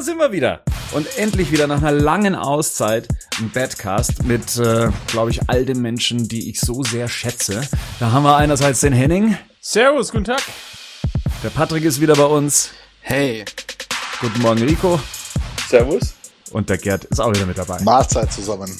Da sind wir wieder. Und endlich wieder nach einer langen Auszeit ein Badcast mit, äh, glaube ich, all den Menschen, die ich so sehr schätze. Da haben wir einerseits den Henning. Servus, guten Tag. Der Patrick ist wieder bei uns. Hey. Guten Morgen, Rico. Servus. Und der Gerd ist auch wieder mit dabei. Mahlzeit zusammen.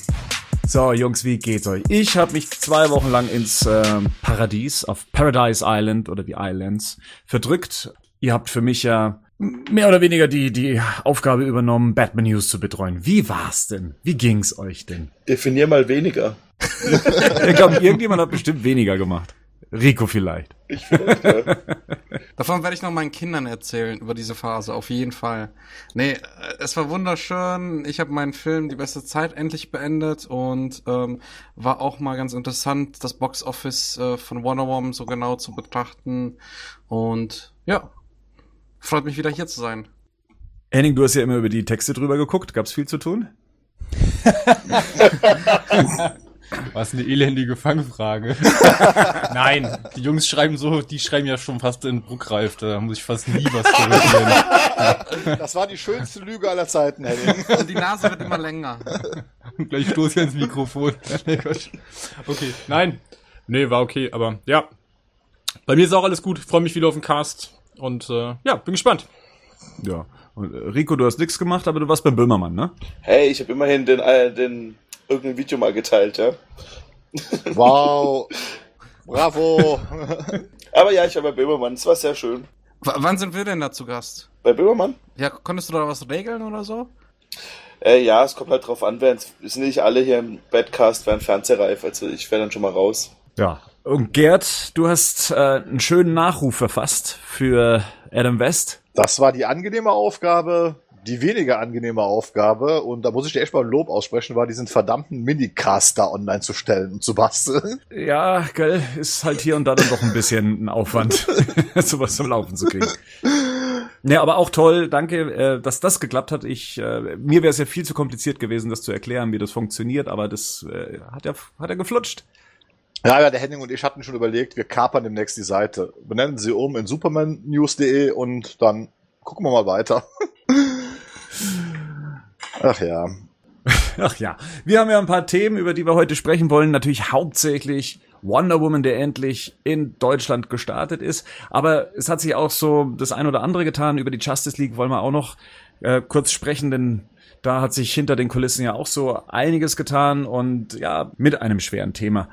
So, Jungs, wie geht's euch? Ich habe mich zwei Wochen lang ins äh, Paradies, auf Paradise Island oder die Islands, verdrückt. Ihr habt für mich ja mehr oder weniger die, die Aufgabe übernommen, Batman News zu betreuen. Wie war's denn? Wie ging's euch denn? Definier mal weniger. ich glaube, irgendjemand hat bestimmt weniger gemacht. Rico vielleicht. Ich vielleicht, ja. Davon werde ich noch meinen Kindern erzählen über diese Phase, auf jeden Fall. Nee, äh, es war wunderschön. Ich habe meinen Film Die beste Zeit endlich beendet und ähm, war auch mal ganz interessant, das Box Office äh, von Wonder Woman so genau zu betrachten. Und ja, freut mich wieder hier zu sein. Henning, du hast ja immer über die Texte drüber geguckt. Gab's viel zu tun? Was eine elendige Fangfrage. Nein, die Jungs schreiben so, die schreiben ja schon fast in Bruckreif, da muss ich fast nie was korrigieren. Das war die schönste Lüge aller Zeiten, Henning. Und die Nase wird immer länger. Gleich stoß ich ins Mikrofon. okay, nein. Nee, war okay, aber ja. Bei mir ist auch alles gut, freue mich wieder auf den Cast und äh, ja, bin gespannt. Ja. Und, äh, Rico, du hast nichts gemacht, aber du warst beim Böhmermann, ne? Hey, ich habe immerhin den, äh, den irgendein Video mal geteilt, ja. Wow. Bravo. Aber ja, ich war bei Böhmermann, es war sehr schön. W wann sind wir denn da zu Gast? Bei Böhmermann? Ja, konntest du da was regeln oder so? Äh, ja, es kommt halt drauf an, wären, sind nicht alle hier im Badcast, wären fernsehreif, also ich wäre dann schon mal raus. Ja. Und Gerd, du hast äh, einen schönen Nachruf verfasst für Adam West. Das war die angenehme Aufgabe, die weniger angenehme Aufgabe, und da muss ich dir echt mal ein Lob aussprechen, war diesen verdammten Minicaster online zu stellen und zu basteln. Ja, gell, ist halt hier und da dann doch ein bisschen ein Aufwand, sowas zum Laufen zu kriegen. Ja, aber auch toll, danke, äh, dass das geklappt hat. Ich, äh, mir wäre es ja viel zu kompliziert gewesen, das zu erklären, wie das funktioniert, aber das äh, hat ja, hat ja geflutscht. Ja, ja, der Henning und ich hatten schon überlegt, wir kapern demnächst die Seite. Benennen sie um in supermannews.de und dann gucken wir mal weiter. Ach ja. Ach ja. Wir haben ja ein paar Themen, über die wir heute sprechen wollen. Natürlich hauptsächlich Wonder Woman, der endlich in Deutschland gestartet ist. Aber es hat sich auch so das ein oder andere getan. Über die Justice League wollen wir auch noch äh, kurz sprechen, denn da hat sich hinter den Kulissen ja auch so einiges getan und ja, mit einem schweren Thema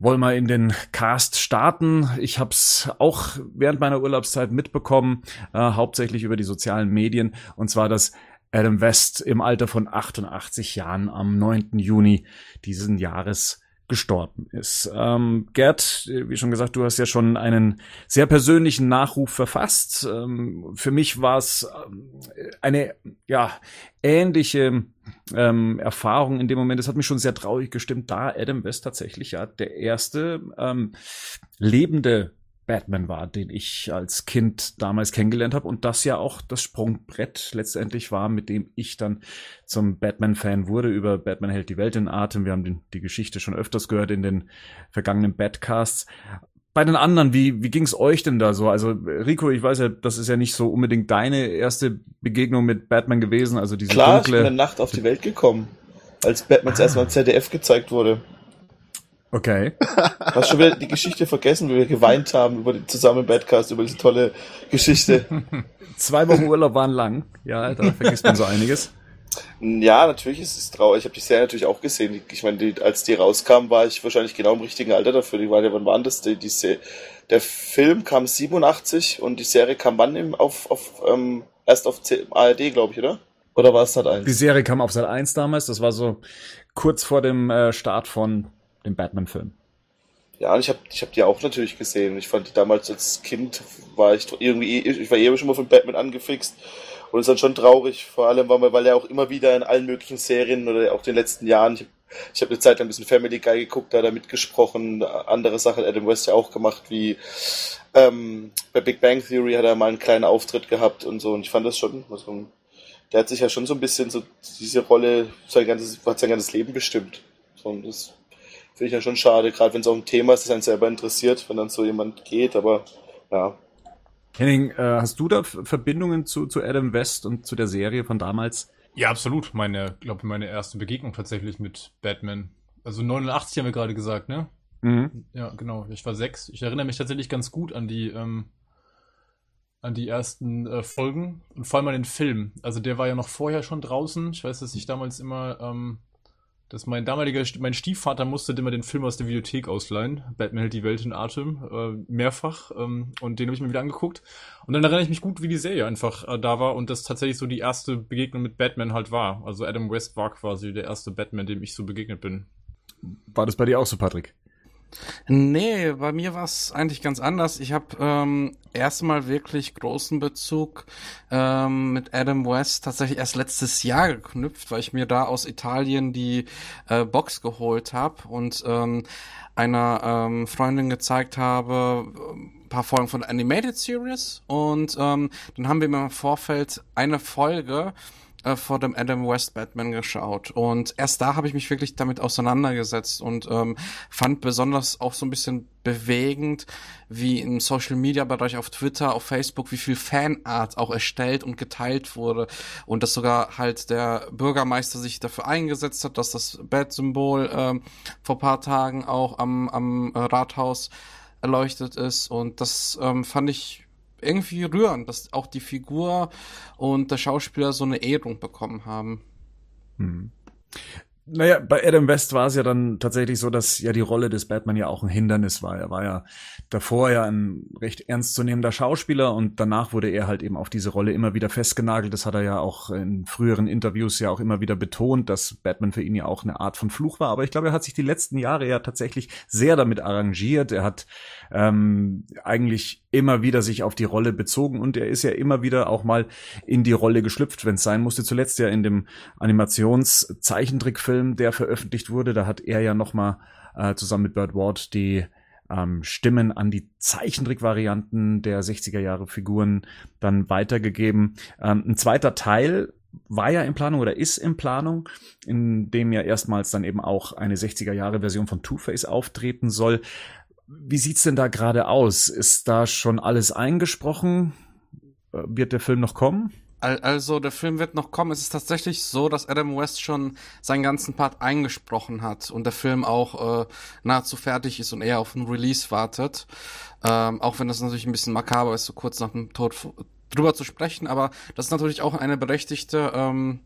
wollen wir in den Cast starten. Ich habe es auch während meiner Urlaubszeit mitbekommen, äh, hauptsächlich über die sozialen Medien, und zwar dass Adam West im Alter von 88 Jahren am 9. Juni diesen Jahres gestorben ist. Ähm, Gerd, wie schon gesagt, du hast ja schon einen sehr persönlichen Nachruf verfasst. Ähm, für mich war es ähm, eine ja ähnliche ähm, Erfahrung in dem Moment. Es hat mich schon sehr traurig gestimmt, da Adam West tatsächlich ja der erste ähm, lebende Batman war, den ich als Kind damals kennengelernt habe und das ja auch das Sprungbrett letztendlich war, mit dem ich dann zum Batman-Fan wurde. Über Batman hält die Welt in Atem. Wir haben den, die Geschichte schon öfters gehört in den vergangenen Batcasts. Bei den anderen, wie, wie ging es euch denn da so? Also Rico, ich weiß ja, das ist ja nicht so unbedingt deine erste Begegnung mit Batman gewesen. Also diese Klar, dunkle... ich bin in der Nacht auf die Welt gekommen, als Batman das erste Mal ZDF gezeigt wurde. Okay. Hast schon wieder die Geschichte vergessen, wie wir geweint haben über den zusammen Badcast, über diese tolle Geschichte. Zwei Wochen Urlaub waren lang. Ja, da vergisst man so einiges. Ja, natürlich ist es traurig. Ich habe die Serie natürlich auch gesehen. Ich meine, die, als die rauskam, war ich wahrscheinlich genau im richtigen Alter dafür. Die war, wann waren das? Die, die Serie, der Film kam 87 und die Serie kam wann im, auf, auf ähm, erst auf C ARD, glaube ich, oder? Oder war es Sat 1? Die Serie kam auf Sat 1 damals. Das war so kurz vor dem äh, Start von dem Batman-Film. Ja, und ich habe ich hab die auch natürlich gesehen. Ich fand die damals als Kind, war ich irgendwie, ich war eben schon mal von Batman angefixt. Und es ist dann schon traurig, vor allem, weil, weil er auch immer wieder in allen möglichen Serien oder auch den letzten Jahren, ich, ich habe eine Zeit lang ein bisschen Family Guy geguckt, da hat er mitgesprochen, andere Sachen hat Adam West ja auch gemacht, wie ähm, bei Big Bang Theory hat er mal einen kleinen Auftritt gehabt und so. Und ich fand das schon, also, der hat sich ja schon so ein bisschen so diese Rolle, sein ganzes, hat sein ganzes Leben bestimmt. So, und das finde ich ja schon schade, gerade wenn es auch ein Thema ist, das einen selber interessiert, wenn dann so jemand geht, aber ja. Henning, äh, hast du da Verbindungen zu, zu Adam West und zu der Serie von damals? Ja, absolut. Meine, glaube meine erste Begegnung tatsächlich mit Batman. Also 89 haben wir gerade gesagt, ne? Mhm. Ja, genau. Ich war sechs. Ich erinnere mich tatsächlich ganz gut an die, ähm, an die ersten äh, Folgen und vor allem an den Film. Also der war ja noch vorher schon draußen. Ich weiß, dass ich damals immer ähm, dass mein damaliger, mein Stiefvater musste immer den Film aus der Videothek ausleihen. Batman hält die Welt in Atem, äh, mehrfach. Ähm, und den habe ich mir wieder angeguckt. Und dann erinnere ich mich gut, wie die Serie einfach äh, da war und das tatsächlich so die erste Begegnung mit Batman halt war. Also Adam West war quasi der erste Batman, dem ich so begegnet bin. War das bei dir auch so, Patrick? Nee, bei mir war es eigentlich ganz anders. Ich habe ähm, erstmal wirklich großen Bezug ähm, mit Adam West tatsächlich erst letztes Jahr geknüpft, weil ich mir da aus Italien die äh, Box geholt habe und ähm, einer ähm, Freundin gezeigt habe, ein paar Folgen von Animated Series und ähm, dann haben wir im Vorfeld eine Folge äh, vor dem Adam West Batman geschaut. Und erst da habe ich mich wirklich damit auseinandergesetzt und ähm, fand besonders auch so ein bisschen bewegend, wie im Social Media Bereich auf Twitter, auf Facebook, wie viel Fanart auch erstellt und geteilt wurde. Und dass sogar halt der Bürgermeister sich dafür eingesetzt hat, dass das Bat-Symbol ähm, vor paar Tagen auch am, am Rathaus erleuchtet ist. Und das ähm, fand ich irgendwie rührend, dass auch die Figur und der Schauspieler so eine Ehrung bekommen haben. Hm. Naja, bei Adam West war es ja dann tatsächlich so, dass ja die Rolle des Batman ja auch ein Hindernis war. Er war ja davor ja ein recht ernstzunehmender Schauspieler und danach wurde er halt eben auf diese Rolle immer wieder festgenagelt. Das hat er ja auch in früheren Interviews ja auch immer wieder betont, dass Batman für ihn ja auch eine Art von Fluch war. Aber ich glaube, er hat sich die letzten Jahre ja tatsächlich sehr damit arrangiert. Er hat ähm, eigentlich immer wieder sich auf die Rolle bezogen und er ist ja immer wieder auch mal in die Rolle geschlüpft, wenn es sein musste. Zuletzt ja in dem Animationszeichentrickfilm, der veröffentlicht wurde, da hat er ja noch mal äh, zusammen mit Burt Ward die ähm, Stimmen an die Zeichentrickvarianten der 60er Jahre Figuren dann weitergegeben. Ähm, ein zweiter Teil war ja in Planung oder ist in Planung, in dem ja erstmals dann eben auch eine 60er Jahre Version von Two-Face auftreten soll. Wie sieht's denn da gerade aus? Ist da schon alles eingesprochen? Äh, wird der Film noch kommen? Also der Film wird noch kommen. Es ist tatsächlich so, dass Adam West schon seinen ganzen Part eingesprochen hat und der Film auch äh, nahezu fertig ist und eher auf den Release wartet. Ähm, auch wenn das natürlich ein bisschen makaber ist, so kurz nach dem Tod drüber zu sprechen, aber das ist natürlich auch eine berechtigte ähm,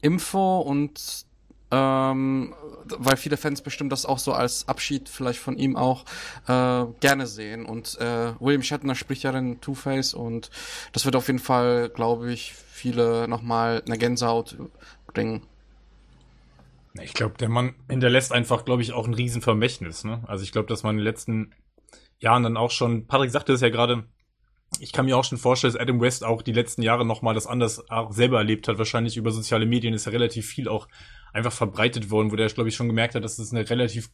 Info und ähm, weil viele Fans bestimmt das auch so als Abschied vielleicht von ihm auch äh, gerne sehen. Und äh, William Shatner spricht ja dann Two-Face und das wird auf jeden Fall, glaube ich, viele nochmal eine Gänsehaut bringen. Ich glaube, der Mann hinterlässt einfach, glaube ich, auch ein Riesenvermächtnis. Ne? Also ich glaube, dass man in den letzten Jahren dann auch schon, Patrick sagte es ja gerade, ich kann mir auch schon vorstellen, dass Adam West auch die letzten Jahre nochmal das anders auch selber erlebt hat. Wahrscheinlich über soziale Medien ist ja relativ viel auch einfach verbreitet worden, wo der, glaube ich, schon gemerkt hat, dass es eine relativ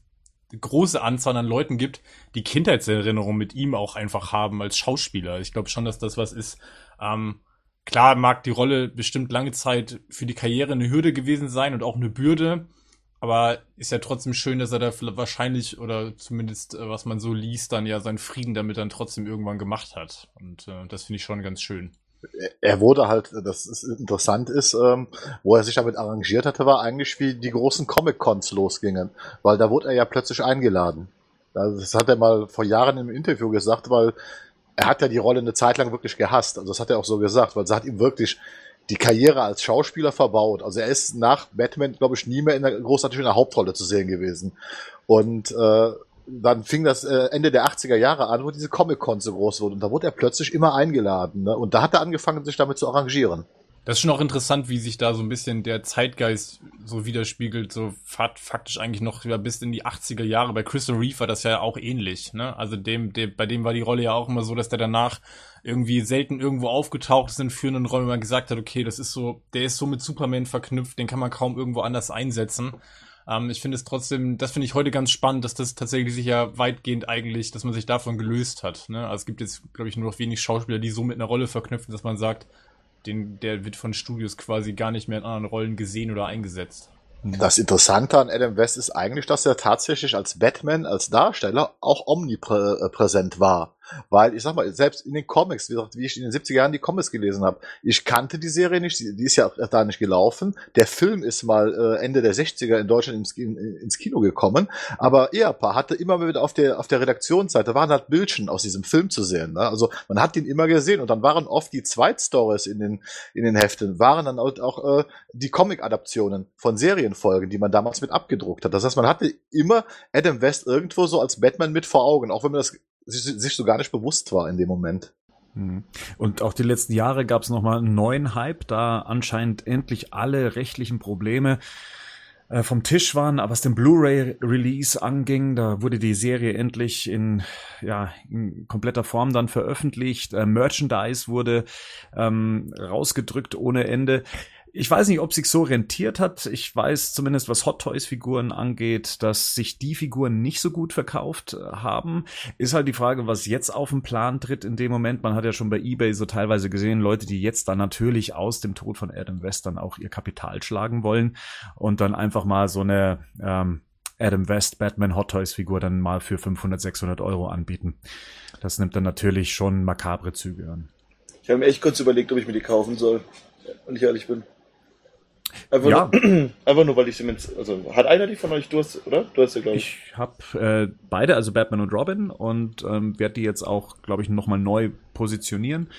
große Anzahl an Leuten gibt, die Kindheitserinnerungen mit ihm auch einfach haben als Schauspieler. Ich glaube schon, dass das was ist. Ähm, klar mag die Rolle bestimmt lange Zeit für die Karriere eine Hürde gewesen sein und auch eine Bürde. Aber ist ja trotzdem schön, dass er da wahrscheinlich oder zumindest, äh, was man so liest, dann ja seinen Frieden damit dann trotzdem irgendwann gemacht hat. Und äh, das finde ich schon ganz schön er wurde halt, das ist interessant ist, ähm, wo er sich damit arrangiert hatte, war eigentlich wie die großen Comic-Cons losgingen, weil da wurde er ja plötzlich eingeladen. Das hat er mal vor Jahren im Interview gesagt, weil er hat ja die Rolle eine Zeit lang wirklich gehasst. Also das hat er auch so gesagt, weil es hat ihm wirklich die Karriere als Schauspieler verbaut. Also er ist nach Batman, glaube ich, nie mehr in der, großartig in der Hauptrolle zu sehen gewesen. Und äh, dann fing das äh, Ende der 80er Jahre an, wo diese Comic-Con so groß wurde. Und da wurde er plötzlich immer eingeladen. Ne? Und da hat er angefangen, sich damit zu arrangieren. Das ist schon auch interessant, wie sich da so ein bisschen der Zeitgeist so widerspiegelt, so faktisch eigentlich noch ja, bis in die 80er Jahre. Bei Crystal Reeve war das ja auch ähnlich, ne? Also dem, dem, bei dem war die Rolle ja auch immer so, dass der danach irgendwie selten irgendwo aufgetaucht ist in führenden Räumen, man gesagt hat, okay, das ist so, der ist so mit Superman verknüpft, den kann man kaum irgendwo anders einsetzen. Ähm, ich finde es trotzdem, das finde ich heute ganz spannend, dass das tatsächlich sich ja weitgehend eigentlich, dass man sich davon gelöst hat. Ne? Also es gibt jetzt, glaube ich, nur noch wenig Schauspieler, die so mit einer Rolle verknüpfen, dass man sagt, den, der wird von Studios quasi gar nicht mehr in anderen Rollen gesehen oder eingesetzt. Das Interessante an Adam West ist eigentlich, dass er tatsächlich als Batman, als Darsteller auch omnipräsent war. Weil ich sag mal, selbst in den Comics, wie, gesagt, wie ich in den 70er Jahren die Comics gelesen habe, ich kannte die Serie nicht, die, die ist ja auch da nicht gelaufen. Der Film ist mal äh, Ende der 60er in Deutschland ins, in, ins Kino gekommen, aber Ehepaar hatte immer wieder auf der, auf der Redaktionsseite waren halt Bildchen aus diesem Film zu sehen. Ne? Also man hat den immer gesehen und dann waren oft die Zweitstories in den, in den Heften, waren dann auch, auch äh, die Comic-Adaptionen von Serienfolgen, die man damals mit abgedruckt hat. Das heißt, man hatte immer Adam West irgendwo so als Batman mit vor Augen, auch wenn man das sich, sich so gar nicht bewusst war in dem Moment. Mhm. Und auch die letzten Jahre gab es nochmal einen neuen Hype, da anscheinend endlich alle rechtlichen Probleme äh, vom Tisch waren, aber was den Blu-ray-Release anging, da wurde die Serie endlich in, ja, in kompletter Form dann veröffentlicht. Äh, Merchandise wurde ähm, rausgedrückt ohne Ende. Ich weiß nicht, ob sich so rentiert hat. Ich weiß zumindest, was Hot Toys Figuren angeht, dass sich die Figuren nicht so gut verkauft äh, haben. Ist halt die Frage, was jetzt auf den Plan tritt in dem Moment. Man hat ja schon bei eBay so teilweise gesehen, Leute, die jetzt dann natürlich aus dem Tod von Adam West dann auch ihr Kapital schlagen wollen und dann einfach mal so eine ähm, Adam West Batman Hot Toys Figur dann mal für 500, 600 Euro anbieten. Das nimmt dann natürlich schon makabre Züge an. Ich habe mir echt kurz überlegt, ob ich mir die kaufen soll, wenn ich ehrlich bin. Einfach, Ja. nur, einfach nur, weil ich sie mit. Also, hat einer die von euch? Du hast, oder? Du hast ja, glaube ich. Ich habe äh, beide, also Batman und Robin, und ähm, werde die jetzt auch, glaube ich, nochmal neu positionieren.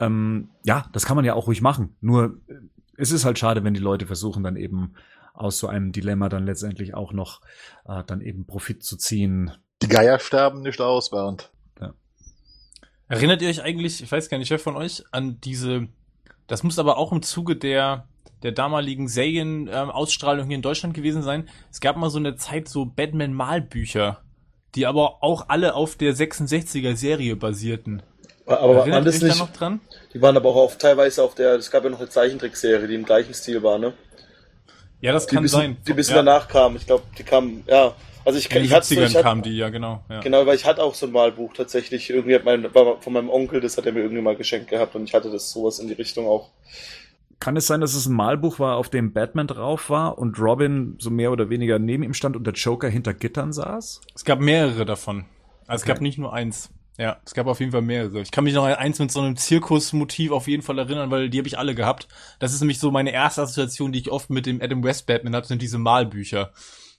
Ähm, ja, das kann man ja auch ruhig machen. Nur äh, es ist halt schade, wenn die Leute versuchen, dann eben aus so einem Dilemma dann letztendlich auch noch äh, dann eben Profit zu ziehen. Die Geier sterben nicht aus, Bernd. Erinnert ihr euch eigentlich, ich weiß gar nicht, wer von euch, an diese, das muss aber auch im Zuge der, der damaligen Serien-Ausstrahlung hier in Deutschland gewesen sein. Es gab mal so eine Zeit so Batman-Malbücher, die aber auch alle auf der 66er-Serie basierten. Aber waren Erinnert ihr das nicht? noch dran? Die waren aber auch auf, teilweise auf der. Es gab ja noch eine Zeichentrickserie, die im gleichen Stil war, ne? Ja, das Die kann bisschen, sein. Die ein bisschen ja, danach kamen. Ich glaube, die kamen. Ja. Also ich, In den ich hatte 70ern ich hatte- kamen die, ja genau. Ja. Genau, weil ich hatte auch so ein Malbuch tatsächlich. Irgendwie hat mein, war von meinem Onkel, das hat er mir irgendwie mal geschenkt gehabt und ich hatte das sowas in die Richtung auch. Kann es sein, dass es ein Malbuch war, auf dem Batman drauf war und Robin so mehr oder weniger neben ihm stand und der Joker hinter Gittern saß? Es gab mehrere davon. Also es Okay. gab nicht nur eins. Ja, es gab auf jeden Fall mehrere. Ich kann mich noch an eins mit so einem Zirkusmotiv auf jeden Fall erinnern, weil die habe ich alle gehabt. Das ist nämlich so meine erste Assoziation, die ich oft mit dem Adam West Batman hatte, sind diese Malbücher.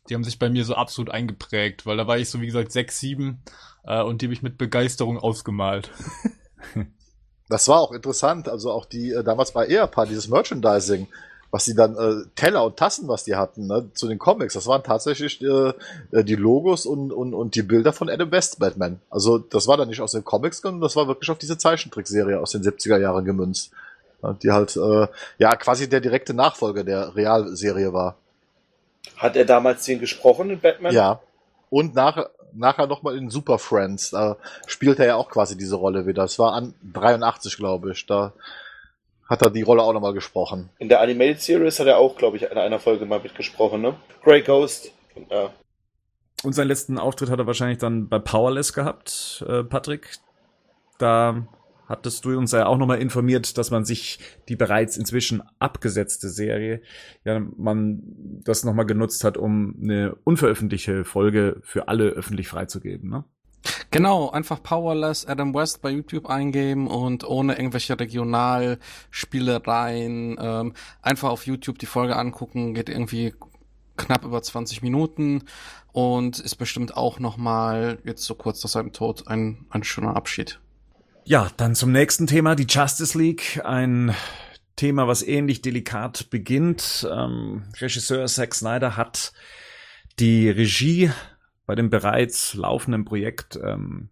Die haben sich bei mir so absolut eingeprägt, weil da war ich so, wie gesagt, sechs, sieben äh, und die habe ich mit Begeisterung ausgemalt. Das war auch interessant, also auch die äh, damals bei Ehepaar, dieses Merchandising, was die dann, äh, Teller und Tassen, was die hatten, ne, zu den Comics, das waren tatsächlich äh, äh, die Logos und, und, und die Bilder von Adam West Batman. Also das war dann nicht aus den Comics, sondern das war wirklich auf diese Zeichentrickserie aus den 70er Jahren gemünzt. Die halt, äh, ja, quasi der direkte Nachfolger der Realserie war. Hat er damals den gesprochen in Batman? Ja. Und nachher, nachher nochmal in Super Friends, da spielt er ja auch quasi diese Rolle wieder. Das war an 83, glaube ich. Da hat er die Rolle auch nochmal gesprochen. In der Animated Series hat er auch, glaube ich, in einer Folge mal mitgesprochen, ne? Grey Ghost. Und, ja. Und seinen letzten Auftritt hat er wahrscheinlich dann bei Powerless gehabt, äh, Patrick. Da hattest du uns ja auch nochmal informiert, dass man sich die bereits inzwischen abgesetzte Serie, ja, man das nochmal genutzt hat, um eine unveröffentlichte Folge für alle öffentlich freizugeben, ne? Genau, einfach Powerless Adam West bei YouTube eingeben und ohne irgendwelche Regionalspielereien ähm, einfach auf YouTube die Folge angucken, geht irgendwie knapp über 20 Minuten und ist bestimmt auch nochmal jetzt so kurz nach seinem Tod ein, ein schöner Abschied. Ja, dann zum nächsten Thema, die Justice League. Ein Thema, was ähnlich delikat beginnt. Ähm, Regisseur Zack Snyder hat die Regie bei dem bereits laufenden Projekt ähm,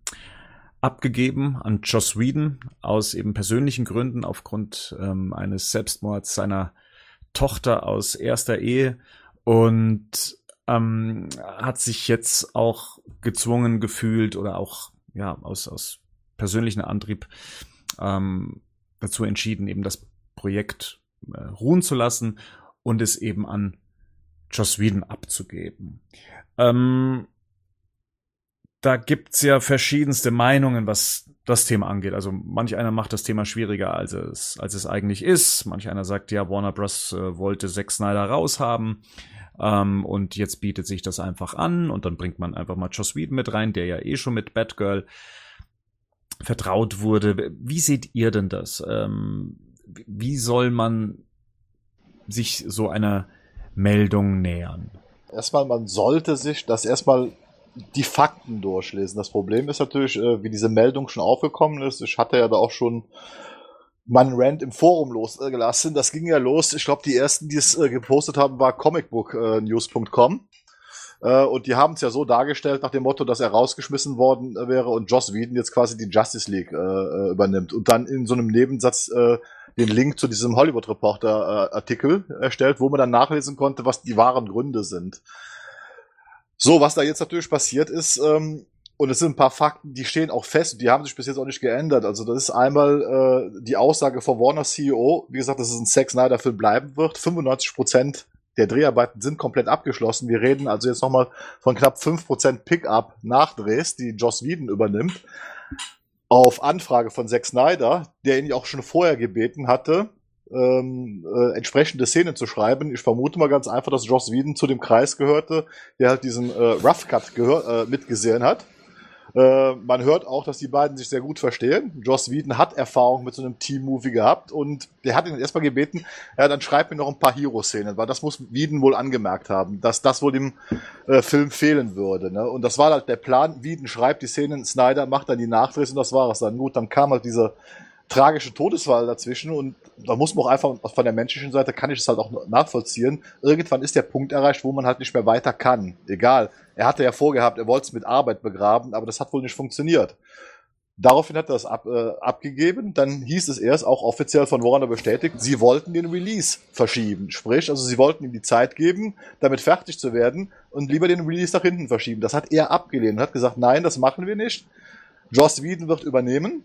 abgegeben an Joss Whedon aus eben persönlichen Gründen aufgrund ähm, eines Selbstmords seiner Tochter aus erster Ehe und ähm, hat sich jetzt auch gezwungen gefühlt oder auch ja aus aus persönlichen Antrieb ähm, dazu entschieden, eben das Projekt äh, ruhen zu lassen und es eben an Joss Whedon abzugeben. Ähm, da gibt's ja verschiedenste Meinungen, was das Thema angeht. Also manch einer macht das Thema schwieriger, als es, als es eigentlich ist. Manch einer sagt, ja, Warner Bros. Äh, wollte Zack Snyder raushaben. Ähm, und jetzt bietet sich das einfach an und dann bringt man einfach mal Joss Whedon mit rein, der ja eh schon mit Batgirl vertraut wurde. Wie seht ihr denn das? Ähm, wie soll man sich so einer Meldung nähern? Erstmal, man sollte sich das erstmal die Fakten durchlesen. Das Problem ist natürlich, äh, wie diese Meldung schon aufgekommen ist. Ich hatte ja da auch schon meinen Rant im Forum losgelassen. Das ging ja los. Ich glaube, die ersten, die es äh, gepostet haben, war comicbooknews.com. Äh, und die haben es ja so dargestellt nach dem Motto, dass er rausgeschmissen worden wäre und Joss Whedon jetzt quasi die Justice League übernimmt. Und dann in so einem Nebensatz den Link zu diesem Hollywood Reporter Artikel erstellt, wo man dann nachlesen konnte, was die wahren Gründe sind. So, was da jetzt natürlich passiert ist, ähm, und es sind ein paar Fakten, die stehen auch fest, die haben sich bis jetzt auch nicht geändert. Also das ist einmal äh, die Aussage von Warner CEO, wie gesagt, dass es ein Zack Snyder Film bleiben wird. 95 Prozent der Dreharbeiten sind komplett abgeschlossen. Wir reden also jetzt nochmal von knapp 5% Pickup Nachdrehs, die Joss Whedon übernimmt. Auf Anfrage von Zack Snyder, der ihn ja auch schon vorher gebeten hatte, ähm, äh, entsprechende Szenen zu schreiben. Ich vermute mal ganz einfach, dass Joss Whedon zu dem Kreis gehörte, der halt diesen äh, Rough Cut äh, mitgesehen hat. Äh, man hört auch, dass die beiden sich sehr gut verstehen. Joss Whedon hat Erfahrung mit so einem Team-Movie gehabt und der hat ihn erstmal gebeten, ja, dann schreib mir noch ein paar Hero-Szenen, weil das muss Whedon wohl angemerkt haben, dass das wohl dem äh, Film fehlen würde. Ne? Und das war halt der Plan. Whedon schreibt die Szenen, Snyder macht dann die Nachdrehs und das war es dann. Gut, dann kam halt diese tragische Todesfall dazwischen und da muss man auch einfach von der menschlichen Seite kann ich es halt auch nachvollziehen. Irgendwann ist der Punkt erreicht, wo man halt nicht mehr weiter kann. Egal. Er hatte ja vorgehabt, er wollte es mit Arbeit begraben, aber das hat wohl nicht funktioniert. Daraufhin hat er das ab, äh, abgegeben. Dann hieß es erst auch offiziell von Warner bestätigt, sie wollten den Release verschieben. Sprich, also sie wollten ihm die Zeit geben, damit fertig zu werden und lieber den Release nach hinten verschieben. Das hat er abgelehnt und hat gesagt, nein, das machen wir nicht. Joss Whedon wird übernehmen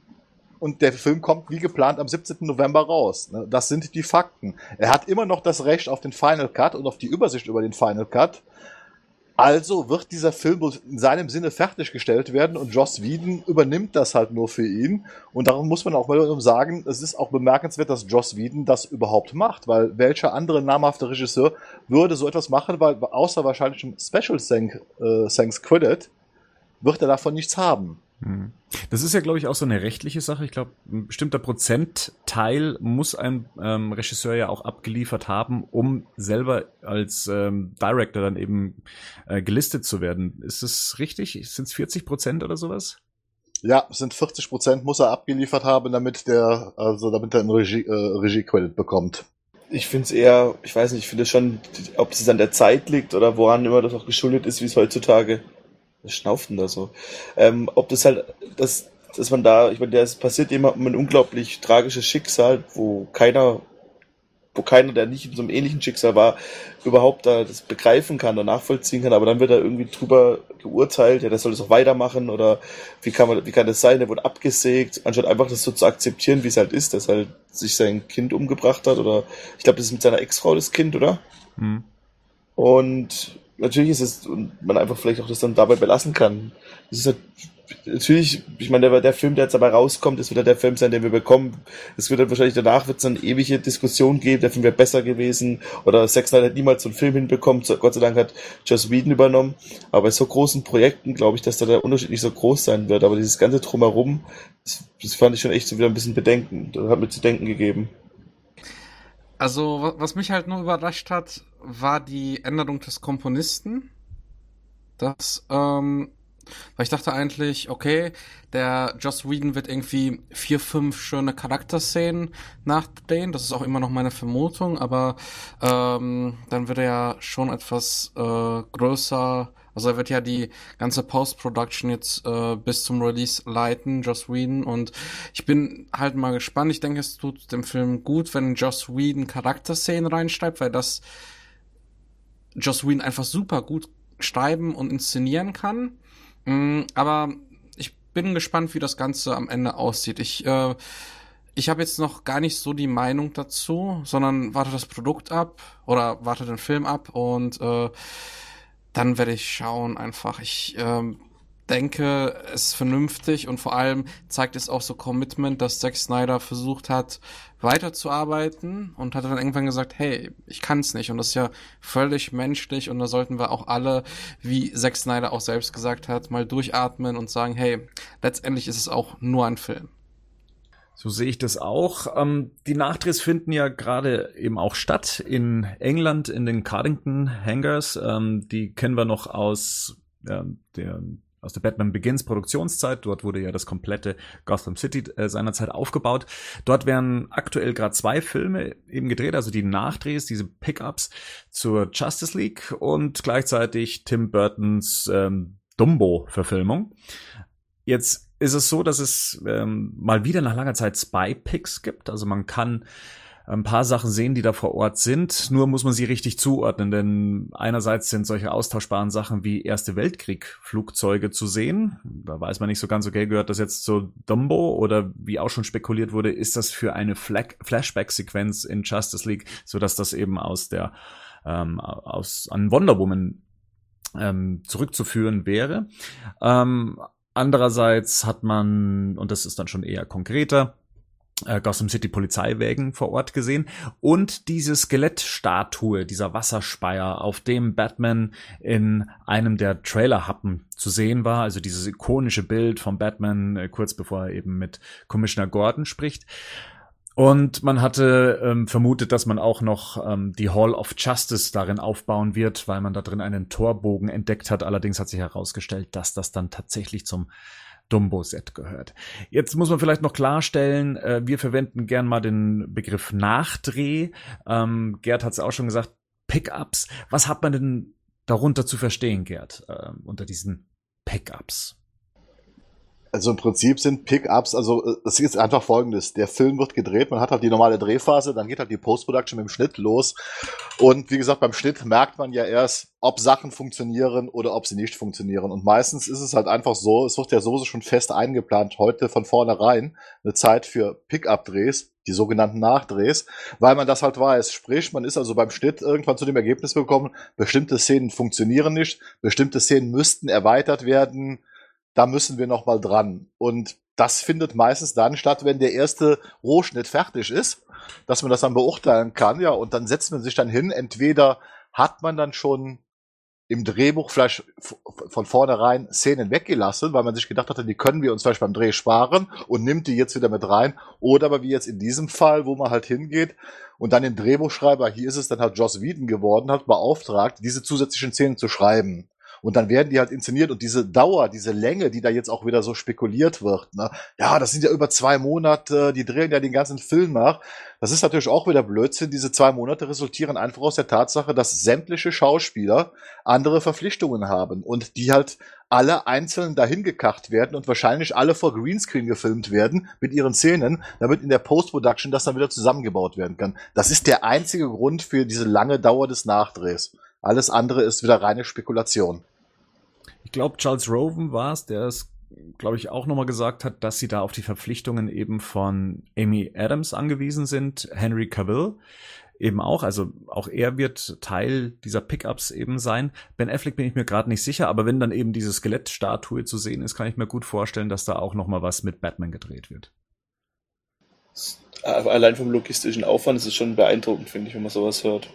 und der Film kommt wie geplant am 17. November raus. Ne? Das sind die Fakten. Er hat immer noch das Recht auf den Final Cut und auf die Übersicht über den Final Cut. Also wird dieser Film in seinem Sinne fertiggestellt werden und Joss Whedon übernimmt das halt nur für ihn. Und darum muss man auch mal sagen, es ist auch bemerkenswert, dass Joss Whedon das überhaupt macht, weil welcher andere namhafte Regisseur würde so etwas machen, weil außer wahrscheinlich im Special äh, Thanks Credit wird er davon nichts haben. Hm. Das ist ja, glaube ich, auch so eine rechtliche Sache. Ich glaube, ein bestimmter Prozentteil muss ein ähm, Regisseur ja auch abgeliefert haben, um selber als ähm, Director dann eben äh, gelistet zu werden. Ist das richtig? Sind es 40 Prozent oder sowas? Ja, sind 40 Prozent muss er abgeliefert haben, damit der, also damit er einen Regie, äh, Regie-Credit bekommt. Ich finde es eher, ich weiß nicht, ich finde es schon, ob es an der Zeit liegt oder woran immer das auch geschuldet ist, wie es heutzutage was schnauft denn da so? Ähm, ob das halt, das, dass man da, ich meine, es passiert jemandem ein unglaublich tragisches Schicksal, wo keiner, wo keiner, der nicht in so einem ähnlichen Schicksal war, überhaupt da das begreifen kann oder nachvollziehen kann, aber dann wird er irgendwie drüber geurteilt, ja, der soll das auch weitermachen oder wie kann man, wie kann das sein, der wurde abgesägt, anstatt einfach das so zu akzeptieren, wie es halt ist, dass halt sich sein Kind umgebracht hat oder ich glaube, das ist mit seiner Ex-Frau das Kind, oder? Mhm. Und natürlich ist es, und man einfach vielleicht auch das dann dabei belassen kann. Das ist halt, natürlich, ich meine, der, der Film, der jetzt dabei rauskommt, das wird ja der Film sein, den wir bekommen. Es wird dann wahrscheinlich danach wird es eine ewige Diskussion geben, der Film wäre besser gewesen oder Zack Snyder hat niemals so einen Film hinbekommen. Gott sei Dank hat Joss Whedon übernommen. Aber bei so großen Projekten glaube ich, dass da der Unterschied nicht so groß sein wird. Aber dieses ganze Drumherum, das, das fand ich schon echt so wieder ein bisschen bedenken. Das hat mir zu denken gegeben. Also, was mich halt nur überrascht hat, war die Änderung des Komponisten. Das, ähm, weil ich dachte eigentlich, okay, der Joss Whedon wird irgendwie vier, fünf schöne Charakterszenen nachdrehen. Das ist auch immer noch meine Vermutung, aber ähm, dann wird er ja schon etwas äh, größer also er wird ja die ganze Post-Production jetzt äh, bis zum Release leiten, Joss Whedon. Und ich bin halt mal gespannt. Ich denke, es tut dem Film gut, wenn Joss Whedon Charakterszenen reinschreibt, weil das Joss Whedon einfach super gut schreiben und inszenieren kann. Mm, aber ich bin gespannt, wie das Ganze am Ende aussieht. Ich äh, ich habe jetzt noch gar nicht so die Meinung dazu, sondern warte das Produkt ab oder warte den Film ab und äh, dann werde ich schauen einfach. Ich, ähm, denke, es ist vernünftig und vor allem zeigt es auch so Commitment, dass Zack Snyder versucht hat, weiterzuarbeiten und hat dann irgendwann gesagt, hey, ich kann es nicht und das ist ja völlig menschlich und da sollten wir auch alle, wie Zack Snyder auch selbst gesagt hat, mal durchatmen und sagen, hey, letztendlich ist es auch nur ein Film. So sehe ich das auch. Ähm, die Nachdrehs finden ja gerade eben auch statt in England in den Cardington Hangars. Ähm, die kennen wir noch aus äh, der aus der Batman Begins Produktionszeit. Dort wurde ja das komplette Gotham City äh, seinerzeit aufgebaut. Dort werden aktuell gerade zwei Filme eben gedreht, also die Nachdrehs, diese Pickups zur Justice League und gleichzeitig Tim Burtons ähm, Dumbo-Verfilmung. Jetzt ist es so, dass es ähm, mal wieder nach langer Zeit Spy-Picks gibt. Also man kann ein paar Sachen sehen, die da vor Ort sind. Nur muss man sie richtig zuordnen, denn einerseits sind solche austauschbaren Sachen wie Erste Weltkrieg-Flugzeuge zu sehen. Da weiß man nicht so ganz, okay, gehört das jetzt zu Dumbo oder wie auch schon spekuliert wurde, ist das für eine Flashback-Sequenz in Justice League, so dass das eben aus der ähm, aus an Wonder Woman ähm, zurückzuführen wäre. Ähm, andererseits hat man, und das ist dann schon eher konkreter, äh, Gotham City Polizeiwägen vor Ort gesehen und diese Skelettstatue, dieser Wasserspeier, auf dem Batman in einem der Trailerhappen zu sehen war, also dieses ikonische Bild von Batman äh, kurz bevor er eben mit Commissioner Gordon spricht. Und man hatte ähm, vermutet, dass man auch noch ähm, die Hall of Justice darin aufbauen wird, weil man da drin einen Torbogen entdeckt hat. Allerdings hat sich herausgestellt, dass das dann tatsächlich zum Dumbo-Set gehört. Jetzt muss man vielleicht noch klarstellen, äh, wir verwenden gern mal den Begriff Nachdreh. Ähm, Gerd hat es auch schon gesagt, Pickups. Was hat man denn darunter zu verstehen, Gerd, äh, unter diesen Pickups? Also im Prinzip sind Pickups, also äh, es ist einfach folgendes. Der Film wird gedreht, man hat halt die normale Drehphase, dann geht halt die Post-Production mit dem Schnitt los. Und wie gesagt, beim Schnitt merkt man ja erst, ob Sachen funktionieren oder ob sie nicht funktionieren. Und meistens ist es halt einfach so, es wird ja sowieso schon fest eingeplant, heute von vornherein eine Zeit für Pickup-Drehs, die sogenannten Nachdrehs, weil man das halt weiß. Sprich, man ist also beim Schnitt irgendwann zu dem Ergebnis gekommen, bestimmte Szenen funktionieren nicht, bestimmte Szenen müssten erweitert werden, da müssen wir noch mal dran. Und das findet meistens dann statt, wenn der erste Rohschnitt fertig ist, dass man das dann beurteilen kann, ja, und dann setzt man sich dann hin. Entweder hat man dann schon im Drehbuch vielleicht von vornherein Szenen weggelassen, weil man sich gedacht hatte, die können wir uns vielleicht beim Dreh sparen und nimmt die jetzt wieder mit rein. Oder aber wie jetzt in diesem Fall, wo man halt hingeht und dann den Drehbuchschreiber, hier ist es dann halt Joss Whedon geworden, hat beauftragt, diese zusätzlichen Szenen zu schreiben. Und dann werden die halt inszeniert und diese Dauer, diese Länge, die da jetzt auch wieder so spekuliert wird, ne? ja, das sind ja über zwei Monate, die drehen ja den ganzen Film nach. Das ist natürlich auch wieder Blödsinn. Diese zwei Monate resultieren einfach aus der Tatsache, dass sämtliche Schauspieler andere Verpflichtungen haben und die halt alle einzeln dahin gekacht werden und wahrscheinlich alle vor Greenscreen gefilmt werden mit ihren Szenen, damit in der Post-Production das dann wieder zusammengebaut werden kann. Das ist der einzige Grund für diese lange Dauer des Nachdrehs. Alles andere ist wieder reine Spekulation. Ich glaube, Charles Roven war es, der es, glaube ich, auch nochmal gesagt hat, dass sie da auf die Verpflichtungen eben von Amy Adams angewiesen sind, Henry Cavill eben auch, also auch er wird Teil dieser Pickups eben sein. Ben Affleck bin ich mir gerade nicht sicher, aber wenn dann eben diese Skelettstatue zu sehen ist, kann ich mir gut vorstellen, dass da auch nochmal was mit Batman gedreht wird. Allein vom logistischen Aufwand ist es schon beeindruckend, finde ich, wenn man sowas hört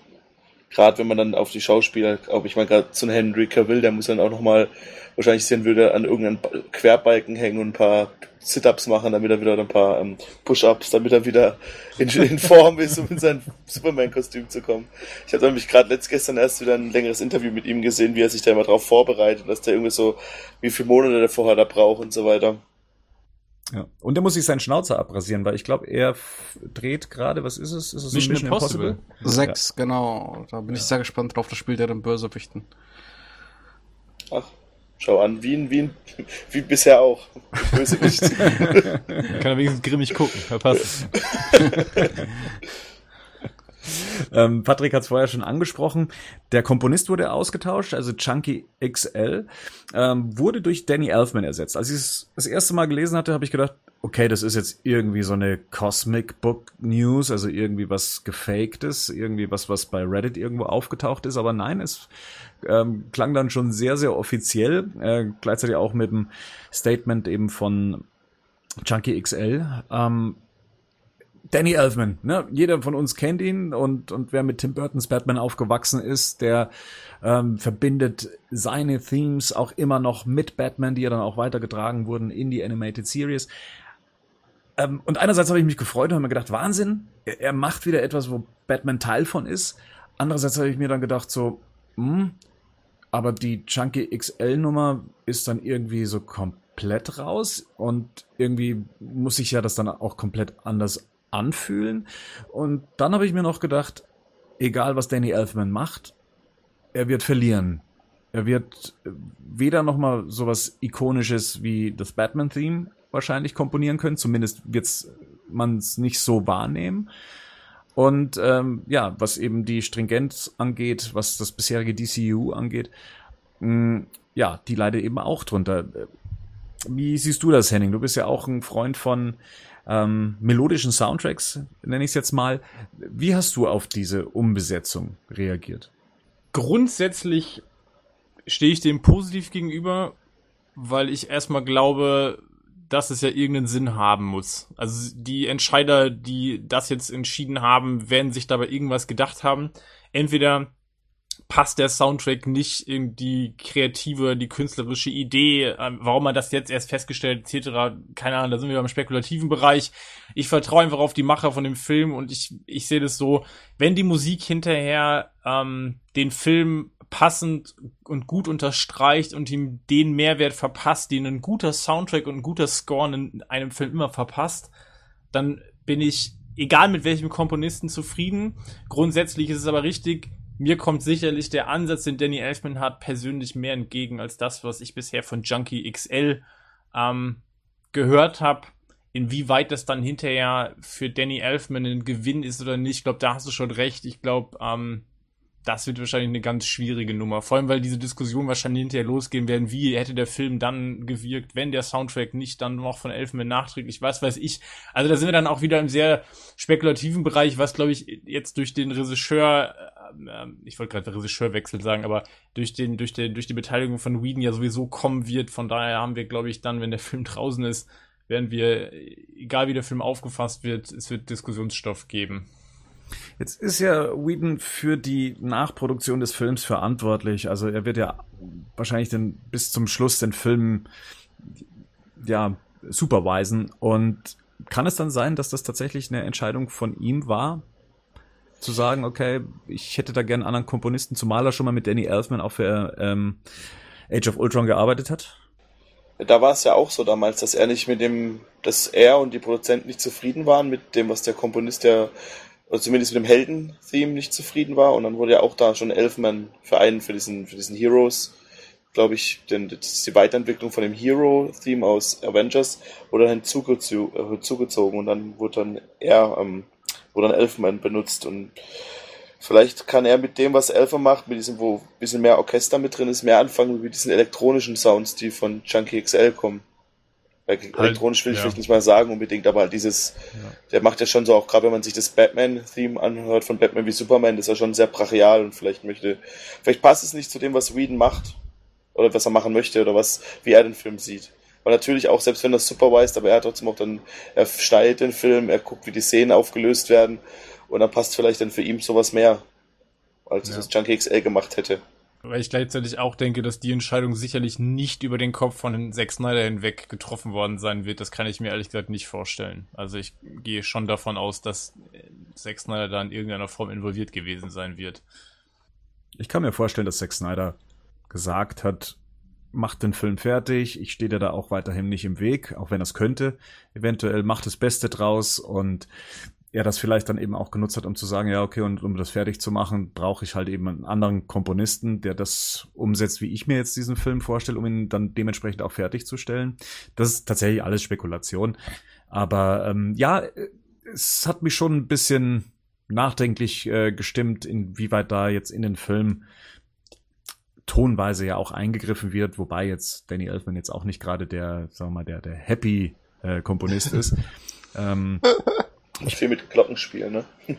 gerade wenn man dann auf die Schauspieler, ob ich mal gerade zu Henry Cavill, der muss dann auch nochmal wahrscheinlich sehen würde, an irgendeinen Querbalken hängen und ein paar Sit-Ups machen, damit er wieder ein paar ähm, Push-Ups, damit er wieder in, in Form ist, um in sein Superman-Kostüm zu kommen. Ich habe nämlich gerade letzt gestern erst wieder ein längeres Interview mit ihm gesehen, wie er sich da immer drauf vorbereitet, dass der irgendwie so, wie viele Monate der vorher da braucht und so weiter. Ja. Und er muss sich seinen Schnauzer abrasieren, weil ich glaube, er dreht gerade, was ist es? Ist es Mission, Mission Impossible? Impossible? Sechs, ja. genau. Da bin ja. ich sehr gespannt drauf. Das spielt er den Bösewichten. Ach, schau an, Wien, Wien, wie bisher auch. Bösewicht. Kann er wenigstens grimmig gucken, verpasst. Ähm, Patrick hat es vorher schon angesprochen. Der Komponist wurde ausgetauscht, also Chunky XL, ähm, wurde durch Danny Elfman ersetzt. Als ich es das erste Mal gelesen hatte, habe ich gedacht, okay, das ist jetzt irgendwie so eine Cosmic Book News, also irgendwie was gefaktes, irgendwie was, was bei Reddit irgendwo aufgetaucht ist, aber nein, es ähm, klang dann schon sehr, sehr offiziell, äh, gleichzeitig auch mit dem Statement eben von Chunky XL. Ähm, Danny Elfman, ne? Jeder von uns kennt ihn und, und wer mit Tim Burtons Batman aufgewachsen ist, der ähm, verbindet seine Themes auch immer noch mit Batman, die ja dann auch weitergetragen wurden in die Animated Series. Ähm, und einerseits habe ich mich gefreut und habe mir gedacht, Wahnsinn, er, er, macht wieder etwas, wo Batman Teil von ist. Andererseits habe ich mir dann gedacht, so, hm, aber die Chunky XL-Nummer ist dann irgendwie so komplett raus und irgendwie muss ich ja das dann auch komplett anders anfühlen. Und dann habe ich mir noch gedacht, egal was Danny Elfman macht, er wird verlieren. Er wird weder nochmal sowas Ikonisches wie das Batman-Theme wahrscheinlich komponieren können. Zumindest wird man es nicht so wahrnehmen. Und ähm, ja, was eben die Stringenz angeht, was das bisherige DCU angeht, mh, mm, ja, die leidet eben auch drunter. Wie siehst du das, Henning? Du bist ja auch ein Freund von ähm, melodischen Soundtracks, nenne ich es jetzt mal. Wie hast du auf diese Umbesetzung reagiert? Grundsätzlich stehe ich dem positiv gegenüber, weil ich erstmal glaube, dass es ja irgendeinen Sinn haben muss. Also die Entscheider, die das jetzt entschieden haben, werden sich dabei irgendwas gedacht haben. Entweder passt der Soundtrack nicht in die kreative, die künstlerische Idee, ähm, warum man das jetzt erst festgestellt, etc. Keine Ahnung, da sind wir beim spekulativen Bereich. Ich vertraue einfach auf die Macher von dem Film und ich, ich sehe das so, wenn die Musik hinterher ähm, den Film passend und gut unterstreicht und ihm den Mehrwert verpasst, den ein guter Soundtrack und ein guter Score in einem Film immer verpasst, dann bin ich, egal mit welchem Komponisten, zufrieden. Grundsätzlich ist es aber richtig, mir kommt sicherlich der Ansatz, den Danny Elfman hat, persönlich mehr entgegen als das, was ich bisher von Junkie XL ähm, gehört habe. Inwieweit das dann hinterher für Danny Elfman ein Gewinn ist oder nicht, ich glaube, da hast du schon recht. Ich glaube, ähm, das wird wahrscheinlich eine ganz schwierige Nummer. Vor allem, weil diese Diskussion wahrscheinlich hinterher losgehen werden, wie hätte der Film dann gewirkt, wenn der Soundtrack nicht dann noch von Elfman nachträglich, was weiß ich. Also da sind wir dann auch wieder im sehr spekulativen Bereich, was glaube ich jetzt durch den Regisseur, äh, ich wollte gerade Regisseurwechsel sagen, aber durch den, durch den, durch die Beteiligung von Whedon ja sowieso kommen wird. Von daher haben wir, glaube ich, dann, wenn der Film draußen ist, werden wir, egal wie der Film aufgefasst wird, es wird Diskussionsstoff geben. Jetzt ist ja Whedon für die Nachproduktion des Films verantwortlich. Also er wird ja wahrscheinlich dann bis zum Schluss den Film ja supervisen. Und kann es dann sein, dass das tatsächlich eine Entscheidung von ihm war? Zu sagen, okay, ich hätte da gerne anderen Komponisten, zumal er schon mal mit Danny Elfman auch für ähm, Age of Ultron gearbeitet hat? Da war es ja auch so damals, dass er nicht mit dem, dass er und die Produzenten nicht zufrieden waren mit dem, was der Komponist der oder zumindest mit dem Helden-Theme nicht zufrieden war. Und dann wurde ja auch da schon Elfman für einen, für diesen, für diesen Heroes, glaube ich, denn das ist die Weiterentwicklung von dem Hero-Theme aus Avengers, wurde dann hinzugezogen und dann wurde dann er, ähm, wurde dann Elfman benutzt und vielleicht kann er mit dem, was Elfer macht, mit diesem, wo ein bisschen mehr Orchester mit drin ist, mehr anfangen mit diesen elektronischen Sounds, die von Chunky XL kommen. Halt, elektronisch will ich ja. vielleicht nicht mal sagen unbedingt, aber dieses, ja. der macht ja schon so, auch gerade wenn man sich das Batman-Theme anhört von Batman wie Superman, das ist ja schon sehr brachial und vielleicht möchte, vielleicht passt es nicht zu dem, was Whedon macht oder was er machen möchte oder was, wie er den Film sieht. Weil natürlich auch, selbst wenn er supervised, aber er hat trotzdem auch dann, er schneidet den Film, er guckt, wie die Szenen aufgelöst werden und dann passt vielleicht dann für ihn sowas mehr, als ja. das Junkie XL gemacht hätte. Weil ich gleichzeitig auch denke, dass die Entscheidung sicherlich nicht über den Kopf von Zack Snyder hinweg getroffen worden sein wird. Das kann ich mir ehrlich gesagt nicht vorstellen. Also ich gehe schon davon aus, dass Zack Snyder da in irgendeiner Form involviert gewesen sein wird. Ich kann mir vorstellen, dass Zack Snyder gesagt hat, macht den Film fertig, ich stehe dir da auch weiterhin nicht im Weg, auch wenn es könnte. Eventuell macht das Beste draus und er das vielleicht dann eben auch genutzt hat, um zu sagen, ja, okay, und um das fertig zu machen, brauche ich halt eben einen anderen Komponisten, der das umsetzt, wie ich mir jetzt diesen Film vorstelle, um ihn dann dementsprechend auch fertigzustellen. Das ist tatsächlich alles Spekulation. Aber ähm, ja, es hat mich schon ein bisschen nachdenklich äh, gestimmt, inwieweit da jetzt in den Film tonweise ja auch eingegriffen wird, wobei jetzt Danny Elfman jetzt auch nicht gerade der, sagen wir mal, der, der Happy äh, Komponist ist. ähm, ich viel mit Glockenspiel, ne?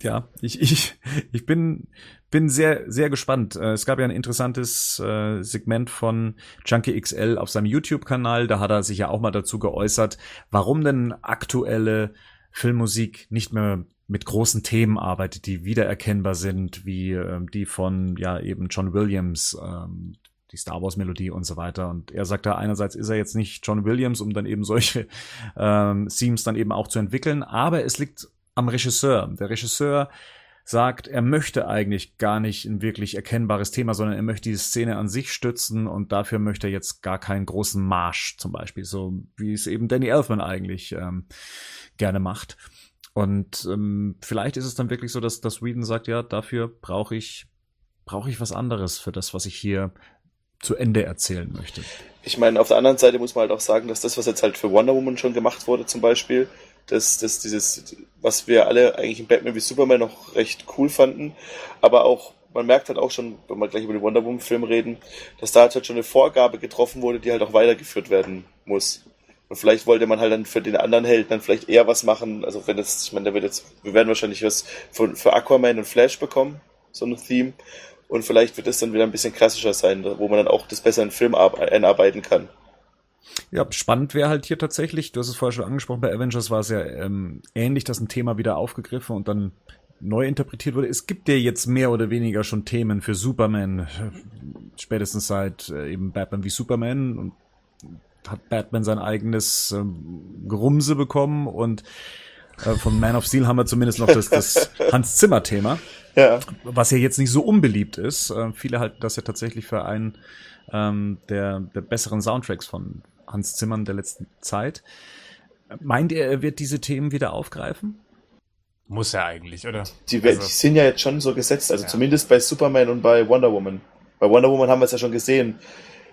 ja, ich, ich, ich bin, bin sehr, sehr gespannt. Äh, es gab ja ein interessantes äh, Segment von Junkie XL auf seinem YouTube-Kanal. Da hat er sich ja auch mal dazu geäußert, warum denn aktuelle Filmmusik nicht mehr mit großen Themen arbeitet, die wiedererkennbar sind, wie ähm, die von ja eben John Williams, ähm, die Star Wars Melodie und so weiter. Und er sagt da einerseits ist er jetzt nicht John Williams, um dann eben solche ähm, Themes dann eben auch zu entwickeln, aber es liegt am Regisseur. Der Regisseur sagt, er möchte eigentlich gar nicht ein wirklich erkennbares Thema, sondern er möchte die Szene an sich stützen und dafür möchte er jetzt gar keinen großen Marsch zum Beispiel, so wie es eben Danny Elfman eigentlich ähm, gerne macht. Und ähm, vielleicht ist es dann wirklich so, dass, dass Whedon sagt, ja, dafür brauche ich, brauche ich was anderes für das, was ich hier zu Ende erzählen möchte. Ich meine, auf der anderen Seite muss man halt auch sagen, dass das, was jetzt halt für Wonder Woman schon gemacht wurde, zum Beispiel, dass, dass dieses, was wir alle eigentlich in Batman wie Superman noch recht cool fanden, aber auch, man merkt halt auch schon, wenn wir gleich über den Wonder Woman Film reden, dass da halt schon eine Vorgabe getroffen wurde, die halt auch weitergeführt werden muss. Und vielleicht wollte man halt dann für den anderen Helden dann vielleicht eher was machen. Also wenn jetzt, ich meine, da wird jetzt, wir werden wahrscheinlich was für, für Aquaman und Flash bekommen, so ein Theme. Und vielleicht wird es dann wieder ein bisschen klassischer sein, wo man dann auch das besser in Film einarbeiten kann. Ja, spannend wäre halt hier tatsächlich, du hast es vorher schon angesprochen, bei Avengers war es ja ähm, ähnlich, dass ein Thema wieder aufgegriffen und dann neu interpretiert wurde. Es gibt ja jetzt mehr oder weniger schon Themen für Superman, spätestens seit äh, eben Batman wie Superman und hat Batman sein eigenes ähm, Gerumse bekommen und äh, von Man of Steel haben wir zumindest noch das, das Hans Zimmer Thema. Ja. Was ja jetzt nicht so unbeliebt ist. Äh, viele halten das ja tatsächlich für einen ähm, der, der besseren Soundtracks von Hans Zimmern der letzten Zeit. Meint ihr, er wird diese Themen wieder aufgreifen? Muss er eigentlich, oder? Die, also, die sind ja jetzt schon so gesetzt, also ja. zumindest bei Superman und bei Wonder Woman. Bei Wonder Woman haben wir es ja schon gesehen.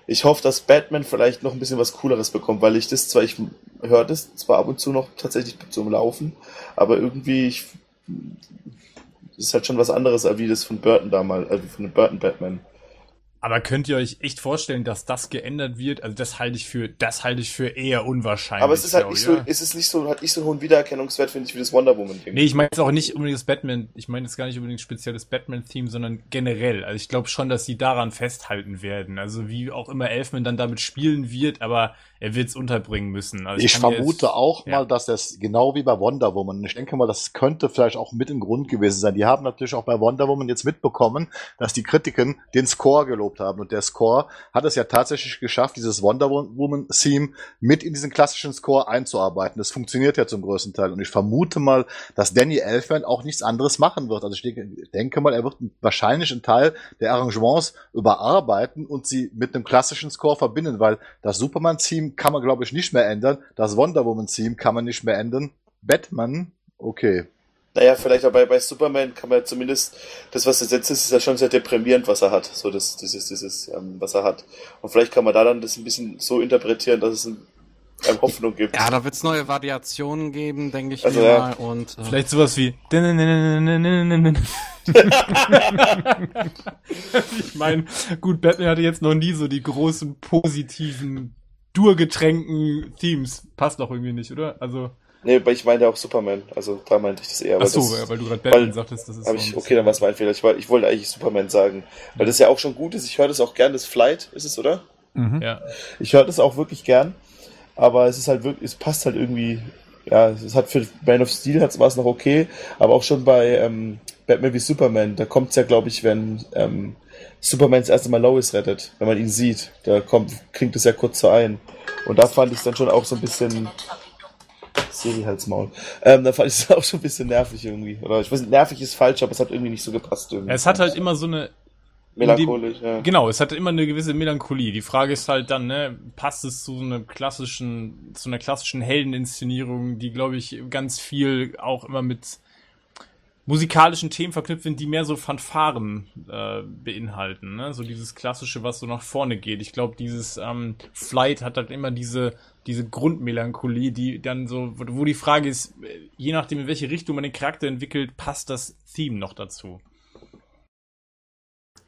Ich hoffe, dass Batman vielleicht noch ein bisschen was Cooleres bekommt, weil ich das zwar, ich höre das zwar ab und zu noch tatsächlich zum Laufen, aber irgendwie, ich, das ist halt schon was anderes, als wie das von Burton damals, also von Burton Batman. Aber könnt ihr euch echt vorstellen, dass das geändert wird? Also das halte ich für, das halte ich für eher unwahrscheinlich. Aber es ist halt nicht so, ist es nicht so, hat nicht so einen hohen Wiedererkennungswert, finde ich, wie das Wonder Woman Ding. Nee, ich meine jetzt auch nicht unbedingt das Batman, ich meine jetzt gar nicht unbedingt speziell das Batman-Theme, sondern generell. Also ich glaube schon, dass sie daran festhalten werden. Also wie auch immer Elfman dann damit spielen wird, aber er wird es unterbringen müssen. Also ich, ich vermute jetzt, auch ja. mal, dass das genau wie bei Wonder Woman, ich denke mal, das könnte vielleicht auch mit ein Grund gewesen sein. Die haben natürlich auch bei Wonder Woman jetzt mitbekommen, dass die Kritiken den Score gelobt haben und der Score hat es ja tatsächlich geschafft, dieses Wonder Woman Theme mit in diesen klassischen Score einzuarbeiten. Das funktioniert ja zum größten Teil und ich vermute mal, dass Danny Elfman auch nichts anderes machen wird. Also ich denke, denke mal, er wird wahrscheinlich einen Teil der Arrangements überarbeiten und sie mit einem klassischen Score verbinden, weil das Superman Theme kann man, glaube ich, nicht mehr ändern. Das Wonder Woman-Theme kann man nicht mehr ändern. Batman, okay. Naja, vielleicht aber bei, bei Superman kann man zumindest, das was jetzt ist, ist ja schon sehr deprimierend, was er hat. So das, dieses, dieses, ähm, was er hat. Und vielleicht kann man da dann das ein bisschen so interpretieren, dass es ein, eine Hoffnung gibt. Ja, da wird es neue Variationen geben, denke ich also, mir ja. mal. Und, äh, Vielleicht sowas wie. ich meine, gut, Batman hatte jetzt noch nie so die großen positiven durgetränken Themes. Passt doch irgendwie nicht, oder? Also. Nee, weil ich meinte auch Superman. Also da meinte ich das eher. Ach so, das, weil du gerade Batman weil, sagtest, das ist. So ich, okay, dann war es mein Fehler. Ich, ich wollte eigentlich Superman sagen. Weil das ja auch schon gut ist. Ich höre das auch gern, das Flight ist es, oder? Mhm. Ja. Ich höre das auch wirklich gern. Aber es ist halt wirklich, es passt halt irgendwie. Ja, es hat für Man of Steel war es noch okay. Aber auch schon bei ähm, Batman wie Superman, da kommt es ja, glaube ich, wenn ähm, Superman das erste Mal Lois rettet, wenn man ihn sieht. Da kommt, klingt es ja kurz so ein. Und da fand ich es dann schon auch so ein bisschen. Siri halt's Maul. Ähm, da fand ich es auch schon ein bisschen nervig irgendwie. Oder ich weiß nicht, nervig ist falsch, aber es hat irgendwie nicht so gepasst irgendwie. Es hat halt immer so eine. Melancholisch, ja. Genau, es hat immer eine gewisse Melancholie. Die Frage ist halt dann, ne, passt es zu so einer klassischen, zu einer klassischen Heldeninszenierung, die, glaube ich, ganz viel auch immer mit musikalischen Themen verknüpft sind, die mehr so Fanfaren äh, beinhalten. Ne? So dieses klassische, was so nach vorne geht. Ich glaube, dieses ähm, Flight hat halt immer diese diese Grundmelancholie, die dann so, wo die Frage ist, je nachdem in welche Richtung man den Charakter entwickelt, passt das Theme noch dazu.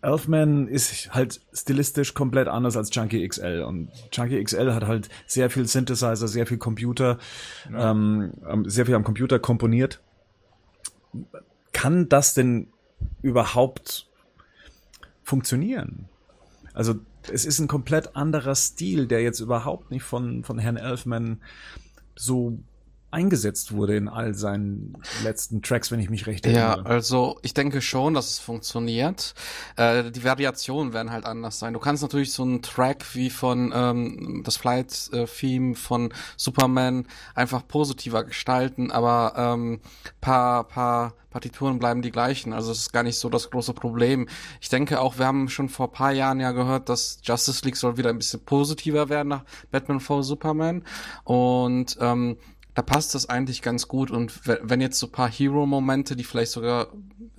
Elfman ist halt stilistisch komplett anders als Junkie XL und Junkie XL hat halt sehr viel Synthesizer, sehr viel Computer, ja. ähm, sehr viel am Computer komponiert. Kann das denn überhaupt funktionieren? Also es ist ein komplett anderer Stil, der jetzt überhaupt nicht von, von Herrn Elfman so eingesetzt wurde in all seinen letzten Tracks, wenn ich mich recht erinnere. Ja, also ich denke schon, dass es funktioniert. Äh, die Variationen werden halt anders sein. Du kannst natürlich so einen Track wie von ähm, das Flight-Theme von Superman einfach positiver gestalten, aber ähm, paar, paar Partituren bleiben die gleichen. Also es ist gar nicht so das große Problem. Ich denke auch, wir haben schon vor paar Jahren ja gehört, dass Justice League soll wieder ein bisschen positiver werden nach Batman v Superman. Und ähm, da passt das eigentlich ganz gut. Und wenn jetzt so paar Hero-Momente, die vielleicht sogar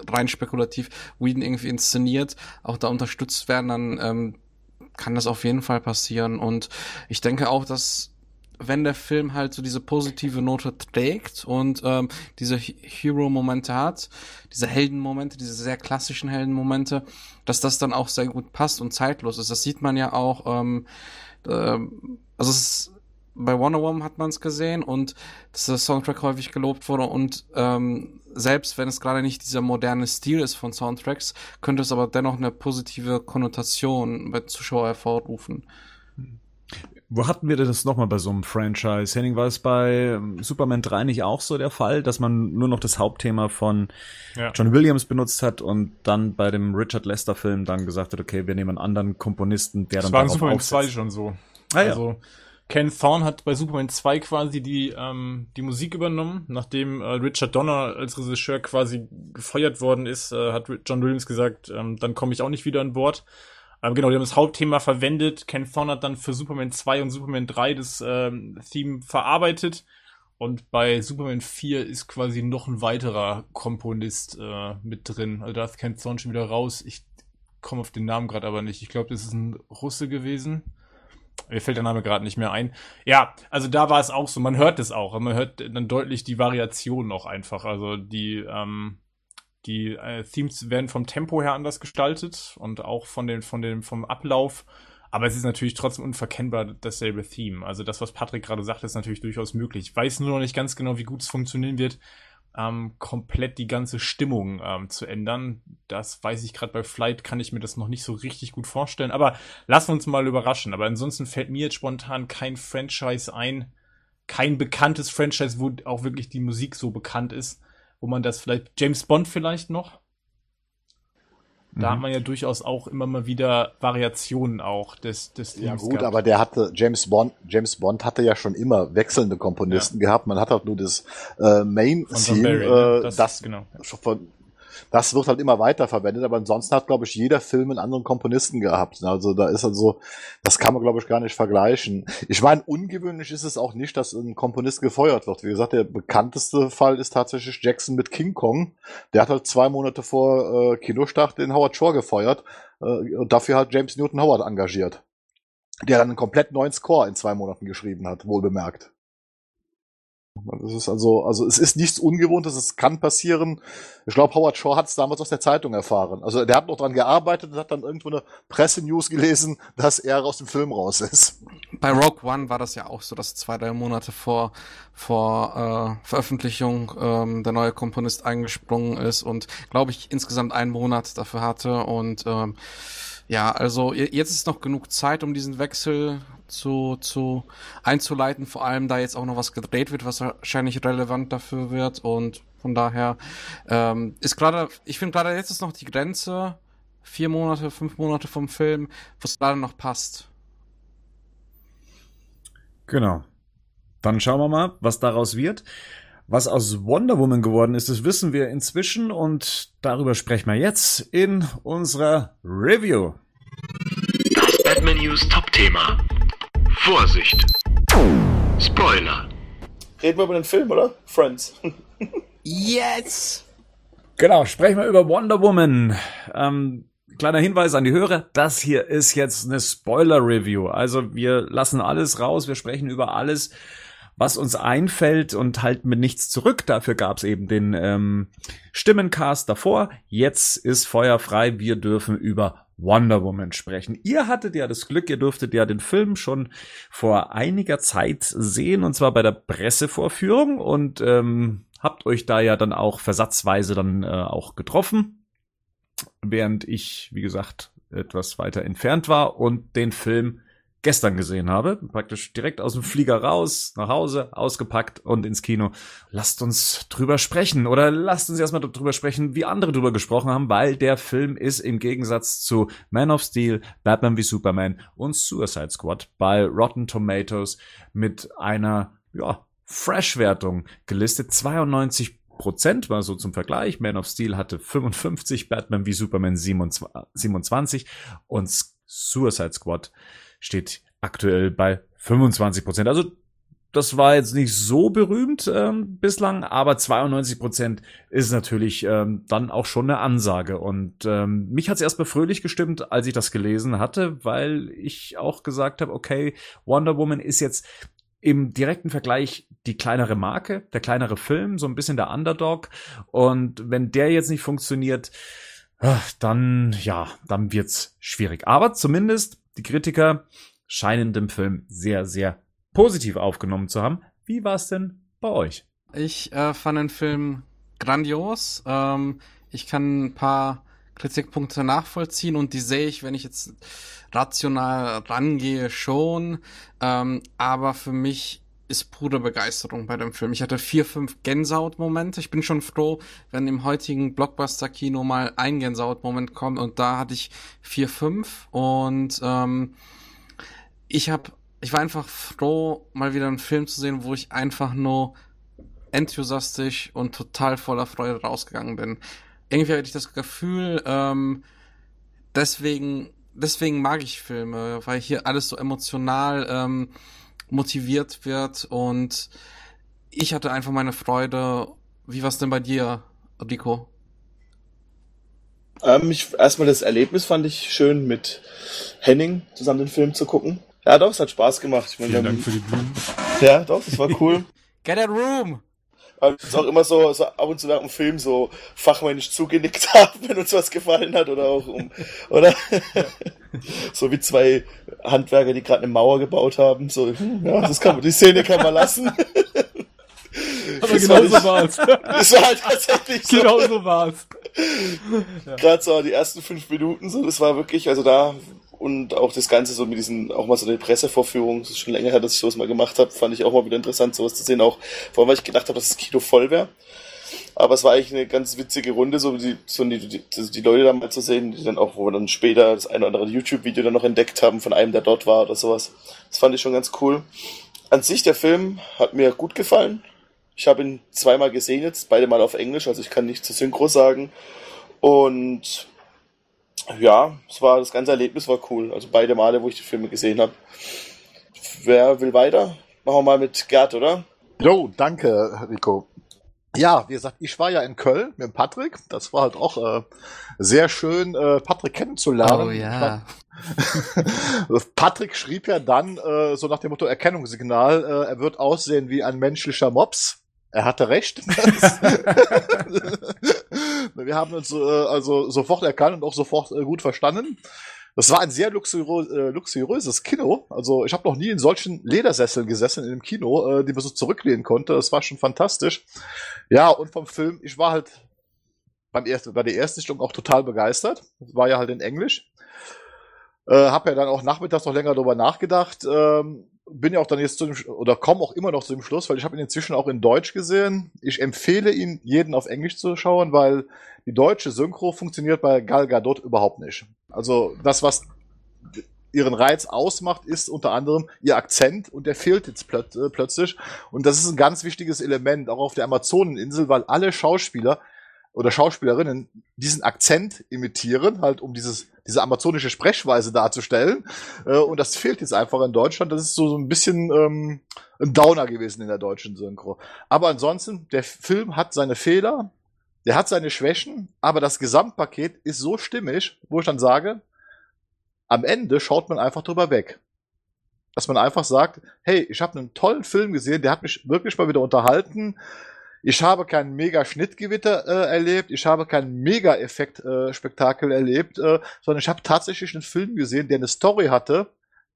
rein spekulativ Whedon irgendwie inszeniert, auch da unterstützt werden, dann ähm, kann das auf jeden Fall passieren. Und ich denke auch, dass wenn der Film halt so diese positive Note trägt und ähm, diese Hero-Momente hat, diese Heldenmomente, diese sehr klassischen Heldenmomente, dass das dann auch sehr gut passt und zeitlos ist. Das sieht man ja auch. Ähm, äh, also es ist bei Wonder Woman hat man es gesehen und dass der Soundtrack häufig gelobt wurde und ähm, selbst wenn es gerade nicht dieser moderne Stil ist von Soundtracks, könnte es aber dennoch eine positive Konnotation bei Zuschauer hervorrufen. Wo hatten wir denn das nochmal bei so einem Franchise? Henning, war es bei ähm, Superman 3 nicht auch so der Fall, dass man nur noch das Hauptthema von ja. John Williams benutzt hat und dann bei dem Richard Lester Film dann gesagt hat, okay, wir nehmen einen anderen Komponisten, der das dann war in Superman 2 schon so. Ah, ja. Ken Thorne hat bei Superman 2 quasi die, ähm, die Musik übernommen. Nachdem äh, Richard Donner als Regisseur quasi gefeuert worden ist, äh, hat John Williams gesagt, ähm, dann komme ich auch nicht wieder an Bord. Ähm, genau, die haben das Hauptthema verwendet. Ken Thorne hat dann für Superman 2 und Superman 3 das ähm, Theme verarbeitet. Und bei Superman 4 ist quasi noch ein weiterer Komponist äh, mit drin. Also da ist Ken Thorne schon wieder raus. Ich komme auf den Namen gerade aber nicht. Ich glaube, das ist ein Russe gewesen. Mir fällt der Name gerade nicht mehr ein. Ja, also da war es auch so. Man hört es auch. Man hört dann deutlich die Variationen auch einfach. Also die, ähm, die äh, Themes werden vom Tempo her anders gestaltet und auch von den, von dem, vom Ablauf. Aber es ist natürlich trotzdem unverkennbar dasselbe Theme. Also das, was Patrick gerade sagt, ist natürlich durchaus möglich. Ich weiß nur noch nicht ganz genau, wie gut es funktionieren wird ähm, komplett die ganze Stimmung ähm, zu ändern. Das weiß ich gerade bei Flight, kann ich mir das noch nicht so richtig gut vorstellen. Aber lassen uns mal überraschen. Aber ansonsten fällt mir jetzt spontan kein Franchise ein, kein bekanntes Franchise, wo auch wirklich die Musik so bekannt ist, wo man das vielleicht, James Bond vielleicht noch? Da mhm. hat man ja durchaus auch immer mal wieder Variationen auch des, des Ja gut, gehabt. aber der hatte, James Bond, James Bond hatte ja schon immer wechselnde Komponisten ja. gehabt. Man hat halt nur das äh, Main-Theme, ne? äh, das, das genau. von, das wird halt immer weiter verwendet, aber ansonsten hat, glaube ich, jeder Film einen anderen Komponisten gehabt. Also da ist also, das kann man, glaube ich, gar nicht vergleichen. Ich meine, ungewöhnlich ist es auch nicht, dass ein Komponist gefeuert wird. Wie gesagt, der bekannteste Fall ist tatsächlich Jackson mit King Kong. Der hat halt zwei Monate vor äh, Kinostart den Howard Shore gefeuert äh, und dafür hat James Newton Howard engagiert. Der dann einen komplett neuen Score in zwei Monaten geschrieben hat, wohl bemerkt. Das ist also, also es ist nichts Ungewohntes, es kann passieren. Ich glaube, Howard Shaw hat es damals aus der Zeitung erfahren. Also der hat noch dran gearbeitet und hat dann irgendwo eine Pressenews gelesen, dass er aus dem Film raus ist. Bei Rogue One war das ja auch so, dass zwei, drei Monate vor, vor äh, Veröffentlichung ähm, der neue Komponist eingesprungen ist und glaube ich insgesamt einen Monat dafür hatte und ähm, ja, also jetzt ist noch genug Zeit, um diesen Wechsel zu, zu einzuleiten, vor allem da jetzt auch noch was gedreht wird, was wahrscheinlich relevant dafür wird und von daher ähm, ist gerade, ich finde gerade jetzt ist noch die Grenze, vier Monate, fünf Monate vom Film, was gerade noch passt. Genau. Dann schauen wir mal, was daraus wird. Was aus Wonder Woman geworden ist, das wissen wir inzwischen und darüber sprechen wir jetzt in unserer Review. Das Batman News Top-Thema. Vorsicht. Spoiler. Reden wir über den Film, oder? Friends. yes! Genau, sprechen wir über Wonder Woman. Ähm, kleiner Hinweis an die Hörer, das hier ist jetzt eine Spoiler-Review. Also wir lassen alles raus, wir sprechen über alles was uns einfällt und halten wir nichts zurück. Dafür gab es eben den ähm, Stimmencast davor. Jetzt ist Feuer frei. Wir dürfen über Wonder Woman sprechen. Ihr hattet ja das Glück, ihr durftet ja den Film schon vor einiger Zeit sehen, und zwar bei der Pressevorführung und ähm, habt euch da ja dann auch versatzweise dann äh, auch getroffen, während ich, wie gesagt, etwas weiter entfernt war und den Film gestern gesehen habe. Praktisch direkt aus dem Flieger raus, nach Hause, ausgepackt und ins Kino. Lasst uns drüber sprechen oder lasst uns erstmal drüber sprechen, wie andere drüber gesprochen haben, weil der Film ist im Gegensatz zu Man of Steel, Batman wie Superman und Suicide Squad bei Rotten Tomatoes mit einer, ja, Fresh-Wertung gelistet. 92 Prozent war so zum Vergleich. Man of Steel hatte 55, Batman wie Superman 27 und Suicide Squad steht aktuell bei 25 Prozent. Also das war jetzt nicht so berühmt ähm, bislang, aber 92 Prozent ist natürlich ähm, dann auch schon eine Ansage. Und ähm, mich hat es erstmal fröhlich gestimmt, als ich das gelesen hatte, weil ich auch gesagt habe, okay, Wonder Woman ist jetzt im direkten Vergleich die kleinere Marke, der kleinere Film, so ein bisschen der Underdog. Und wenn der jetzt nicht funktioniert, dann, ja, dann wird's schwierig. Aber zumindest die Kritiker scheinen den Film sehr, sehr positiv aufgenommen zu haben. Wie war es denn bei euch? Ich äh, fand den Film grandios. Ähm, ich kann ein paar Kritikpunkte nachvollziehen und die sehe ich, wenn ich jetzt rational rangehe, schon. Ähm, aber für mich ist pure Begeisterung bei dem Film. Ich hatte vier, fünf Gänsehaut-Momente. Ich bin schon froh, wenn im heutigen Blockbuster-Kino mal ein Gänsehaut-Moment kommt und da hatte ich vier, fünf und ähm, ich habe, ich war einfach froh, mal wieder einen Film zu sehen, wo ich einfach nur enthusiastisch und total voller Freude rausgegangen bin. Irgendwie hatte ich das Gefühl, ähm, deswegen, deswegen mag ich Filme, weil hier alles so emotional ähm, motiviert wird und ich hatte einfach meine Freude. Wie war's denn bei dir, Rico? Ähm, ich, erstmal das Erlebnis fand ich schön, mit Henning zusammen den Film zu gucken. Ja, doch, es hat Spaß gemacht. Ich meine, Vielen Dank für die Blumen. Ja, doch, das war cool. Get a room! Es ist auch immer so, so ab und zu nach dem Film so fachmännisch zugenickt haben, wenn uns was gefallen hat oder auch um, oder so wie zwei Handwerker, die gerade eine Mauer gebaut haben. So, hm, ja, das kann man, die Szene kann man lassen. Aber das genau so war's. Das war halt tatsächlich so. Genau so war's. Ja. Gerade so die ersten fünf Minuten, so, das war wirklich, also da und auch das Ganze so mit diesen, auch mal so eine Pressevorführung, das ist schon länger her, dass ich sowas mal gemacht habe, fand ich auch mal wieder interessant, sowas zu sehen, auch vor allem, weil ich gedacht habe, dass das Kino voll wäre. Aber es war eigentlich eine ganz witzige Runde, so die, so die, die, die Leute da mal zu sehen, die dann auch, wo wir dann später das eine oder andere YouTube-Video dann noch entdeckt haben von einem, der dort war oder sowas. Das fand ich schon ganz cool. An sich, der Film hat mir gut gefallen. Ich habe ihn zweimal gesehen jetzt, beide mal auf Englisch, also ich kann nicht zu Synchro sagen. Und ja, es war das ganze Erlebnis war cool. Also beide Male, wo ich die Filme gesehen habe. Wer will weiter? Machen wir mal mit Gerd, oder? Jo, danke, Rico. Ja, wie gesagt, ich war ja in Köln mit Patrick. Das war halt auch äh, sehr schön, äh, Patrick kennenzulernen. Oh ja. Patrick schrieb ja dann äh, so nach dem Motto Erkennungssignal, äh, er wird aussehen wie ein menschlicher Mops. Er hatte recht. Wir haben uns äh, also sofort erkannt und auch sofort äh, gut verstanden. Das war ein sehr luxuriö äh, luxuriöses Kino. Also ich habe noch nie in solchen Ledersesseln gesessen in einem Kino, äh, die man so zurücklehnen konnte. Das war schon fantastisch. Ja, und vom Film, ich war halt beim ersten, bei der ersten Stunde auch total begeistert. Das war ja halt in Englisch. Äh, hab ja dann auch nachmittags noch länger darüber nachgedacht. Ähm, bin ja auch dann jetzt zu dem, oder komme auch immer noch zu dem Schluss, weil ich habe ihn inzwischen auch in Deutsch gesehen. Ich empfehle ihn, jeden auf Englisch zu schauen, weil die deutsche Synchro funktioniert bei Gal Gadot überhaupt nicht. Also das, was ihren Reiz ausmacht, ist unter anderem ihr Akzent und der fehlt jetzt äh, plötzlich. Und das ist ein ganz wichtiges Element, auch auf der Amazoneninsel, weil alle Schauspieler oder Schauspielerinnen diesen Akzent imitieren, halt um dieses, diese amazonische Sprechweise darzustellen. Äh, und das fehlt jetzt einfach in Deutschland. Das ist so, so ein bisschen ähm, ein Downer gewesen in der deutschen Synchro. Aber ansonsten, der Film hat seine Fehler, der hat seine Schwächen, aber das Gesamtpaket ist so stimmig, wo ich dann sage, am Ende schaut man einfach drüber weg. dass man einfach sagt, hey, ich habe einen tollen Film gesehen, der hat mich wirklich mal wieder unterhalten. Ich habe kein mega Schnittgewitter äh, erlebt, ich habe kein mega Effekt äh, erlebt, äh, sondern ich habe tatsächlich einen Film gesehen, der eine Story hatte,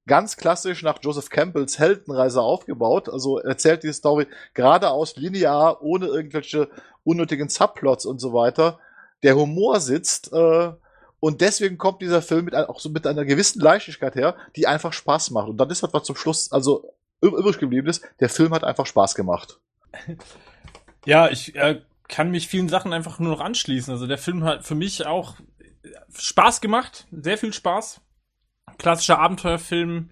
ganz klassisch nach Joseph Campbells Heldenreise aufgebaut. Also erzählt die Story geradeaus linear, ohne irgendwelche unnötigen Subplots und so weiter. Der Humor sitzt äh, und deswegen kommt dieser Film mit, auch so mit einer gewissen Leichtigkeit her, die einfach Spaß macht. Und dann ist halt was zum Schluss, also übrig geblieben ist, der Film hat einfach Spaß gemacht. Ja, ich äh, kann mich vielen Sachen einfach nur noch anschließen. Also der Film hat für mich auch Spaß gemacht, sehr viel Spaß. Klassischer Abenteuerfilm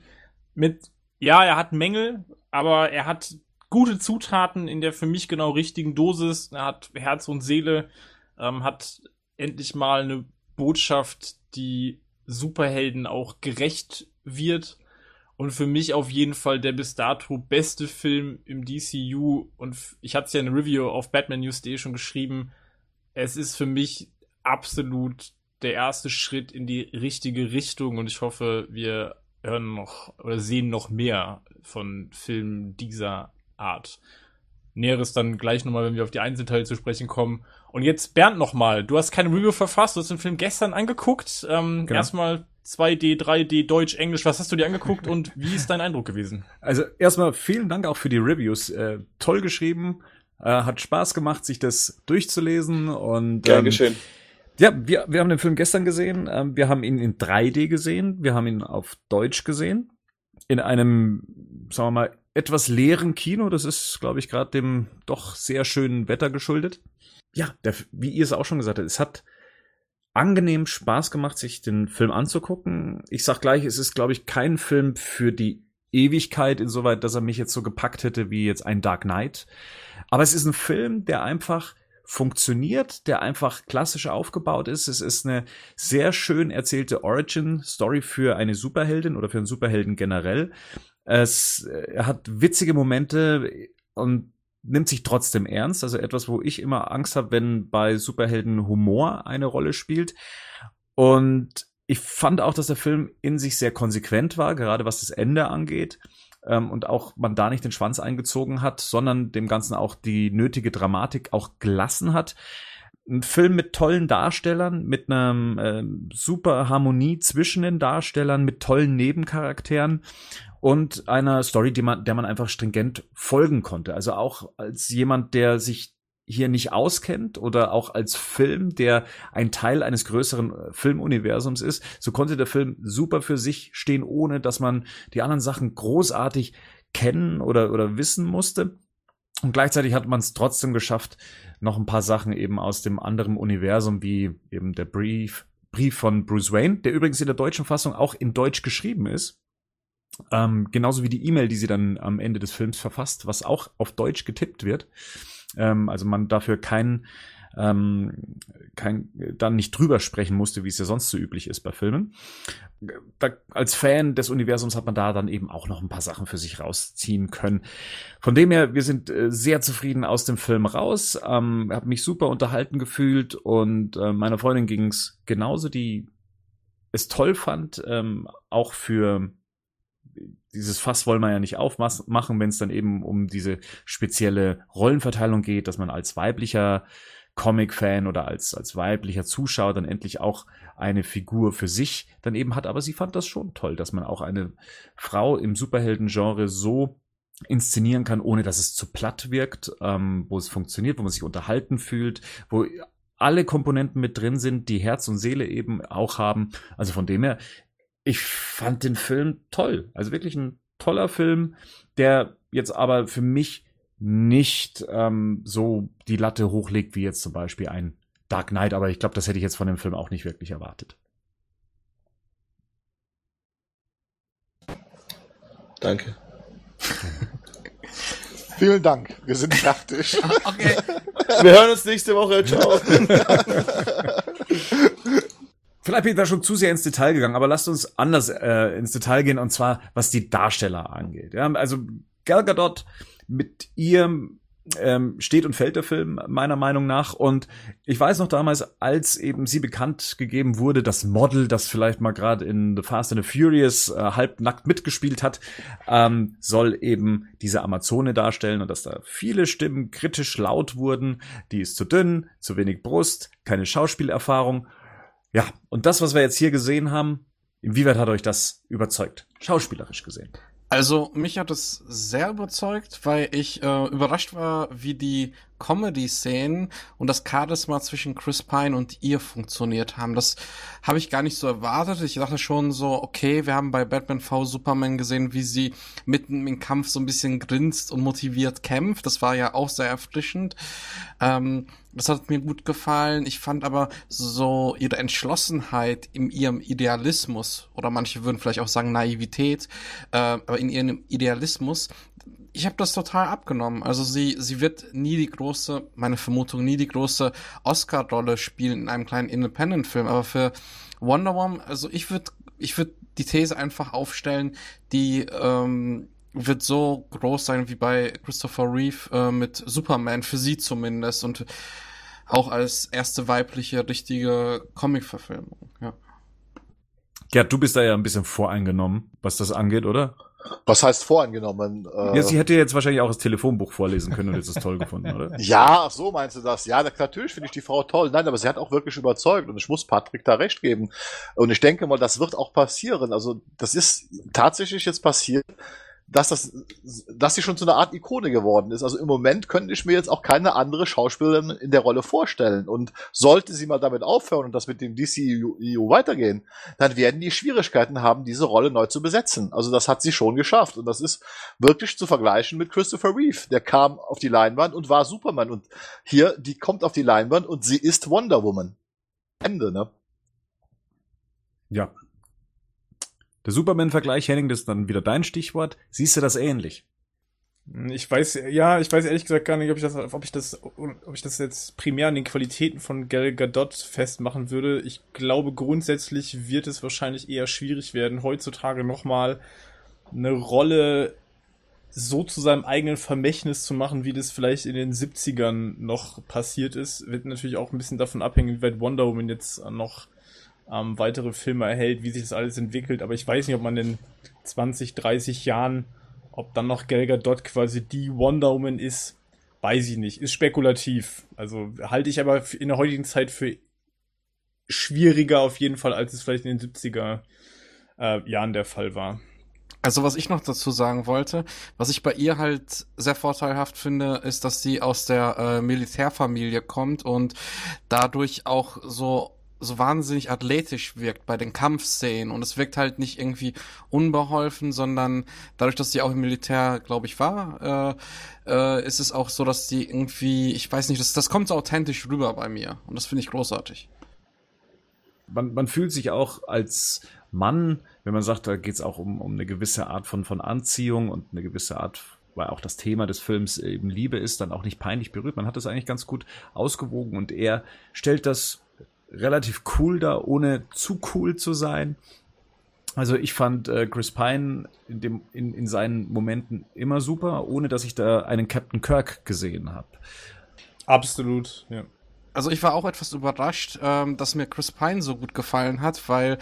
mit, ja, er hat Mängel, aber er hat gute Zutaten in der für mich genau richtigen Dosis. Er hat Herz und Seele, ähm, hat endlich mal eine Botschaft, die Superhelden auch gerecht wird und für mich auf jeden Fall der bis dato beste Film im DCU. Und ich hatte es ja in der Review auf BatmanNews.de schon geschrieben. Es ist für mich absolut der erste Schritt in die richtige Richtung und ich hoffe, wir hören noch oder sehen noch mehr von Filmen dieser Art. Näheres dann gleich nochmal, wenn wir auf die Einzelteile zu sprechen kommen. Und jetzt Bernd nochmal. Du hast keine Review verfasst, du hast den Film gestern angeguckt. Ähm, genau. Erstmal 2D, 3D, Deutsch, Englisch. Was hast du dir angeguckt und wie ist dein Eindruck gewesen? Also erstmal vielen Dank auch für die Reviews. Äh, toll geschrieben, äh, hat Spaß gemacht, sich das durchzulesen und Gern ähm, geschehen. Ja, wir, wir haben den Film gestern gesehen. Ähm, wir haben ihn in 3D gesehen. Wir haben ihn auf Deutsch gesehen. In einem, sagen wir mal, etwas leeren Kino. Das ist, glaube ich, gerade dem doch sehr schönen Wetter geschuldet. Ja, der, wie ihr es auch schon gesagt habt, es hat angenehm Spaß gemacht, sich den Film anzugucken. Ich sag gleich, es ist, glaube ich, kein Film für die Ewigkeit, insoweit, dass er mich jetzt so gepackt hätte wie jetzt ein Dark Knight. Aber es ist ein Film, der einfach funktioniert, der einfach klassisch aufgebaut ist. Es ist eine sehr schön erzählte Origin-Story für eine Superheldin oder für einen Superhelden generell. Es äh, hat witzige Momente und nimmt sich trotzdem ernst. Also etwas, wo ich immer Angst habe, wenn bei Superhelden Humor eine Rolle spielt. Und ich fand auch, dass der Film in sich sehr konsequent war, gerade was das Ende angeht. Ähm, und auch man da nicht den Schwanz eingezogen hat, sondern dem Ganzen auch die nötige Dramatik auch gelassen hat. Ein Film mit tollen Darstellern, mit einer äh, super Harmonie zwischen den Darstellern, mit tollen Nebencharakteren und einer Story, die man, der man einfach stringent folgen konnte. Also auch als jemand, der sich hier nicht auskennt oder auch als Film, der ein Teil eines größeren äh, Filmuniversums ist, so konnte der Film super für sich stehen, ohne dass man die anderen Sachen großartig kennen oder, oder wissen musste. Und gleichzeitig hat man es trotzdem geschafft, noch ein paar Sachen eben aus dem anderen Universum, wie eben der Brief, Brief von Bruce Wayne, der übrigens in der deutschen Fassung auch in Deutsch geschrieben ist. Ähm, genauso wie die E-Mail, die sie dann am Ende des Films verfasst, was auch auf Deutsch getippt wird. Ähm, also man dafür kein, ähm, kein, dann nicht drüber sprechen musste, wie es ja sonst so üblich ist bei Filmen. Da, als Fan des Universums hat man da dann eben auch noch ein paar Sachen für sich rausziehen können. Von dem her, wir sind äh, sehr zufrieden aus dem Film raus. Ähm, habe mich super unterhalten gefühlt und äh, meiner Freundin ging's genauso, die es toll fand, ähm, auch für dieses Fass wollen wir ja nicht aufmachen, wenn es dann eben um diese spezielle Rollenverteilung geht, dass man als weiblicher Comic-Fan oder als, als weiblicher Zuschauer dann endlich auch eine Figur für sich dann eben hat. Aber sie fand das schon toll, dass man auch eine Frau im Superhelden-Genre so inszenieren kann, ohne dass es zu platt wirkt, ähm, wo es funktioniert, wo man sich unterhalten fühlt, wo alle Komponenten mit drin sind, die Herz und Seele eben auch haben. Also von dem her, ich fand den Film toll. Also wirklich ein toller Film, der jetzt aber für mich nicht ähm, so die Latte hochlegt wie jetzt zum Beispiel ein Dark Knight. Aber ich glaube, das hätte ich jetzt von dem Film auch nicht wirklich erwartet. Danke. Vielen Dank. Wir sind fertig. okay. Wir hören uns nächste Woche. Ciao. Vielleicht bin ich da schon zu sehr ins Detail gegangen, aber lasst uns anders äh, ins Detail gehen und zwar was die Darsteller angeht. Ja, also Gal Gadot mit ihrem ähm, steht und fällt der Film meiner Meinung nach. Und ich weiß noch damals, als eben sie bekannt gegeben wurde, das Model, das vielleicht mal gerade in The Fast and the Furious äh, halbnackt mitgespielt hat, ähm, soll eben diese Amazone darstellen und dass da viele Stimmen kritisch laut wurden. Die ist zu dünn, zu wenig Brust, keine Schauspielerfahrung. Ja, und das, was wir jetzt hier gesehen haben, inwieweit hat euch das überzeugt? Schauspielerisch gesehen. Also mich hat es sehr überzeugt, weil ich äh, überrascht war, wie die Comedy-Szenen und das Charisma zwischen Chris Pine und ihr funktioniert haben. Das habe ich gar nicht so erwartet. Ich dachte schon so, okay, wir haben bei Batman v Superman gesehen, wie sie mitten im Kampf so ein bisschen grinst und motiviert kämpft. Das war ja auch sehr erfrischend. Ähm, das hat mir gut gefallen. Ich fand aber so ihre Entschlossenheit in ihrem Idealismus, oder manche würden vielleicht auch sagen Naivität, äh, aber in ihrem Idealismus, ich habe das total abgenommen. Also sie, sie wird nie die große, meine Vermutung, nie die große Oscar-Rolle spielen in einem kleinen Independent-Film. Aber für Wonder Woman, also ich würde, ich würde die These einfach aufstellen, die ähm, wird so groß sein wie bei Christopher Reeve äh, mit Superman, für sie zumindest. Und auch als erste weibliche richtige Comic-Verfilmung, ja. Gerd, du bist da ja ein bisschen voreingenommen, was das angeht, oder? Was heißt voreingenommen? Äh, ja, sie hätte jetzt wahrscheinlich auch das Telefonbuch vorlesen können und jetzt ist toll gefunden, oder? Ja, ach so meinst du das? Ja, natürlich finde ich die Frau toll. Nein, aber sie hat auch wirklich überzeugt und ich muss Patrick da recht geben. Und ich denke mal, das wird auch passieren. Also, das ist tatsächlich jetzt passiert dass das, dass sie schon zu einer Art Ikone geworden ist. Also im Moment könnte ich mir jetzt auch keine andere Schauspielerin in der Rolle vorstellen. Und sollte sie mal damit aufhören und das mit dem DCU weitergehen, dann werden die Schwierigkeiten haben, diese Rolle neu zu besetzen. Also das hat sie schon geschafft. Und das ist wirklich zu vergleichen mit Christopher Reeve. Der kam auf die Leinwand und war Superman. Und hier, die kommt auf die Leinwand und sie ist Wonder Woman. Ende, ne? Ja, der Superman-Vergleich, Henning, das ist dann wieder dein Stichwort. Siehst du das ähnlich? Ich weiß, ja, ich weiß ehrlich gesagt gar nicht, ob ich das, ob ich das, ob ich das jetzt primär an den Qualitäten von Gal Gadot festmachen würde. Ich glaube, grundsätzlich wird es wahrscheinlich eher schwierig werden, heutzutage nochmal eine Rolle so zu seinem eigenen Vermächtnis zu machen, wie das vielleicht in den 70ern noch passiert ist, wird natürlich auch ein bisschen davon abhängen, wie weit Wonder Woman jetzt noch ähm, weitere Filme erhält, wie sich das alles entwickelt. Aber ich weiß nicht, ob man in 20, 30 Jahren, ob dann noch Gal Gadot quasi die Wonder Woman ist, weiß ich nicht. Ist spekulativ. Also halte ich aber in der heutigen Zeit für schwieriger auf jeden Fall, als es vielleicht in den 70er äh, Jahren der Fall war. Also was ich noch dazu sagen wollte, was ich bei ihr halt sehr vorteilhaft finde, ist, dass sie aus der äh, Militärfamilie kommt und dadurch auch so so wahnsinnig athletisch wirkt bei den Kampfszenen und es wirkt halt nicht irgendwie unbeholfen, sondern dadurch, dass sie auch im Militär, glaube ich, war, äh, äh, ist es auch so, dass sie irgendwie, ich weiß nicht, das, das kommt so authentisch rüber bei mir und das finde ich großartig. Man, man fühlt sich auch als Mann, wenn man sagt, da geht es auch um, um eine gewisse Art von, von Anziehung und eine gewisse Art weil auch das Thema des Films eben Liebe ist, dann auch nicht peinlich berührt. Man hat das eigentlich ganz gut ausgewogen und er stellt das relativ cool da, ohne zu cool zu sein. Also ich fand äh, Chris Pine in, dem, in, in seinen Momenten immer super, ohne dass ich da einen Captain Kirk gesehen habe. Absolut, ja. Also ich war auch etwas überrascht, ähm, dass mir Chris Pine so gut gefallen hat, weil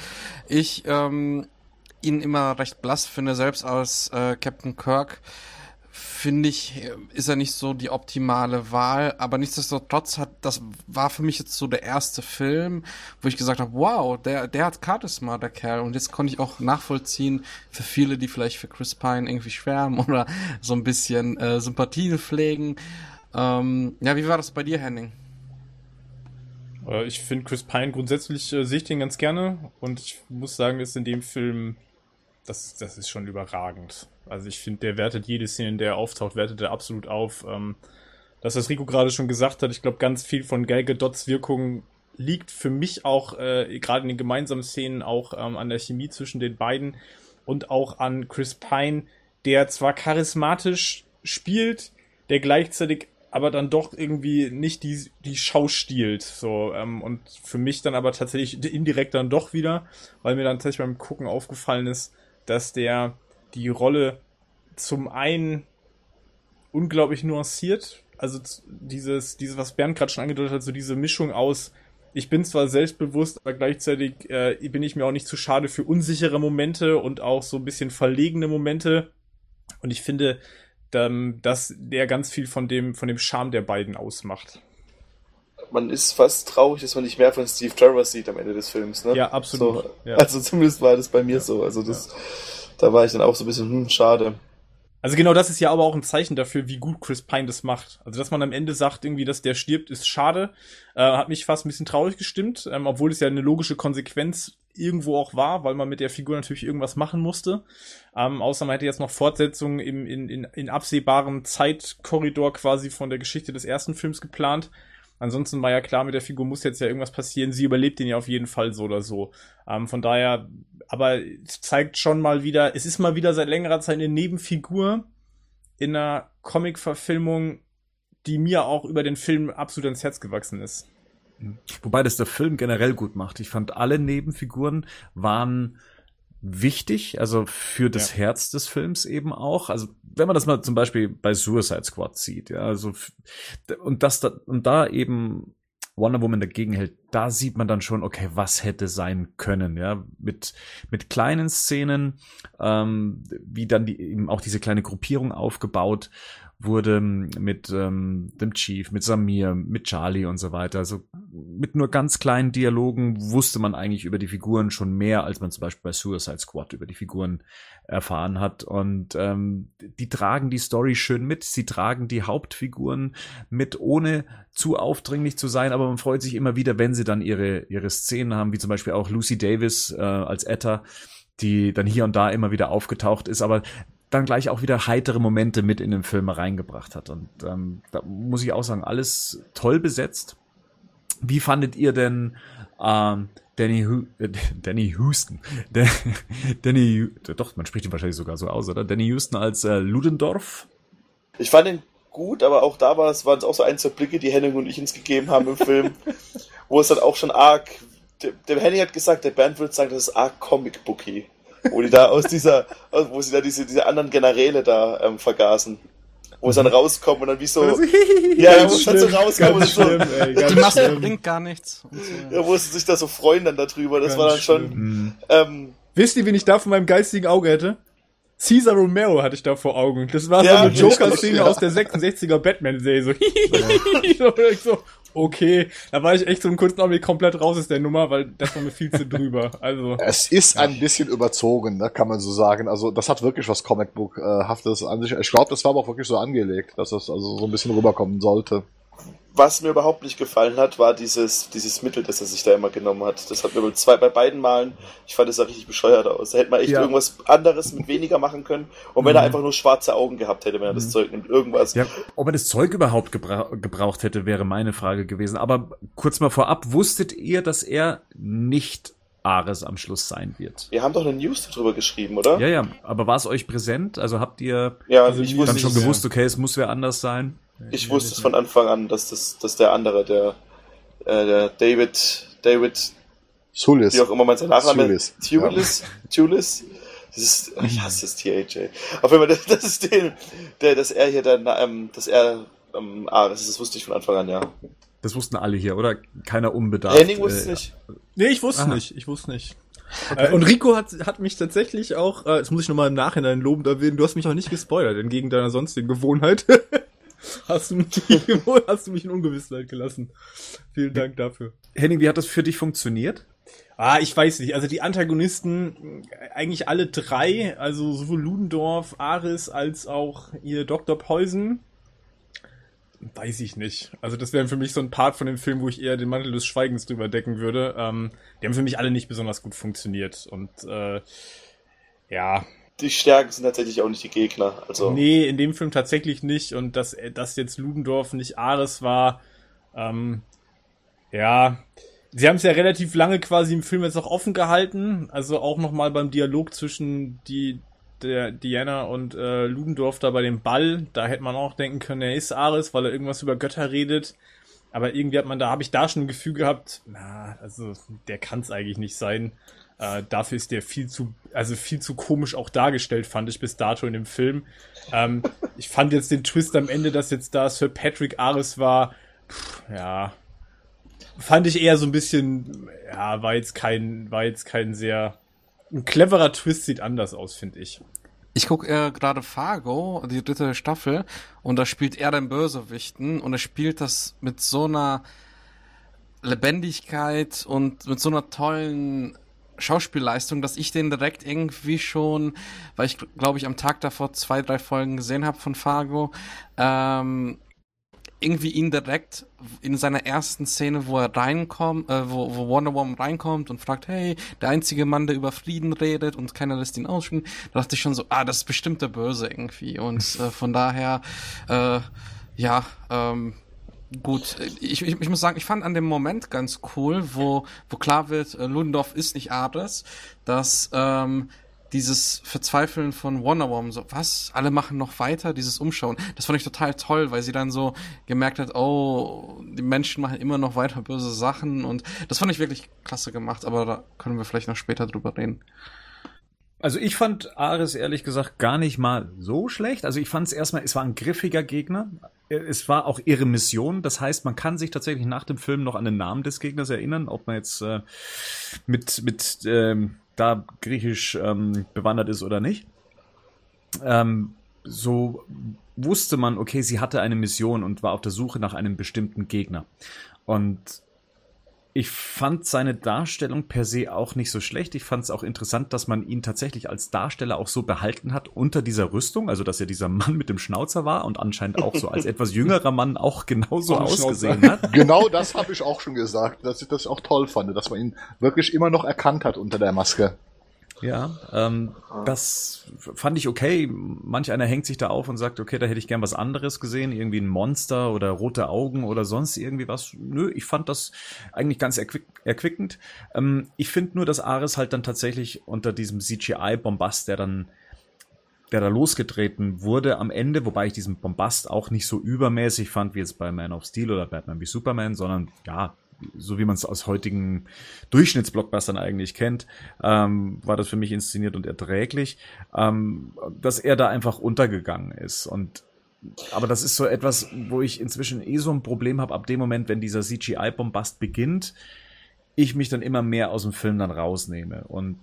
ich ähm, ihn immer recht blass finde, selbst als äh, Captain Kirk finde ich, ist er nicht so die optimale Wahl, aber nichtsdestotrotz hat, das war für mich jetzt so der erste Film, wo ich gesagt habe, wow, der, der hat Charisma, der Kerl, und jetzt konnte ich auch nachvollziehen, für viele, die vielleicht für Chris Pine irgendwie schwärmen oder so ein bisschen äh, Sympathien pflegen. Ähm, ja, wie war das bei dir, Henning? Äh, ich finde Chris Pine grundsätzlich äh, sehe ich den ganz gerne und ich muss sagen, ist in dem Film das, das ist schon überragend. Also ich finde, der wertet jede Szene, in der er auftaucht, wertet er absolut auf. Ähm, das, was Rico gerade schon gesagt hat, ich glaube, ganz viel von Gal Gadots Wirkung liegt für mich auch, äh, gerade in den gemeinsamen Szenen, auch ähm, an der Chemie zwischen den beiden und auch an Chris Pine, der zwar charismatisch spielt, der gleichzeitig aber dann doch irgendwie nicht die, die Schau stiehlt. So, ähm, und für mich dann aber tatsächlich indirekt dann doch wieder, weil mir dann tatsächlich beim Gucken aufgefallen ist, dass der die Rolle zum einen unglaublich nuanciert. Also dieses, dieses, was Bernd gerade schon angedeutet hat, so diese Mischung aus, ich bin zwar selbstbewusst, aber gleichzeitig äh, bin ich mir auch nicht zu schade für unsichere Momente und auch so ein bisschen verlegene Momente. Und ich finde, ähm, dass der ganz viel von dem, von dem Charme der beiden ausmacht. Man ist fast traurig, dass man nicht mehr von Steve Trevor sieht am Ende des Films, ne? Ja, absolut. So, Ja. Also zumindest war das bei mir so. Also das, da war ich dann auch so ein bisschen, hm, schade. Also genau das ist ja aber auch ein Zeichen dafür, wie gut Chris Pine das macht. Also dass man am Ende sagt, irgendwie, dass der stirbt, ist schade. Äh, hat mich fast ein bisschen traurig gestimmt, ähm, obwohl es ja eine logische Konsequenz irgendwo auch war, weil man mit der Figur natürlich irgendwas machen musste. Ähm, außer man hätte jetzt noch Fortsetzungen im, in, in, in absehbarem Zeitkorridor quasi von der Geschichte des ersten Films geplant. Ansonsten war ja klar, mit der Figur muss jetzt ja irgendwas passieren. Sie überlebt den ja auf jeden Fall so oder so. Ähm, von daher, aber zeigt schon mal wieder, es ist mal wieder seit längerer Zeit eine Nebenfigur in einer Comic-Verfilmung, die mir auch über den Film absolut ans Herz gewachsen ist. Wobei das der Film generell gut macht. Ich fand, alle Nebenfiguren waren wichtig, also für das Ja. Herz des Films eben auch. Also wenn man das mal zum Beispiel bei Suicide Squad sieht, ja, also und das da, und da eben Wonder Woman dagegen hält, da sieht man dann schon, okay, was hätte sein können, ja, mit mit kleinen Szenen, ähm, wie dann die eben auch diese kleine Gruppierung aufgebaut wurde mit ähm, dem Chief, mit Samir, mit Charlie und so weiter. Also mit nur ganz kleinen Dialogen wusste man eigentlich über die Figuren schon mehr, als man zum Beispiel bei Suicide Squad über die Figuren erfahren hat. Und ähm, die tragen die Story schön mit, sie tragen die Hauptfiguren mit, ohne zu aufdringlich zu sein, aber man freut sich immer wieder, wenn sie dann ihre, ihre Szenen haben, wie zum Beispiel auch Lucy Davis äh, als Etta, die dann hier und da immer wieder aufgetaucht ist, aber dann gleich auch wieder heitere Momente mit in den Film reingebracht hat. Und ähm, da muss ich auch sagen, alles toll besetzt. Wie fandet ihr denn ähm, Danny, Hu äh, Danny Houston? Dan- Danny, doch, man spricht ihn wahrscheinlich sogar so aus, oder? Danny Houston als äh, Ludendorff? Ich fand ihn gut, aber auch da war es, waren es auch so ein, zwei Blicke, die Henning und ich uns gegeben haben im Film, wo es dann auch schon arg, der, der Henning hat gesagt, der Bernd würde sagen, das ist arg Comic-Booky. Wo die da aus dieser, wo sie da diese, diese anderen Generäle da ähm, vergaßen. Wo sie dann rauskommen und dann wie so, ja, wo sie dann so rauskommen und so, Die Maske bringt gar nichts. Und so. ja, wo sie sich da so freuen dann darüber. Das Ganz war dann schon, Hm. ähm, Wisst ihr, wen ich da von meinem geistigen Auge hätte? Caesar Romero hatte ich da vor Augen. Das war Ja, so eine Joker-Szene ja. aus der 66er Batman-Serie. So, so, so, okay. Da war ich echt so einen kurzen Augenblick komplett raus aus der Nummer, weil das war mir viel zu drüber. Also, Es ist ein bisschen überzogen, ne, kann man so sagen. Also das hat wirklich was Comicbook-haftes an sich. Ich glaube, das war aber auch wirklich so angelegt, dass das also so ein bisschen rüberkommen sollte. Was mir überhaupt nicht gefallen hat, war dieses, dieses Mittel, das er sich da immer genommen hat. Das hat mir bei, zwei, bei beiden Malen, ich fand es sah richtig bescheuert aus. Da hätte man echt Ja. irgendwas anderes mit weniger machen können. Und wenn er einfach nur schwarze Augen gehabt hätte, wenn er das Zeug nimmt, irgendwas. Ja, ob er das Zeug überhaupt gebra gebraucht hätte, wäre meine Frage gewesen. Aber kurz mal vorab, wusstet ihr, dass er nicht Ares am Schluss sein wird? Wir haben doch eine News darüber geschrieben, oder? Ja, ja, aber war es euch präsent? Also habt ihr Ja, Also dann schon gewusst, okay, es muss wer anders sein? Ich wusste es von Anfang an, dass das, dass der andere, der, äh, der David, David, Sulis. wie auch immer man sein Nachname Tulis. Tulis, Tulis. Das ist, ich hasse das THJ. Auf jeden Fall, das, das ist den, der, dass er hier dann, ähm, dass er, ähm, ah, das, ist, das wusste ich von Anfang an, ja. Das wussten alle hier, oder? Keiner unbedarft. Henning wusste es äh, nicht. nee, ich wusste Aha. nicht. Ich wusste nicht. Äh, und Rico hat, hat mich tatsächlich auch, äh, das muss ich nochmal im Nachhinein lobend erwähnen, du hast mich auch nicht gespoilert, entgegen deiner sonstigen Gewohnheit. hast, du mich, hast du mich in Ungewissheit gelassen. Vielen Dank dafür. Henning, wie hat das für dich funktioniert? Ah, ich weiß nicht. Also die Antagonisten, eigentlich alle drei, also sowohl Ludendorff, Aris als auch ihr Dr. Poison, weiß ich nicht. Also das wäre für mich so ein Part von dem Film, wo ich eher den Mantel des Schweigens drüber decken würde. Ähm, die haben für mich alle nicht besonders gut funktioniert. Und äh, ja, Die Stärken sind tatsächlich auch nicht die Gegner. Also, Nee, in dem Film tatsächlich nicht. Und dass, dass jetzt Ludendorff nicht Ares war, ähm, ja. Sie haben es ja relativ lange quasi im Film jetzt auch offen gehalten. Also auch nochmal beim Dialog zwischen die, der Diana und äh, Ludendorff da bei dem Ball. Da hätte man auch denken können, er ist Ares, weil er irgendwas über Götter redet. Aber irgendwie hat man da, habe ich da schon ein Gefühl gehabt, na, also der kann es eigentlich nicht sein. Äh, dafür ist der viel zu, also viel zu komisch auch dargestellt, fand ich bis dato in dem Film. Ähm, ich fand jetzt den Twist am Ende, dass jetzt da Sir Patrick Ares war, pff, ja, fand ich eher so ein bisschen, ja, war jetzt kein, war jetzt kein sehr, ein cleverer Twist sieht anders aus, finde ich. Ich gucke äh, gerade Fargo, die dritte Staffel, und da spielt er den Bösewichten und er spielt das mit so einer Lebendigkeit und mit so einer tollen Schauspielleistung, dass ich den direkt irgendwie schon, weil ich glaube ich am Tag davor zwei, drei Folgen gesehen habe von Fargo, ähm, irgendwie ihn direkt in seiner ersten Szene, wo er reinkommt, äh, wo, wo Wonder Woman reinkommt und fragt, hey, der einzige Mann, der über Frieden redet und keiner lässt ihn aussprechen, da dachte ich schon so, ah, das ist bestimmt der Böse irgendwie. Und äh, von daher, äh, ja, ähm, gut, ich, ich, ich muss sagen, ich fand an dem Moment ganz cool, wo, wo klar wird, äh, Ludendorff ist nicht Ares, dass ähm, dieses Verzweifeln von Wonder Woman, so, was? Alle machen noch weiter, dieses Umschauen. Das fand ich total toll, weil sie dann so gemerkt hat, oh, die Menschen machen immer noch weiter böse Sachen und das fand ich wirklich klasse gemacht, aber da können wir vielleicht noch später drüber reden. Also ich fand Ares ehrlich gesagt gar nicht mal so schlecht. Also ich fand es erstmal, es war ein griffiger Gegner. Es war auch ihre Mission. Das heißt, man kann sich tatsächlich nach dem Film noch an den Namen des Gegners erinnern, ob man jetzt äh, mit, mit ähm, da griechisch ähm, bewandert ist oder nicht. Ähm, so wusste man, okay, sie hatte eine Mission und war auf der Suche nach einem bestimmten Gegner. Und ich fand seine Darstellung per se auch nicht so schlecht. Ich fand es auch interessant, dass man ihn tatsächlich als Darsteller auch so behalten hat unter dieser Rüstung, also dass er dieser Mann mit dem Schnauzer war und anscheinend auch so als etwas jüngerer Mann auch genauso ausgesehen Schnauzer. hat. Genau das habe ich auch schon gesagt, dass ich das auch toll fand, dass man ihn wirklich immer noch erkannt hat unter der Maske. Ja, ähm, das fand ich okay. Manch einer hängt sich da auf und sagt, okay, da hätte ich gern was anderes gesehen, irgendwie ein Monster oder rote Augen oder sonst irgendwie was. Nö, ich fand das eigentlich ganz erquick erquickend. Ähm, ich finde nur, dass Ares halt dann tatsächlich unter diesem CGI-Bombast, der dann der da losgetreten wurde am Ende, wobei ich diesen Bombast auch nicht so übermäßig fand wie jetzt bei Man of Steel oder Batman wie Superman, sondern ja, so wie man es aus heutigen Durchschnittsblockbustern eigentlich kennt, ähm, war das für mich inszeniert und erträglich, ähm, dass er da einfach untergegangen ist. Und aber das ist so etwas, wo ich inzwischen eh so ein Problem habe, ab dem Moment, wenn dieser CGI-Bombast beginnt, ich mich dann immer mehr aus dem Film dann rausnehme und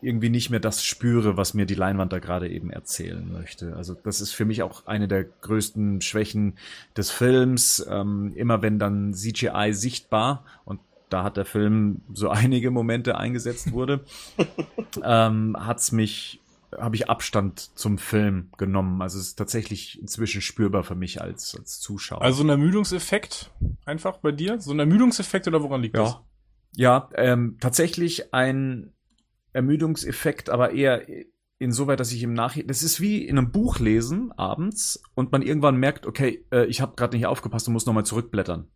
irgendwie nicht mehr das spüre, was mir die Leinwand da gerade eben erzählen möchte. Also das ist für mich auch eine der größten Schwächen des Films. Ähm, immer wenn dann CGI sichtbar und da hat der Film so einige Momente eingesetzt wurde, ähm, hat's mich habe ich Abstand zum Film genommen. Also es ist tatsächlich inzwischen spürbar für mich als, als Zuschauer. Also ein Ermüdungseffekt einfach bei dir? So ein Ermüdungseffekt oder woran liegt Ja. das? Ja, ähm, tatsächlich ein Ermüdungseffekt, aber eher insoweit, dass ich im Nachhinein, das ist wie in einem Buch lesen abends und man irgendwann merkt, okay, äh, ich habe gerade nicht aufgepasst und muss nochmal zurückblättern.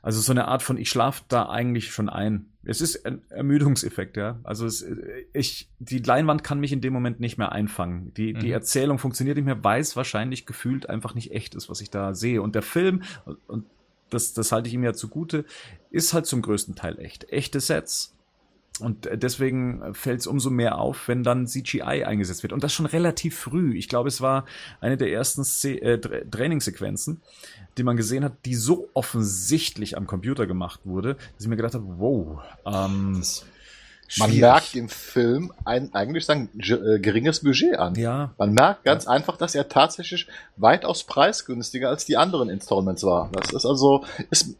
Also so eine Art von, ich schlafe da eigentlich schon ein. Es ist ein Ermüdungseffekt, ja. Also es, äh, ich, die Leinwand kann mich in dem Moment nicht mehr einfangen. Die, die Mhm. Erzählung funktioniert nicht mehr, weil es wahrscheinlich gefühlt einfach nicht echt ist, was ich da sehe. Und der Film, und das, das halte ich ihm ja zugute, ist halt zum größten Teil echt. Echte Sets. Und deswegen fällt es umso mehr auf, wenn dann CGI eingesetzt wird. Und das schon relativ früh. Ich glaube, es war eine der ersten Sze äh, Tra- Trainingssequenzen, die man gesehen hat, die so offensichtlich am Computer gemacht wurde, dass ich mir gedacht habe, wow. Ähm, Man merkt im Film ein, eigentlich sein äh, geringes Budget an. Ja, Man merkt ganz einfach, dass er tatsächlich weitaus preisgünstiger als die anderen Installments war. Das ist also, ist,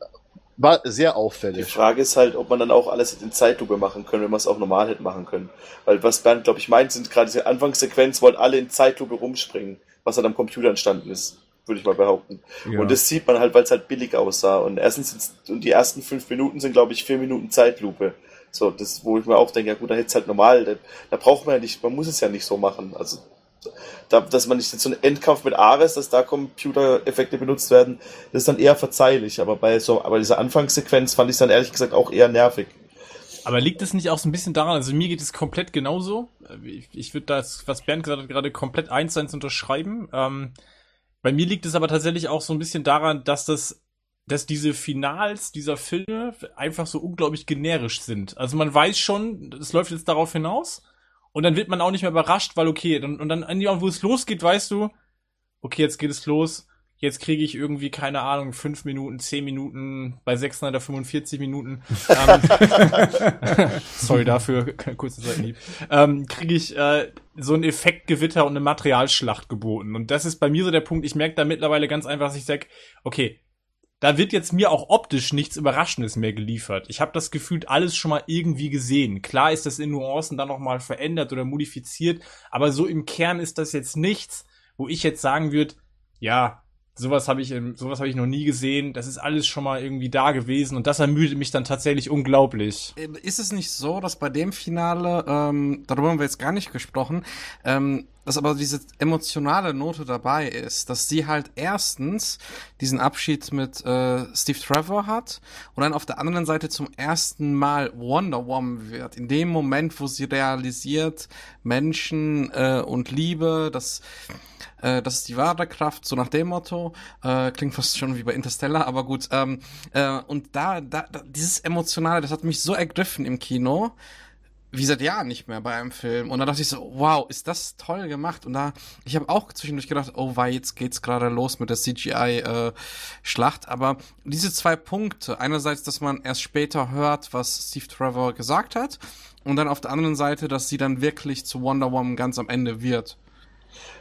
war sehr Die auffällig. Frage ist halt, ob man dann auch alles in Zeitlupe machen können, wenn man es auch normal hätte machen können. Weil was Bernd, glaube ich, meint, sind gerade diese Anfangssequenz, wollen alle in Zeitlupe rumspringen, was halt am Computer entstanden ist, würde ich mal behaupten. ja. Und das sieht man halt, weil es halt billig aussah. Und erstens und die ersten fünf Minuten sind, glaube ich, vier Minuten Zeitlupe. So, das, wo ich mir auch denke, ja gut, da hätte es halt normal, da, da braucht man ja nicht, man muss es ja nicht so machen. Also, da, dass man nicht so einen Endkampf mit Ares, dass da Computereffekte benutzt werden, das ist dann eher verzeihlich. Aber bei so, aber dieser Anfangssequenz fand ich dann ehrlich gesagt auch eher nervig. Aber liegt es nicht auch so ein bisschen daran, also mir geht es komplett genauso. Ich, ich würde das, was Bernd gesagt hat, gerade komplett eins zu eins unterschreiben. Ähm, bei mir liegt es aber tatsächlich auch so ein bisschen daran, dass das dass diese Finals dieser Filme einfach so unglaublich generisch sind. Also man weiß schon, es läuft jetzt darauf hinaus und dann wird man auch nicht mehr überrascht, weil okay, dann, und dann, wo es losgeht, weißt du, okay, jetzt geht es los, jetzt kriege ich irgendwie, keine Ahnung, fünf Minuten, zehn Minuten, bei 645 Minuten, ähm, sorry dafür, kurze Seitenhieb, ähm, kriege ich äh, so ein Effektgewitter und eine Materialschlacht geboten. Und das ist bei mir so der Punkt, ich merke da mittlerweile ganz einfach, dass ich sage, okay, da wird jetzt mir auch optisch nichts Überraschendes mehr geliefert. Ich habe das Gefühl, alles schon mal irgendwie gesehen. Klar ist das in Nuancen dann nochmal verändert oder modifiziert, aber so im Kern ist das jetzt nichts, wo ich jetzt sagen würde, ja, sowas habe ich, sowas habe ich noch nie gesehen. Das ist alles schon mal irgendwie da gewesen und das ermüdet mich dann tatsächlich unglaublich. Äh, ist es nicht so, dass bei dem Finale, ähm, darüber haben wir jetzt gar nicht gesprochen, ähm, dass aber diese emotionale Note dabei ist, dass sie halt erstens diesen Abschied mit äh, Steve Trevor hat und dann auf der anderen Seite zum ersten Mal Wonder Woman wird. In dem Moment, wo sie realisiert, Menschen äh, und Liebe, das äh, das ist die wahre Kraft, so nach dem Motto. Äh, klingt fast schon wie bei Interstellar, aber gut. Ähm, äh, und da, da, da, dieses Emotionale, das hat mich so ergriffen im Kino wie seit Jahren nicht mehr bei einem Film. Und da dachte ich so, wow, ist das toll gemacht. Und da, ich habe auch zwischendurch gedacht, oh, weil jetzt geht's gerade los mit der CGI-Schlacht. Äh, Aber diese zwei Punkte, einerseits, dass man erst später hört, was Steve Trevor gesagt hat, und dann auf der anderen Seite, dass sie dann wirklich zu Wonder Woman ganz am Ende wird.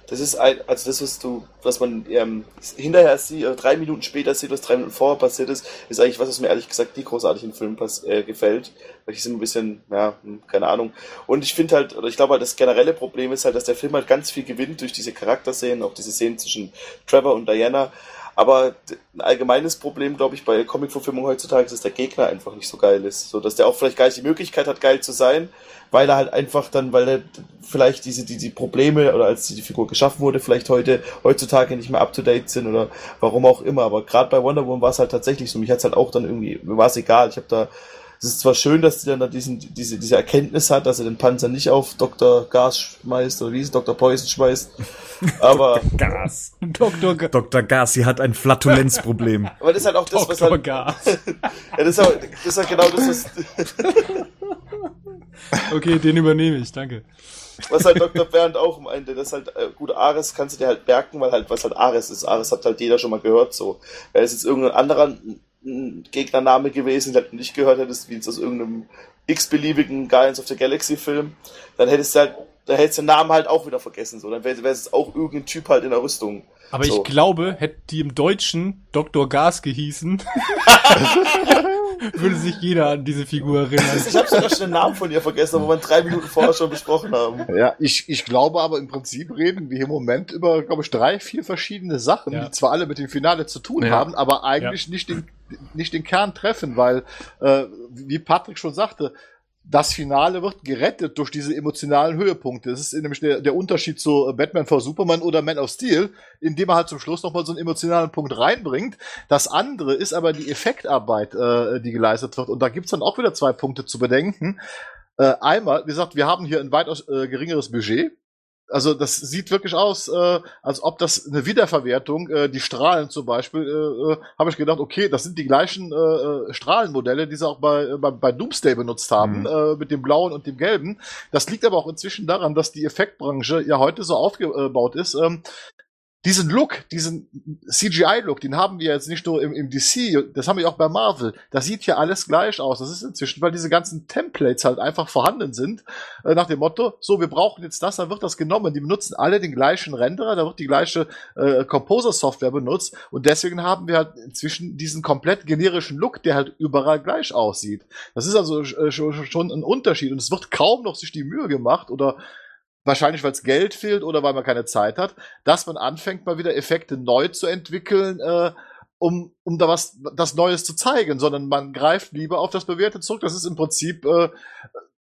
Das ist ein, also das, was du, was man ähm, hinterher sieht, oder drei Minuten später sieht, was drei Minuten vorher passiert ist, ist eigentlich was, was mir ehrlich gesagt nie großartig im Film pass, äh, gefällt. Weil ich sind ein bisschen, ja, hm, keine Ahnung. Und ich finde halt, oder ich glaube halt, das generelle Problem ist halt, dass der Film halt ganz viel gewinnt durch diese Charakterszenen, auch diese Szenen zwischen Trevor und Diana. Aber ein allgemeines Problem, glaube ich, bei Comic-Verfilmung heutzutage ist, dass der Gegner einfach nicht so geil ist. So, dass der auch vielleicht gar nicht die Möglichkeit hat, geil zu sein, weil er halt einfach dann, weil er vielleicht diese, diese Probleme oder als die Figur geschaffen wurde, vielleicht heute, heutzutage nicht mehr up to date sind oder warum auch immer. Aber gerade bei Wonder Woman war es halt tatsächlich so. Mich hat es halt auch dann irgendwie, mir war es egal. Ich habe da es ist zwar schön, dass sie dann da diesen, diese, diese Erkenntnis hat, dass er den Panzer nicht auf Dr. Gas schmeißt oder wie es Dr. Poison schmeißt. Aber. Dr. Gas. Dr. Ga Dr. Gas, sie hat ein Flatulenzproblem. Aber das ist halt auch das, Dr. was halt. Gas. ja, das ist, halt, das ist halt genau das, was. okay, den übernehme ich, danke. Was halt Dr. Bernd auch meinte, das halt, äh, gut, Ares kannst du dir halt merken, weil halt, was halt Ares ist. Ares hat halt jeder schon mal gehört, so. Wäre es jetzt irgendein anderer Gegnername gewesen, den du nicht gehört hättest, wie jetzt aus irgendeinem x-beliebigen Guardians of the Galaxy Film, dann hättest du halt, da hättest du den Namen halt auch wieder vergessen, so. Dann wäre wär es auch irgendein Typ halt in der Rüstung. Aber so. ich glaube, hätte die im Deutschen Dr. Gas gehießen, würde sich jeder an diese Figur erinnern. Ich habe sogar schon den Namen von ihr vergessen, wo wir drei Minuten vorher schon besprochen haben. Ja, ich, ich glaube aber im Prinzip reden wir im Moment über, glaube ich, drei, vier verschiedene Sachen, Ja. die zwar alle mit dem Finale zu tun Ja. haben, aber eigentlich nicht, den, nicht den Kern treffen, weil, äh, wie Patrick schon sagte, das Finale wird gerettet durch diese emotionalen Höhepunkte. Das ist nämlich der, der Unterschied zu Batman vor Superman oder Man of Steel, indem er halt zum Schluss nochmal so einen emotionalen Punkt reinbringt. Das andere ist aber die Effektarbeit, äh, die geleistet wird. Und da gibt's dann auch wieder zwei Punkte zu bedenken. Äh, einmal, wie gesagt, wir haben hier ein weitaus äh, geringeres Budget. Also das sieht wirklich aus, äh, als ob das eine Wiederverwertung, äh, die Strahlen zum Beispiel, äh, äh, habe ich gedacht, okay, das sind die gleichen äh, äh, Strahlenmodelle, die sie auch bei, äh, bei, bei Doomsday benutzt haben, Mhm. äh, mit dem blauen und dem gelben. Das liegt aber auch inzwischen daran, dass die Effektbranche ja heute so aufgebaut ist. Ähm, diesen Look, diesen CGI-Look, den haben wir jetzt nicht nur im, im DC, das haben wir auch bei Marvel. Das sieht ja alles gleich aus. Das ist inzwischen, weil diese ganzen Templates halt einfach vorhanden sind, äh, nach dem Motto, so, wir brauchen jetzt das, dann wird das genommen. Die benutzen alle den gleichen Renderer, da wird die gleiche äh, Composer-Software benutzt und deswegen haben wir halt inzwischen diesen komplett generischen Look, der halt überall gleich aussieht. Das ist also äh, schon, schon ein Unterschied und es wird kaum noch sich die Mühe gemacht oder wahrscheinlich weil es Geld fehlt oder weil man keine Zeit hat, dass man anfängt, mal wieder Effekte neu zu entwickeln, äh, um, um da was das Neues zu zeigen, sondern man greift lieber auf das Bewährte zurück. Das ist im Prinzip äh,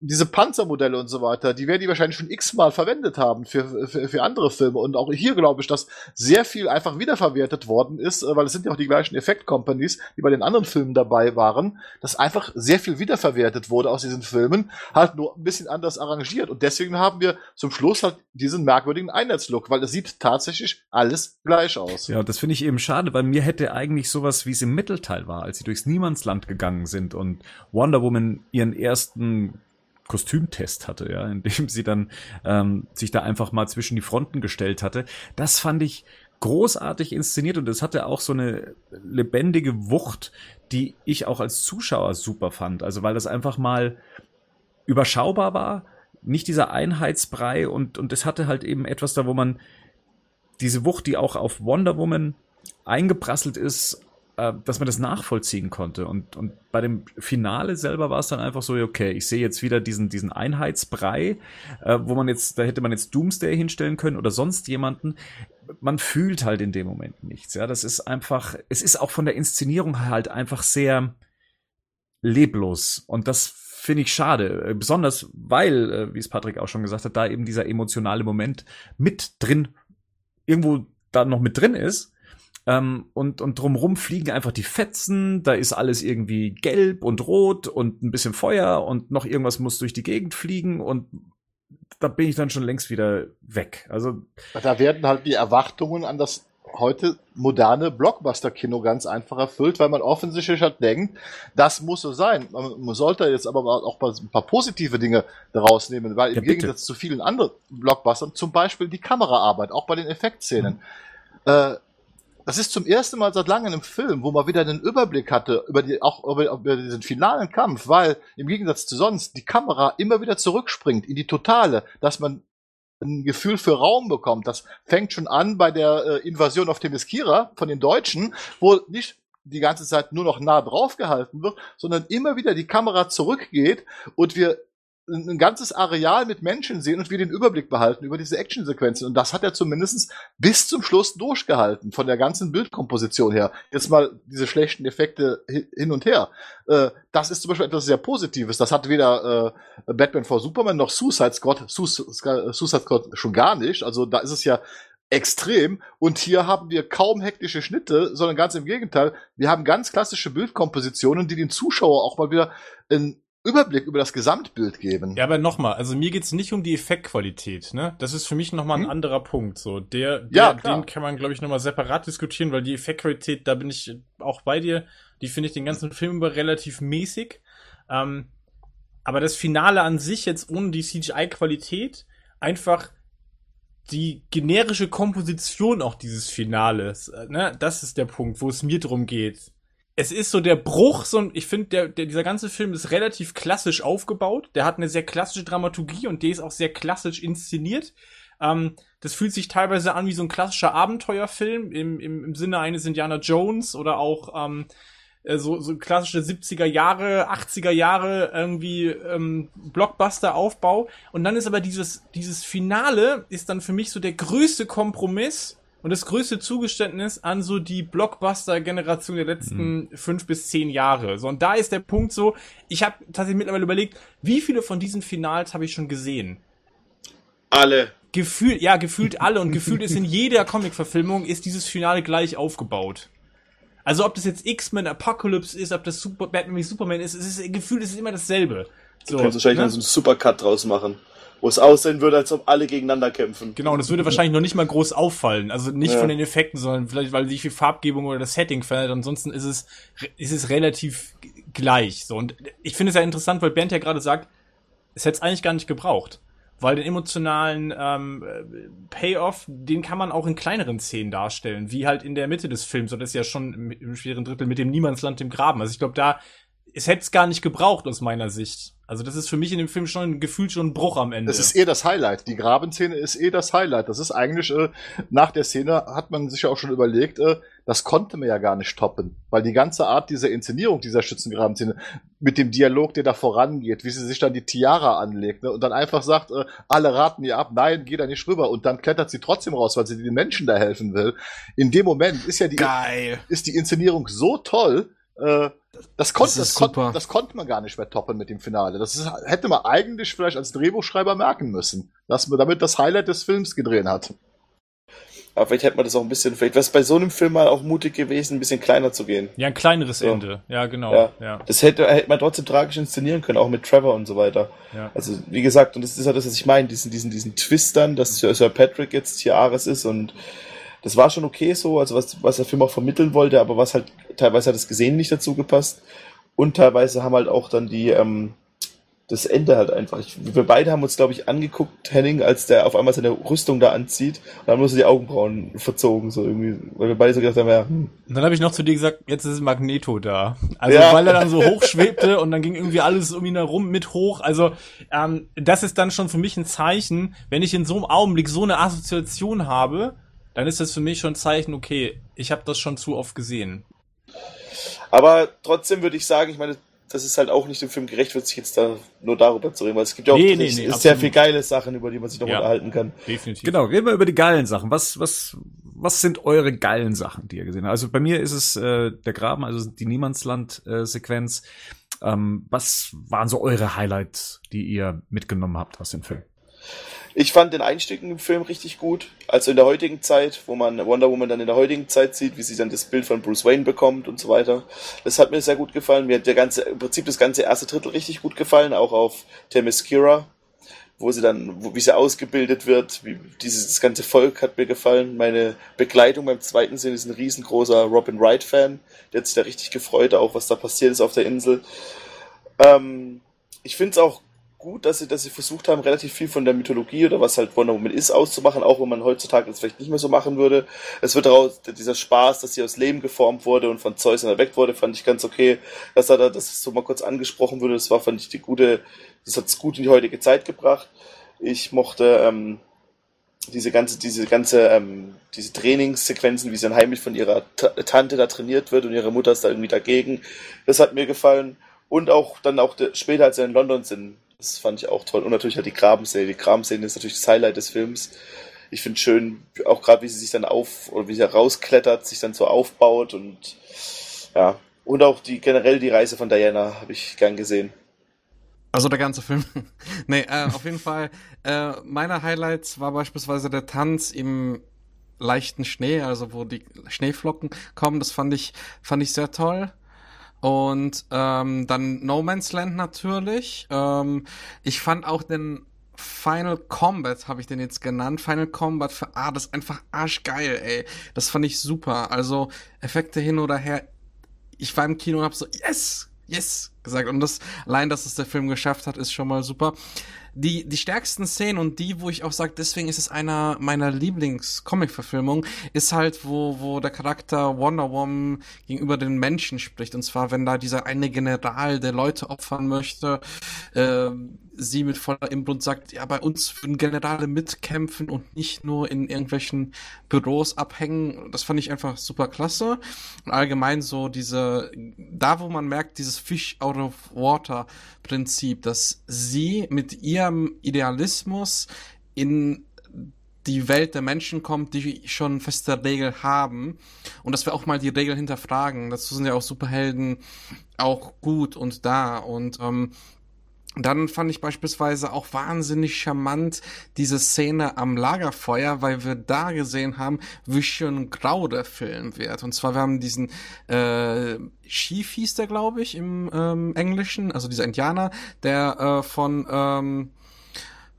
diese Panzermodelle und so weiter, die werden die wahrscheinlich schon x-mal verwendet haben für, für, für andere Filme. Und auch hier glaube ich, dass sehr viel einfach wiederverwertet worden ist, äh, weil es sind ja auch die gleichen Effekt-Companies, die bei den anderen Filmen dabei waren, dass einfach sehr viel wiederverwertet wurde aus diesen Filmen, halt nur ein bisschen anders arrangiert. Und deswegen haben wir zum Schluss halt diesen merkwürdigen Einheitslook, weil es sieht tatsächlich alles gleich aus. Ja, das finde ich eben schade, weil mir hätte eigentlich sowas, wie es im Mittelteil war, als sie durchs Niemandsland gegangen sind und Wonder Woman ihren ersten Kostümtest hatte, ja, indem sie dann ähm, sich da einfach mal zwischen die Fronten gestellt hatte. Das fand ich großartig inszeniert und es hatte auch so eine lebendige Wucht, die ich auch als Zuschauer super fand. Also weil das einfach mal überschaubar war, nicht dieser Einheitsbrei und und es hatte halt eben etwas da, wo man diese Wucht, die auch auf Wonder Woman eingeprasselt ist, äh, dass man das nachvollziehen konnte. Und, und bei dem Finale selber war es dann einfach so, okay, ich sehe jetzt wieder diesen, diesen Einheitsbrei, äh, wo man jetzt, da hätte man jetzt Doomsday hinstellen können oder sonst jemanden. Man fühlt halt in dem Moment nichts. Ja, das ist einfach, es ist auch von der Inszenierung halt einfach sehr leblos. Und das finde ich schade. Äh, besonders, weil, äh, wie es Patrick auch schon gesagt hat, da eben dieser emotionale Moment mit drin, irgendwo da noch mit drin ist ähm, und, und drumrum fliegen einfach die Fetzen, da ist alles irgendwie gelb und rot und ein bisschen Feuer und noch irgendwas muss durch die Gegend fliegen und da bin ich dann schon längst wieder weg. Also da werden halt die Erwartungen an das heute moderne Blockbuster-Kino ganz einfach erfüllt, weil man offensichtlich halt denkt, das muss so sein. Man sollte jetzt aber auch ein paar positive Dinge daraus nehmen, weil im ja, Gegensatz zu vielen anderen Blockbustern, zum Beispiel die Kameraarbeit, auch bei den Effektszenen, mhm. äh, das ist zum ersten Mal seit langem im Film, wo man wieder einen Überblick hatte über die, auch über, über diesen finalen Kampf, weil im Gegensatz zu sonst die Kamera immer wieder zurückspringt in die Totale, dass man ein Gefühl für Raum bekommt. Das fängt schon an bei der äh, Invasion auf Themyscira von den Deutschen, wo nicht die ganze Zeit nur noch nah drauf gehalten wird, sondern immer wieder die Kamera zurückgeht und wir ein ganzes Areal mit Menschen sehen und wir den Überblick behalten über diese Actionsequenzen. Und das hat er zumindest bis zum Schluss durchgehalten, von der ganzen Bildkomposition her. Jetzt mal diese schlechten Effekte hin und her. Äh, das ist zum Beispiel etwas sehr Positives. Das hat weder äh, Batman vor Superman noch Suicide Squad, Suicide Squad schon gar nicht. Also da ist es ja extrem. Und hier haben wir kaum hektische Schnitte, sondern ganz im Gegenteil. Wir haben ganz klassische Bildkompositionen, die den Zuschauer auch mal wieder in Überblick über das Gesamtbild geben. Ja, aber nochmal, also mir geht's nicht um die Effektqualität, ne? Das ist für mich nochmal ein hm? anderer Punkt. So, der, der ja, den kann man, glaube ich, nochmal separat diskutieren, weil die Effektqualität, da bin ich auch bei dir, die finde ich den ganzen Film über relativ mäßig. Ähm, aber das Finale an sich, jetzt ohne die CGI-Qualität, einfach die generische Komposition auch dieses Finales, äh, ne? Das ist der Punkt, wo es mir drum geht es ist so der Bruch, so ich finde, der, der, dieser ganze Film ist relativ klassisch aufgebaut. Der hat eine sehr klassische Dramaturgie und der ist auch sehr klassisch inszeniert. Ähm, das fühlt sich teilweise an wie so ein klassischer Abenteuerfilm im, im, im Sinne eines Indiana Jones oder auch ähm, äh, so, so klassische 70er Jahre, 80er Jahre irgendwie ähm, Blockbuster-Aufbau. Und dann ist aber dieses, dieses Finale ist dann für mich so der größte Kompromiss und das größte Zugeständnis an so die Blockbuster-Generation der letzten mhm. fünf bis zehn Jahre. So, und da ist der Punkt so, ich habe tatsächlich mittlerweile überlegt, wie viele von diesen Finals habe ich schon gesehen? Alle. Gefühlt, ja, gefühlt alle und gefühlt ist in jeder Comic-Verfilmung ist dieses Finale gleich aufgebaut. Also ob das jetzt X-Men Apocalypse ist, ob das Super Batman wie Superman ist, es ist gefühlt ist immer dasselbe. So, du kannst wahrscheinlich ne? so einen Supercut draus machen wo es aussehen würde, als ob alle gegeneinander kämpfen. Genau, und es würde wahrscheinlich noch nicht mal groß auffallen. Also nicht ja. von den Effekten, sondern vielleicht, weil sich viel Farbgebung oder das Setting verändert. Ansonsten ist es, ist es relativ gleich. So, und ich finde es ja interessant, weil Bernd ja gerade sagt, es hätte es eigentlich gar nicht gebraucht. Weil den emotionalen ähm, Payoff, den kann man auch in kleineren Szenen darstellen, wie halt in der Mitte des Films, das ist ja schon im, im schweren Drittel mit dem Niemandsland im Graben. Also ich glaube, da es hätte es gar nicht gebraucht aus meiner Sicht. Also das ist für mich in dem Film schon gefühlt schon ein Bruch am Ende. Das ist eh das Highlight. Die Grabenszene ist eh das Highlight. Das ist eigentlich, äh, nach der Szene hat man sich ja auch schon überlegt, äh, das konnte man ja gar nicht toppen. Weil die ganze Art dieser Inszenierung dieser Schützengrabenszene, mit dem Dialog, der da vorangeht, wie sie sich dann die Tiara anlegt ne, und dann einfach sagt, äh, alle raten ihr ab, nein, geh da nicht rüber. Und dann klettert sie trotzdem raus, weil sie den Menschen da helfen will. In dem Moment ist ja die, Geil. ist die Inszenierung so toll, äh, das, konnte, ist das, super. konnte, das konnte man gar nicht mehr toppen mit dem Finale. Das ist, hätte man eigentlich vielleicht als Drehbuchschreiber merken müssen, dass man damit das Highlight des Films gedreht hat. Aber vielleicht hätte man das auch ein bisschen, vielleicht wäre es bei so einem Film mal auch mutig gewesen, ein bisschen kleiner zu gehen. Ja, ein kleineres So. Ende. Ja, genau. Ja. Ja. Das hätte, hätte man trotzdem tragisch inszenieren können, auch mit Trevor und so weiter. Ja. Also, wie gesagt, und das ist ja das, was ich meine, diesen, diesen, diesen Twist dann, dass Sir Sir Patrick jetzt hier Ares ist und das war schon okay so, also was, was der Film auch vermitteln wollte, aber was halt, teilweise hat das Gesehen nicht dazu gepasst und teilweise haben halt auch dann die, ähm, das Ende halt einfach. Ich, wir beide haben uns, glaube ich, angeguckt, Henning, als der auf einmal seine Rüstung da anzieht und dann haben wir so die Augenbrauen verzogen, so irgendwie, weil wir beide so gedacht haben, ja, hm, Und dann habe ich noch zu dir gesagt, jetzt ist Magneto da. Also Ja. weil er dann so hoch schwebte und dann ging irgendwie alles um ihn herum mit hoch. Also ähm, das ist dann schon für mich ein Zeichen, wenn ich in so einem Augenblick so eine Assoziation habe, dann ist das für mich schon ein Zeichen, okay, ich habe das schon zu oft gesehen. Aber trotzdem würde ich sagen, ich meine, das ist halt auch nicht dem Film gerecht, wird sich jetzt da nur darüber zu reden, weil es gibt ja auch Nee, nee, nee, sehr absolut. viel geile Sachen, über die man sich noch Ja. unterhalten kann. Definitiv. Genau, reden wir über die geilen Sachen. Was, was, was sind eure geilen Sachen, die ihr gesehen habt? Also bei mir ist es äh, der Graben, also die Niemandsland-Sequenz. ähm, was waren so eure Highlights, die ihr mitgenommen habt aus dem Film? Ich fand den Einstieg im Film richtig gut. Also in der heutigen Zeit, wo man Wonder Woman dann in der heutigen Zeit sieht, wie sie dann das Bild von Bruce Wayne bekommt und so weiter. Das hat mir sehr gut gefallen. Mir hat der ganze, im Prinzip das ganze erste Drittel richtig gut gefallen, auch auf Themyscira, wo sie dann, wo, wie sie ausgebildet wird. Wie, dieses das ganze Volk hat mir gefallen. Meine Begleitung beim zweiten Sinn ist ein riesengroßer Robin Wright-Fan. Der hat sich da richtig gefreut, auch was da passiert ist auf der Insel. Ähm, ich finde es auch gut, dass sie, dass sie versucht haben, relativ viel von der Mythologie oder was halt Wonder Woman ist, auszumachen, auch wenn man heutzutage das vielleicht nicht mehr so machen würde. Es wird daraus, dieser Spaß, dass sie aus Lehm geformt wurde und von Zeus erweckt wurde, fand ich ganz okay. Dass er da, dass so mal kurz angesprochen wurde, das war, fand ich, die gute, das hat's gut in die heutige Zeit gebracht. Ich mochte, ähm, diese ganze, diese ganze, ähm, diese Trainingssequenzen, wie sie dann heimlich von ihrer Ta Tante da trainiert wird und ihre Mutter ist da irgendwie dagegen. Das hat mir gefallen. Und auch dann auch später, als sie in London sind, das fand ich auch toll. Und natürlich halt die Grabenszene. Die Grabenszene ist natürlich das Highlight des Films. Ich finde schön, auch gerade wie sie sich dann auf, oder wie sie rausklettert, sich dann so aufbaut und ja. Und auch die generell die Reise von Diana habe ich gern gesehen. Also der ganze Film. nee, äh, auf jeden Fall. Äh, meine Highlights war beispielsweise der Tanz im leichten Schnee, also wo die Schneeflocken kommen. Das fand ich, fand ich sehr toll. Und ähm, dann No Man's Land natürlich. Ähm, ich fand auch den Final Combat, habe ich den jetzt genannt. Final Combat für A, das ist einfach arschgeil, ey. Das fand ich super. Also Effekte hin oder her. Ich war im Kino und hab so, yes, yes gesagt. Und das, allein, dass es der Film geschafft hat, ist schon mal super. Die, die stärksten Szenen und die, wo ich auch sage, deswegen ist es einer meiner Lieblings-Comic-Verfilmungen, ist halt, wo, wo der Charakter Wonder Woman gegenüber den Menschen spricht. Und zwar, wenn da dieser eine General, der Leute opfern möchte, äh, sie mit voller Inbrunst sagt, ja, bei uns würden Generale mitkämpfen und nicht nur in irgendwelchen Büros abhängen. Das fand ich einfach super klasse. Und allgemein so diese, da wo man merkt, dieses Fish out of water Prinzip, dass sie mit ihrem Idealismus in die Welt der Menschen kommt, die schon feste Regeln haben und dass wir auch mal die Regeln hinterfragen. Dazu sind ja auch Superhelden auch gut und da und ähm, dann fand ich beispielsweise auch wahnsinnig charmant diese Szene am Lagerfeuer, weil wir da gesehen haben, wie schön grau der Film wird. Und zwar, wir haben diesen äh, Chief hieß der, glaube ich, im ähm, Englischen, also dieser Indianer, der äh, von ähm,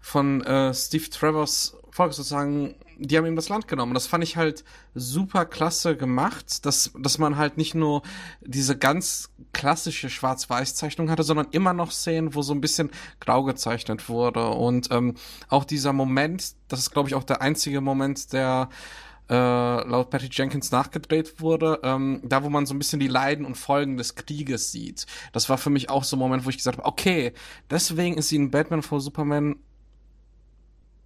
von äh, Steve Travers Volk sozusagen, die haben ihm das Land genommen. Das fand ich halt super klasse gemacht, dass, dass man halt nicht nur diese ganz klassische Schwarz-Weiß-Zeichnung hatte, sondern immer noch Szenen, wo so ein bisschen grau gezeichnet wurde. Und ähm, auch dieser Moment, das ist, glaube ich, auch der einzige Moment, der äh, laut Patty Jenkins nachgedreht wurde, ähm, da wo man so ein bisschen die Leiden und Folgen des Krieges sieht. Das war für mich auch so ein Moment, wo ich gesagt habe, okay, deswegen ist sie in Batman vor Superman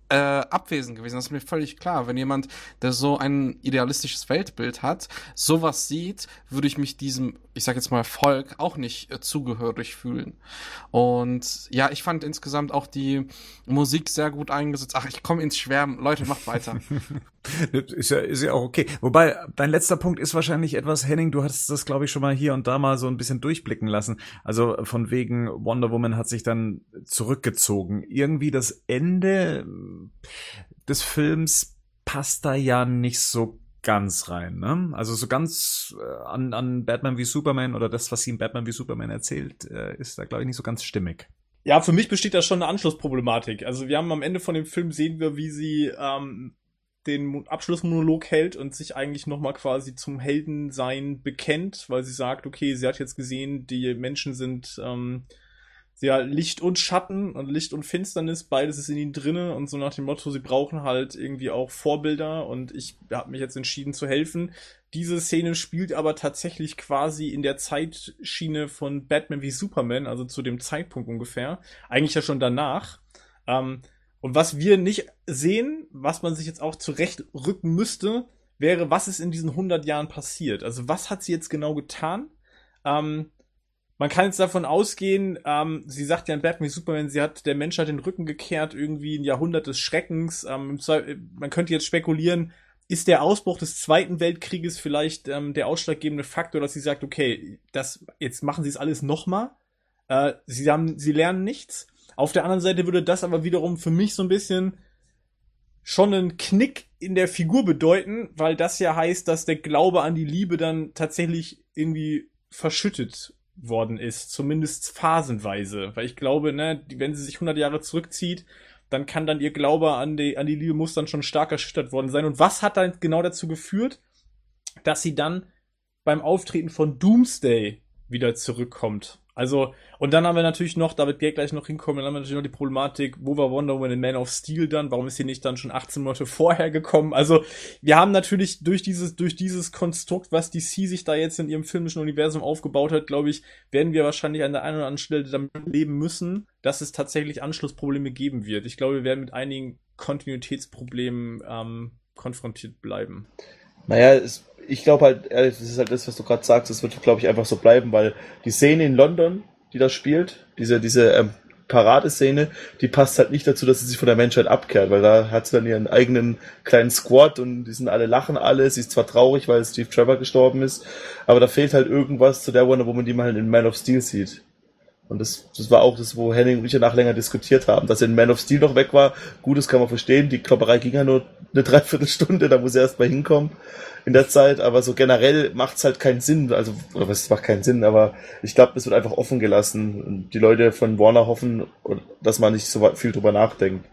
äh, abwesend gewesen. Das ist mir völlig klar. Wenn jemand, der so ein idealistisches Weltbild hat, sowas sieht, würde ich mich diesem, ich sag jetzt mal, Volk auch nicht äh, zugehörig fühlen. Und ja, ich fand insgesamt auch die Musik sehr gut eingesetzt. Ach, ich komme ins Schwärmen. Leute, macht weiter. ist, ja, ist ja auch okay. Wobei, dein letzter Punkt ist wahrscheinlich etwas, Henning, du hast das, glaube ich, schon mal hier und da mal so ein bisschen durchblicken lassen. Also von wegen Wonder Woman hat sich dann zurückgezogen. Irgendwie das Ende des Films passt da ja nicht so ganz rein, ne? Also so ganz äh, an, an Batman wie Superman oder das, was sie in Batman wie Superman erzählt, äh, ist da, glaube ich, nicht so ganz stimmig. Ja, für mich besteht da schon eine Anschlussproblematik. Also wir haben am Ende von dem Film sehen wir, wie sie ähm, den Abschlussmonolog hält und sich eigentlich nochmal quasi zum Heldensein bekennt, weil sie sagt, okay, sie hat jetzt gesehen, die Menschen sind ähm, ja, Licht und Schatten und Licht und Finsternis, beides ist in ihnen drinne und so nach dem Motto, sie brauchen halt irgendwie auch Vorbilder und ich habe mich jetzt entschieden zu helfen. Diese Szene spielt aber tatsächlich quasi in der Zeitschiene von Batman wie Superman, also zu dem Zeitpunkt ungefähr, eigentlich ja schon danach. Ähm, und was wir nicht sehen, was man sich jetzt auch zurechtrücken müsste, wäre, was ist in diesen 100 Jahren passiert? Also was hat sie jetzt genau getan? Ähm, man kann jetzt davon ausgehen, ähm, sie sagt ja in Batman Superman, sie hat der Menschheit den Rücken gekehrt, irgendwie ein Jahrhundert des Schreckens. Ähm, man könnte jetzt spekulieren, ist der Ausbruch des Zweiten Weltkrieges vielleicht ähm, der ausschlaggebende Faktor, dass sie sagt, okay, das jetzt machen sie es alles nochmal. Äh, sie haben, sie lernen nichts. Auf der anderen Seite würde das aber wiederum für mich so ein bisschen schon einen Knick in der Figur bedeuten, weil das ja heißt, dass der Glaube an die Liebe dann tatsächlich irgendwie verschüttet worden ist, zumindest phasenweise, weil ich glaube, ne, wenn sie sich 100 Jahre zurückzieht, dann kann dann ihr Glaube an die, an die Liebe muss dann schon stark erschüttert worden sein. Und was hat dann genau dazu geführt, dass sie dann beim Auftreten von Doomsday wieder zurückkommt? Also, und dann haben wir natürlich noch, da wird Gag gleich noch hinkommen, dann haben wir natürlich noch die Problematik, wo war Wonder Woman in Man of Steel dann? Warum ist sie nicht dann schon 18 Monate vorher gekommen? Also, wir haben natürlich durch dieses, durch dieses Konstrukt, was DC sich da jetzt in ihrem filmischen Universum aufgebaut hat, glaube ich, werden wir wahrscheinlich an der einen oder anderen Stelle damit leben müssen, dass es tatsächlich Anschlussprobleme geben wird. Ich glaube, wir werden mit einigen Kontinuitätsproblemen ähm, konfrontiert bleiben. Naja, es ich glaube halt, das ist halt das, was du gerade sagst, das wird, glaube ich, einfach so bleiben, weil die Szene in London, die da spielt, diese, diese ähm, Paradeszene, die passt halt nicht dazu, dass sie sich von der Menschheit abkehrt, weil da hat sie dann ihren eigenen kleinen Squad und die sind alle, lachen alle, sie ist zwar traurig, weil Steve Trevor gestorben ist, aber da fehlt halt irgendwas zu der Wonder Woman, die man halt in Man of Steel sieht. Und das, das war auch das, wo Henning und ich nach länger diskutiert haben. Dass er in Man of Steel noch weg war, gut, das kann man verstehen. Die Klopperei ging ja nur eine Dreiviertelstunde, da muss er erst mal hinkommen in der Zeit, aber so generell macht's halt keinen Sinn, also, es macht keinen Sinn, aber ich glaube, es wird einfach offen gelassen und die Leute von Warner hoffen, dass man nicht so viel drüber nachdenkt.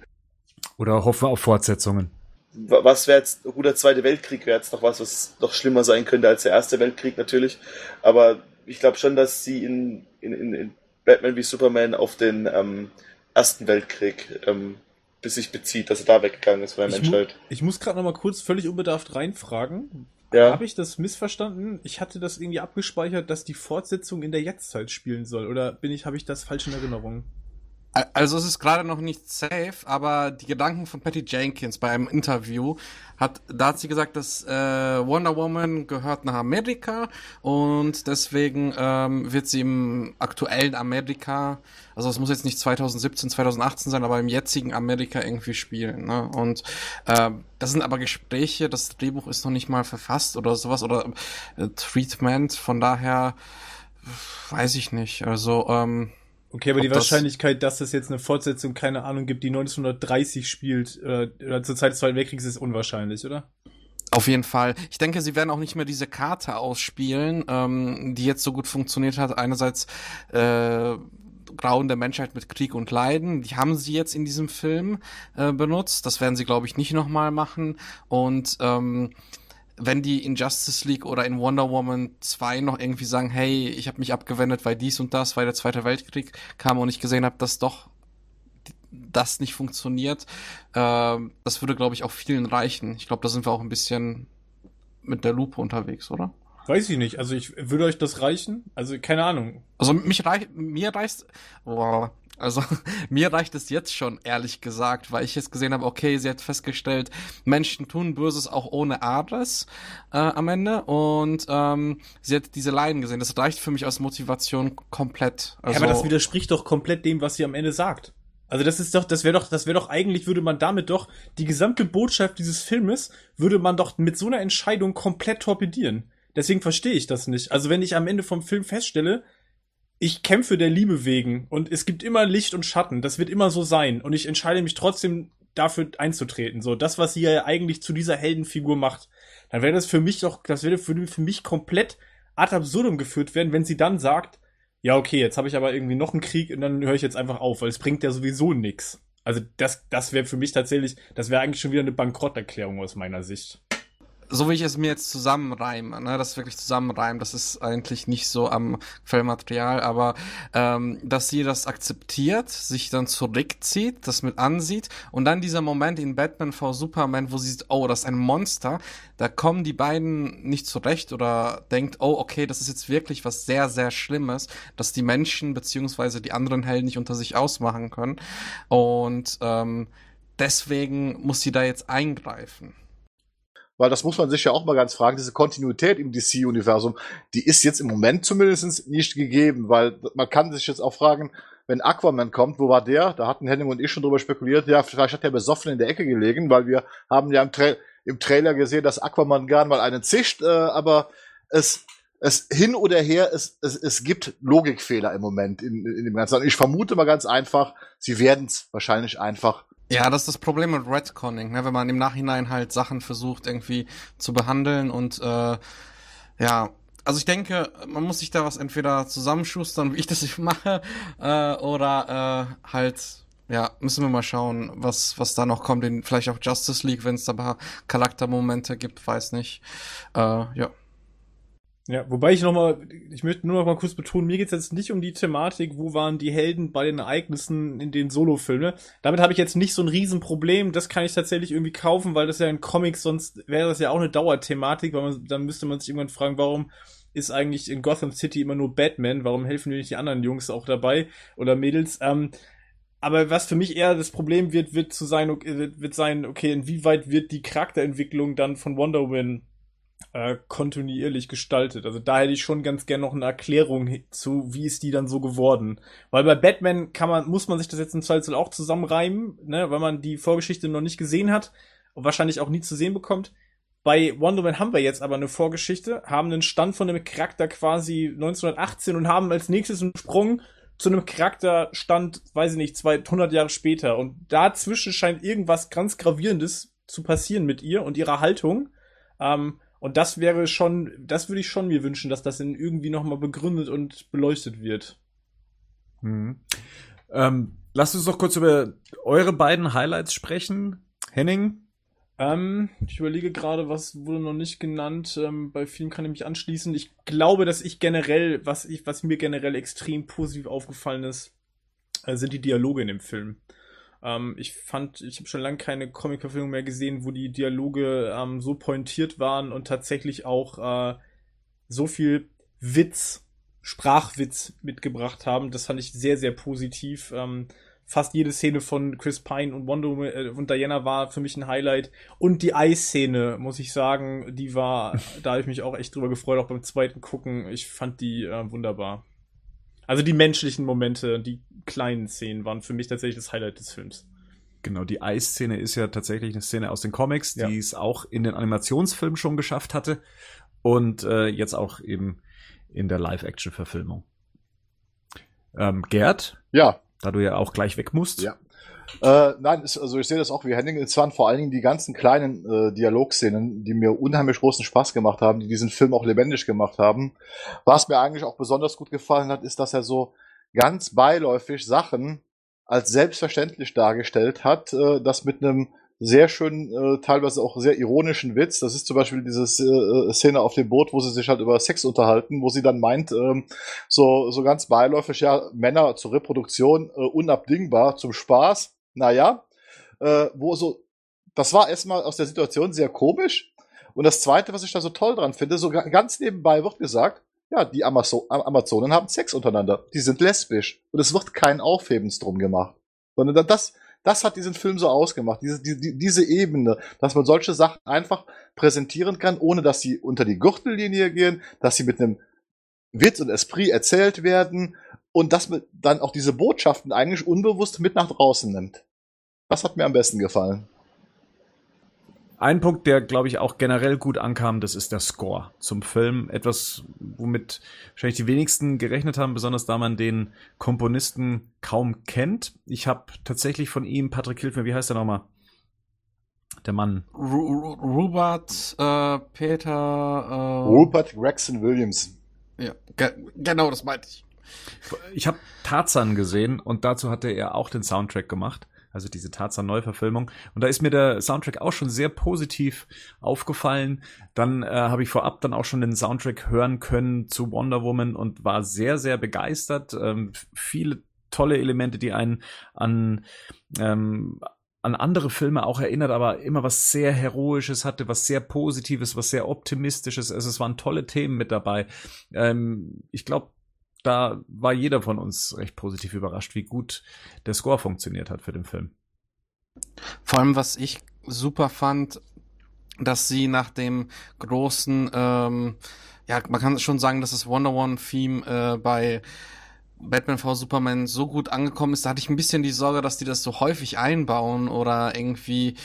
Oder hoffen auf Fortsetzungen. Was wäre jetzt, gut, der Zweite Weltkrieg wäre jetzt noch was, was noch schlimmer sein könnte als der Erste Weltkrieg natürlich, aber ich glaube schon, dass sie in, in, in Batman wie Superman auf den ähm, Ersten Weltkrieg ähm, bis sich bezieht, dass er da weggegangen ist von der ich Menschheit. Mu ich muss gerade noch mal kurz völlig unbedarft reinfragen. Ja. Habe ich das missverstanden? Ich hatte das irgendwie abgespeichert, dass die Fortsetzung in der Jetztzeit spielen soll. Oder bin ich, habe ich das falsch in Erinnerung? Also es ist gerade noch nicht safe, aber die Gedanken von Patty Jenkins bei einem Interview hat, da hat sie gesagt, dass äh, Wonder Woman gehört nach Amerika und deswegen ähm, wird sie im aktuellen Amerika, also es muss jetzt nicht 2017, 2018 sein, aber im jetzigen Amerika irgendwie spielen. Ne? Und äh, das sind aber Gespräche, das Drehbuch ist noch nicht mal verfasst oder sowas oder äh, Treatment, von daher weiß ich nicht. Also ähm, Okay, aber die Wahrscheinlichkeit, dass es jetzt eine Fortsetzung, keine Ahnung, gibt, die 1930 spielt, äh, oder zur Zeit des Zweiten Weltkriegs, ist unwahrscheinlich, oder? Auf jeden Fall. Ich denke, sie werden auch nicht mehr diese Karte ausspielen, ähm, die jetzt so gut funktioniert hat. Einerseits äh, Grauen der Menschheit mit Krieg und Leiden. Die haben sie jetzt in diesem Film äh, benutzt. Das werden sie, glaube ich, nicht nochmal machen. Und ähm, wenn die in Justice League oder in Wonder Woman 2 noch irgendwie sagen, hey, ich habe mich abgewendet, weil dies und das, weil der Zweite Weltkrieg kam und ich gesehen habe, dass doch das nicht funktioniert, äh, das würde, glaube ich, auch vielen reichen. Ich glaube, da sind wir auch ein bisschen mit der Lupe unterwegs, oder? Weiß ich nicht. Also ich würde euch das reichen? Also keine Ahnung. Also mich reicht, mir reicht, oh, Also mir reicht es jetzt schon, ehrlich gesagt, weil ich jetzt gesehen habe, okay, sie hat festgestellt, Menschen tun Böses auch ohne Adres äh, am Ende und ähm, sie hat diese Leiden gesehen. Das reicht für mich als Motivation komplett. Also, ja, aber das widerspricht doch komplett dem, was sie am Ende sagt. Also das ist doch, das wäre doch, das wäre doch eigentlich, würde man damit doch die gesamte Botschaft dieses Filmes, würde man doch mit so einer Entscheidung komplett torpedieren. Deswegen verstehe ich das nicht. Also wenn ich am Ende vom Film feststelle, ich kämpfe der Liebe wegen und es gibt immer Licht und Schatten, das wird immer so sein und ich entscheide mich trotzdem dafür einzutreten. So, das, was sie ja eigentlich zu dieser Heldenfigur macht, dann wäre das für mich doch, das würde für, mich komplett ad absurdum geführt werden, wenn sie dann sagt, ja, okay, jetzt habe ich aber irgendwie noch einen Krieg und dann höre ich jetzt einfach auf, weil es bringt ja sowieso nix. Also das, das wäre für mich tatsächlich, das wäre eigentlich schon wieder eine Bankrotterklärung aus meiner Sicht so wie ich es mir jetzt zusammenreime, ne, das wirklich zusammenreimen, das ist eigentlich nicht so am Quellmaterial, aber ähm, dass sie das akzeptiert, sich dann zurückzieht, das mit ansieht und dann dieser Moment in Batman v Superman, wo sie sieht, oh, das ist ein Monster, da kommen die beiden nicht zurecht oder denkt, oh, okay, das ist jetzt wirklich was sehr, sehr Schlimmes, dass die Menschen beziehungsweise die anderen Helden nicht unter sich ausmachen können und ähm, deswegen muss sie da jetzt eingreifen weil das muss man sich ja auch mal ganz fragen, diese Kontinuität im DC-Universum, die ist jetzt im Moment zumindest nicht gegeben, weil man kann sich jetzt auch fragen, wenn Aquaman kommt, wo war der? Da hatten Henning und ich schon drüber spekuliert, ja, vielleicht hat er besoffen in der Ecke gelegen, weil wir haben ja im, Tra im Trailer gesehen, dass Aquaman gern mal einen zischt, äh, aber es, es hin oder her, es, es, es gibt Logikfehler im Moment in, in dem Ganzen. Ich vermute mal ganz einfach, sie werden es wahrscheinlich einfach ja, das ist das Problem mit Redconning, ne? wenn man im Nachhinein halt Sachen versucht irgendwie zu behandeln und äh, ja, also ich denke, man muss sich da was entweder zusammenschustern, wie ich das mache, äh, oder äh, halt ja, müssen wir mal schauen, was, was da noch kommt. In, vielleicht auch Justice League, wenn es da paar Charaktermomente gibt, weiß nicht. Äh, ja. Ja, wobei ich nochmal, ich möchte nur noch mal kurz betonen, mir geht's jetzt nicht um die Thematik, wo waren die Helden bei den Ereignissen in den Solo-Filmen. Damit habe ich jetzt nicht so ein Riesenproblem. Das kann ich tatsächlich irgendwie kaufen, weil das ja in Comics, sonst wäre das ja auch eine Dauerthematik, weil man, dann müsste man sich irgendwann fragen, warum ist eigentlich in Gotham City immer nur Batman? Warum helfen mir nicht die anderen Jungs auch dabei oder Mädels? Ähm, aber was für mich eher das Problem wird, wird zu sein, wird sein, okay, inwieweit wird die Charakterentwicklung dann von Wonder Woman äh, kontinuierlich gestaltet. Also da hätte ich schon ganz gern noch eine Erklärung zu, wie ist die dann so geworden. Weil bei Batman kann man, muss man sich das jetzt im Zweifel auch zusammenreimen, ne, weil man die Vorgeschichte noch nicht gesehen hat und wahrscheinlich auch nie zu sehen bekommt. Bei Wonder Man haben wir jetzt aber eine Vorgeschichte, haben einen Stand von einem Charakter quasi 1918 und haben als nächstes einen Sprung zu einem Charakterstand, weiß ich nicht, 200 Jahre später. Und dazwischen scheint irgendwas ganz Gravierendes zu passieren mit ihr und ihrer Haltung. Ähm, und das wäre schon, das würde ich schon mir wünschen, dass das in irgendwie nochmal begründet und beleuchtet wird. Hm. Ähm, lasst uns doch kurz über eure beiden Highlights sprechen. Henning? Ähm, ich überlege gerade, was wurde noch nicht genannt. Ähm, bei vielen kann ich mich anschließen. Ich glaube, dass ich generell, was ich, was mir generell extrem positiv aufgefallen ist, äh, sind die Dialoge in dem Film. Ähm, ich fand, ich habe schon lange keine Comic-Verfilmung mehr gesehen, wo die Dialoge ähm, so pointiert waren und tatsächlich auch äh, so viel Witz, Sprachwitz mitgebracht haben. Das fand ich sehr, sehr positiv. Ähm, fast jede Szene von Chris Pine und Wonder Woman, äh, und Diana war für mich ein Highlight. Und die Eisszene, muss ich sagen, die war, da habe ich mich auch echt drüber gefreut, auch beim zweiten Gucken. Ich fand die äh, wunderbar. Also die menschlichen Momente, die kleinen Szenen waren für mich tatsächlich das Highlight des Films. Genau, die Eisszene ist ja tatsächlich eine Szene aus den Comics, ja. die es auch in den Animationsfilmen schon geschafft hatte und äh, jetzt auch eben in der Live-Action-Verfilmung. Ähm, Gerd? Ja. Da du ja auch gleich weg musst. Ja. Äh, nein, ist, also ich sehe das auch wie Henning. Es waren vor allen Dingen die ganzen kleinen äh, Dialogszenen, die mir unheimlich großen Spaß gemacht haben, die diesen Film auch lebendig gemacht haben. Was mir eigentlich auch besonders gut gefallen hat, ist, dass er so ganz beiläufig Sachen als selbstverständlich dargestellt hat, äh, das mit einem sehr schönen, äh, teilweise auch sehr ironischen Witz. Das ist zum Beispiel diese äh, Szene auf dem Boot, wo sie sich halt über Sex unterhalten, wo sie dann meint, ähm, so, so ganz beiläufig, ja, Männer zur Reproduktion äh, unabdingbar zum Spaß. Naja, äh, wo so, das war erstmal aus der Situation sehr komisch. Und das zweite, was ich da so toll dran finde, so ganz nebenbei wird gesagt, ja, die Amazo Amazonen haben Sex untereinander. Die sind lesbisch. Und es wird kein Aufhebens drum gemacht. Sondern das, das hat diesen Film so ausgemacht. Diese, die, diese Ebene, dass man solche Sachen einfach präsentieren kann, ohne dass sie unter die Gürtellinie gehen, dass sie mit einem Witz und Esprit erzählt werden und dass man dann auch diese Botschaften eigentlich unbewusst mit nach draußen nimmt. Das hat mir am besten gefallen. Ein Punkt, der, glaube ich, auch generell gut ankam, das ist der Score zum Film. Etwas, womit wahrscheinlich die wenigsten gerechnet haben, besonders da man den Komponisten kaum kennt. Ich habe tatsächlich von ihm, Patrick, hilf mir, wie heißt der nochmal? Der Mann. Ru Rupert, äh, Peter, äh, Rupert Gregson Williams. Ja, ge genau, das meinte ich. Ich habe Tarzan gesehen und dazu hatte er auch den Soundtrack gemacht also diese Tarzan-Neuverfilmung. Und da ist mir der Soundtrack auch schon sehr positiv aufgefallen. Dann äh, habe ich vorab dann auch schon den Soundtrack hören können zu Wonder Woman und war sehr, sehr begeistert. Ähm, viele tolle Elemente, die einen an ähm, an andere Filme auch erinnert, aber immer was sehr Heroisches hatte, was sehr Positives, was sehr Optimistisches. Also es waren tolle Themen mit dabei. Ähm, ich glaube, da war jeder von uns recht positiv überrascht, wie gut der Score funktioniert hat für den Film. Vor allem, was ich super fand, dass sie nach dem großen, ähm, ja, man kann schon sagen, dass das Wonder Woman-Theme äh, bei Batman v Superman so gut angekommen ist, da hatte ich ein bisschen die Sorge, dass die das so häufig einbauen oder irgendwie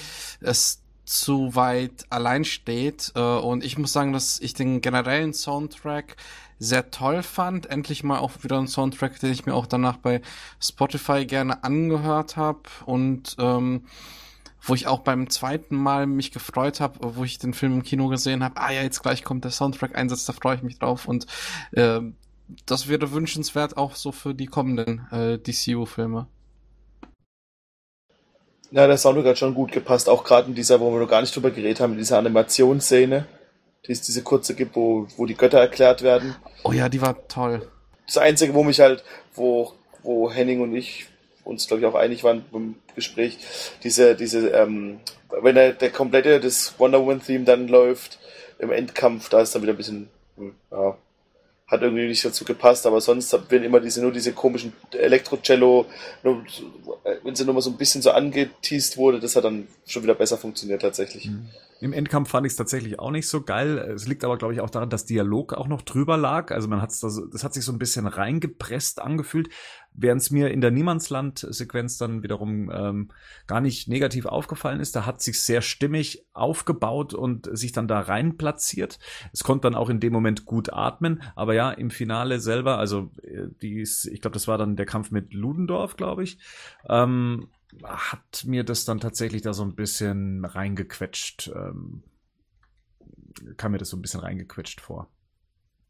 es zu weit allein steht. Äh, und ich muss sagen, dass ich den generellen Soundtrack sehr toll fand. Endlich mal auch wieder ein Soundtrack, den ich mir auch danach bei Spotify gerne angehört habe und ähm, wo ich auch beim zweiten Mal mich gefreut habe, wo ich den Film im Kino gesehen habe. Ah ja, jetzt gleich kommt der Soundtrack-Einsatz, da freue ich mich drauf und äh, das wäre wünschenswert auch so für die kommenden äh, DCU-Filme. Ja, der Soundtrack hat schon gut gepasst, auch gerade in dieser, wo wir noch gar nicht drüber geredet haben, in dieser Animationsszene die es diese kurze gibt, wo, wo die Götter erklärt werden. Oh ja, die war toll. Das Einzige, wo mich halt, wo, wo Henning und ich uns, glaube ich, auch einig waren beim Gespräch, diese, diese, ähm, wenn der, der komplette, das Wonder Woman Theme dann läuft im Endkampf, da ist dann wieder ein bisschen, hm, ja, hat irgendwie nicht dazu gepasst, aber sonst wenn immer diese, nur diese komischen Elektro-Cello, wenn sie nur mal so ein bisschen so angeteased wurde, das hat dann schon wieder besser funktioniert tatsächlich. Mhm. Im Endkampf fand ich es tatsächlich auch nicht so geil. Es liegt aber, glaube ich, auch daran, dass Dialog auch noch drüber lag. Also man hat es, das hat sich so ein bisschen reingepresst angefühlt, während es mir in der Niemandsland-Sequenz dann wiederum ähm, gar nicht negativ aufgefallen ist. Da hat sich sehr stimmig aufgebaut und sich dann da rein platziert. Es konnte dann auch in dem Moment gut atmen, aber ja, im Finale selber, also äh, die ist, ich glaube, das war dann der Kampf mit Ludendorff, glaube ich. Ähm, hat mir das dann tatsächlich da so ein bisschen reingequetscht, ähm, kam mir das so ein bisschen reingequetscht vor.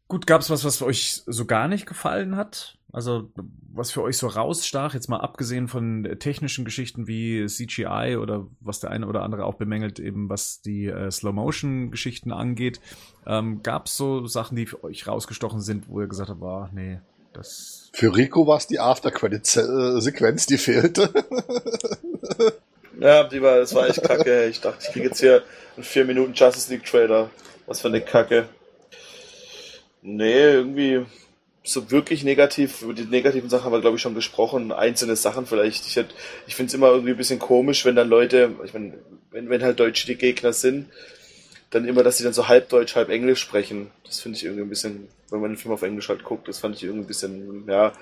Gut, gab es was, was euch so gar nicht gefallen hat? Also, was für euch so rausstach, jetzt mal abgesehen von technischen Geschichten wie CGI oder was der eine oder andere auch bemängelt, eben was die äh, Slow-Motion-Geschichten angeht. Ähm, gab es so Sachen, die für euch rausgestochen sind, wo ihr gesagt habt, war, nee, das. Für Rico war es die After-Credit-Sequenz, die fehlte. ja, die war, das war echt kacke. Ich dachte, ich kriege jetzt hier einen 4 Minuten Justice League Trailer. Was für eine Kacke. Nee, irgendwie so wirklich negativ, über die negativen Sachen haben wir, glaube ich, schon gesprochen. Einzelne Sachen vielleicht. Ich, ich finde es immer irgendwie ein bisschen komisch, wenn dann Leute, ich meine, wenn, wenn halt Deutsche die Gegner sind, dann immer, dass sie dann so halb Deutsch, halb Englisch sprechen. Das finde ich irgendwie ein bisschen, wenn man den Film auf Englisch halt guckt, das fand ich irgendwie ein bisschen, ja.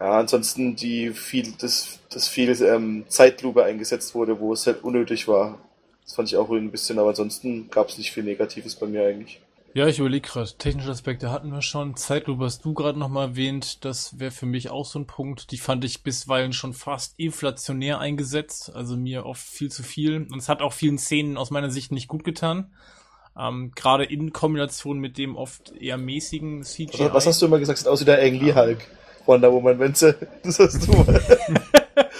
Ja, ansonsten die viel, das, das viel ähm, Zeitlupe eingesetzt wurde, wo es halt unnötig war. Das fand ich auch irgendwie ein bisschen, aber ansonsten gab es nicht viel Negatives bei mir eigentlich. Ja, ich überlege gerade, technische Aspekte hatten wir schon. Zeitlupe hast du gerade nochmal erwähnt. Das wäre für mich auch so ein Punkt. Die fand ich bisweilen schon fast inflationär eingesetzt. Also mir oft viel zu viel. Und es hat auch vielen Szenen aus meiner Sicht nicht gut getan. Ähm, Gerade in Kombination mit dem oft eher mäßigen CGI. Was hast du immer gesagt? Sieht aus wie der Ang Lee Hulk. Wonder Woman, wenn sie, das hast du mal.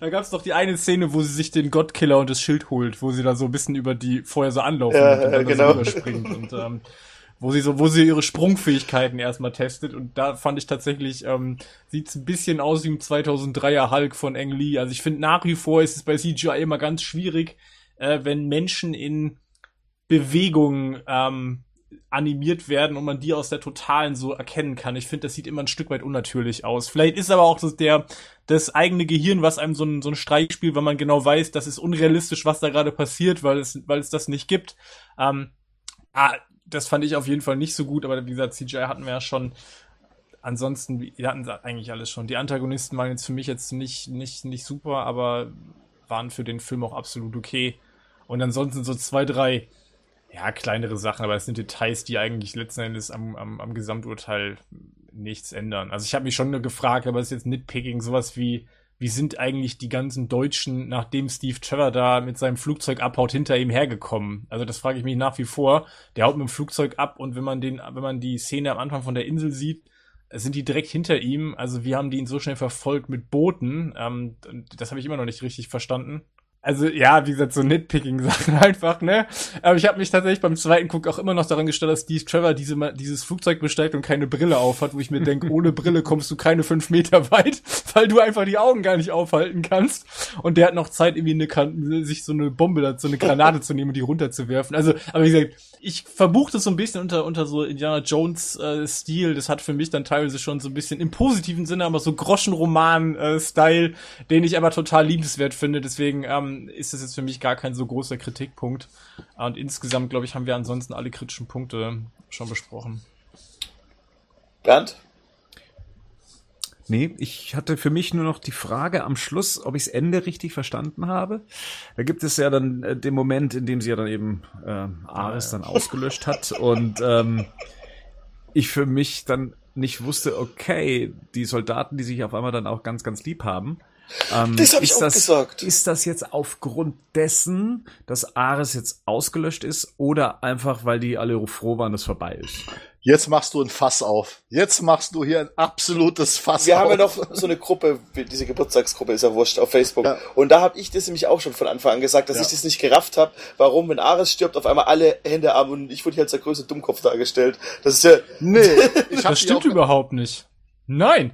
da gab es doch die eine Szene, wo sie sich den Godkiller und das Schild holt, wo sie da so ein bisschen über die vorher so anlaufen ja, und dann genau. so überspringt und ähm, wo sie so, wo sie ihre Sprungfähigkeiten erstmal testet und da fand ich tatsächlich, ähm, sieht's ein bisschen aus wie im 2003er Hulk von Ang Lee. Also ich finde nach wie vor ist es bei CGI immer ganz schwierig, äh, wenn Menschen in Bewegung ähm, animiert werden und man die aus der Totalen so erkennen kann. Ich finde, das sieht immer ein Stück weit unnatürlich aus. Vielleicht ist aber auch das, der, das eigene Gehirn, was einem so ein, so ein Streich spielt, weil man genau weiß, das ist unrealistisch, was da gerade passiert, weil es, weil es das nicht gibt. Ähm, ah, das fand ich auf jeden Fall nicht so gut, aber wie gesagt, CGI hatten wir ja schon. Ansonsten, wir hatten eigentlich alles schon. Die Antagonisten waren jetzt für mich jetzt nicht, nicht, nicht super, aber waren für den Film auch absolut okay. Und ansonsten so zwei, drei ja, kleinere Sachen, aber es sind Details, die eigentlich letzten Endes am, am, am Gesamturteil nichts ändern. Also ich habe mich schon nur gefragt, aber es ist jetzt Nitpicking, sowas wie, wie sind eigentlich die ganzen Deutschen, nachdem Steve Trevor da mit seinem Flugzeug abhaut, hinter ihm hergekommen? Also das frage ich mich nach wie vor. Der haut mit dem Flugzeug ab und wenn man den, wenn man die Szene am Anfang von der Insel sieht, sind die direkt hinter ihm. Also wie haben die ihn so schnell verfolgt mit Booten? Ähm, das habe ich immer noch nicht richtig verstanden also ja, wie gesagt, so Nitpicking-Sachen einfach, ne? Aber ich habe mich tatsächlich beim zweiten Guck auch immer noch daran gestellt, dass Steve Trevor diese, dieses Flugzeug besteigt und keine Brille aufhat, wo ich mir denke, ohne Brille kommst du keine fünf Meter weit, weil du einfach die Augen gar nicht aufhalten kannst. Und der hat noch Zeit, irgendwie eine, sich so eine Bombe, so eine Granate zu nehmen und die runterzuwerfen. Also, aber wie gesagt, ich verbuchte es so ein bisschen unter, unter so Indiana Jones äh, Stil. Das hat für mich dann teilweise schon so ein bisschen im positiven Sinne, aber so Groschenroman-Style, äh, den ich aber total liebenswert finde. Deswegen, ähm, ist das jetzt für mich gar kein so großer Kritikpunkt. Und insgesamt, glaube ich, haben wir ansonsten alle kritischen Punkte schon besprochen. Bernd? Nee, ich hatte für mich nur noch die Frage am Schluss, ob ich das Ende richtig verstanden habe. Da gibt es ja dann äh, den Moment, in dem sie ja dann eben äh, Ares dann ausgelöscht hat und ähm, ich für mich dann nicht wusste, okay, die Soldaten, die sich auf einmal dann auch ganz, ganz lieb haben, ähm, das habe ich auch das, gesagt. Ist das jetzt aufgrund dessen, dass Ares jetzt ausgelöscht ist oder einfach, weil die alle froh waren, dass vorbei ist? Jetzt machst du ein Fass auf. Jetzt machst du hier ein absolutes Fass Wir auf. haben ja noch so eine Gruppe, diese Geburtstagsgruppe ist ja wurscht auf Facebook. Ja. Und da habe ich das nämlich auch schon von Anfang an gesagt, dass ja. ich das nicht gerafft habe, warum, wenn Ares stirbt, auf einmal alle Hände ab und ich wurde hier als der größte Dummkopf dargestellt. Das ist ja. Nee, das stimmt überhaupt nicht. Nein.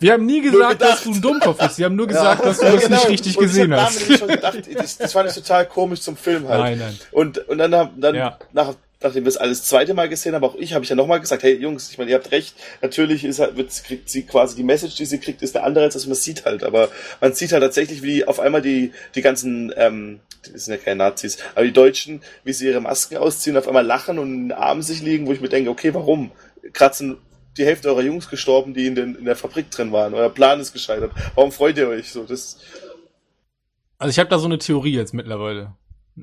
Wir haben nie gesagt, dass du ein Dummkopf bist. Wir haben nur gesagt, ja. dass du ja, das genau. nicht richtig und gesehen ich hast. Schon gedacht, das, das fand ich total komisch zum Film halt. Nein, nein. Und, und dann, haben dann ja. nach, nachdem wir es alles zweite Mal gesehen haben, auch ich, habe ich ja nochmal gesagt, hey Jungs, ich meine, ihr habt recht, natürlich ist halt, wird, kriegt sie quasi die Message, die sie kriegt, ist eine andere, als dass man sieht halt. Aber man sieht halt tatsächlich, wie auf einmal die, die ganzen, ähm, die sind ja keine Nazis, aber die Deutschen, wie sie ihre Masken ausziehen, auf einmal lachen und in den Armen sich liegen, wo ich mir denke, okay, warum? Kratzen die Hälfte eurer Jungs gestorben, die in, den, in der Fabrik drin waren. Euer Plan ist gescheitert. Warum freut ihr euch so? Das also ich habe da so eine Theorie jetzt mittlerweile.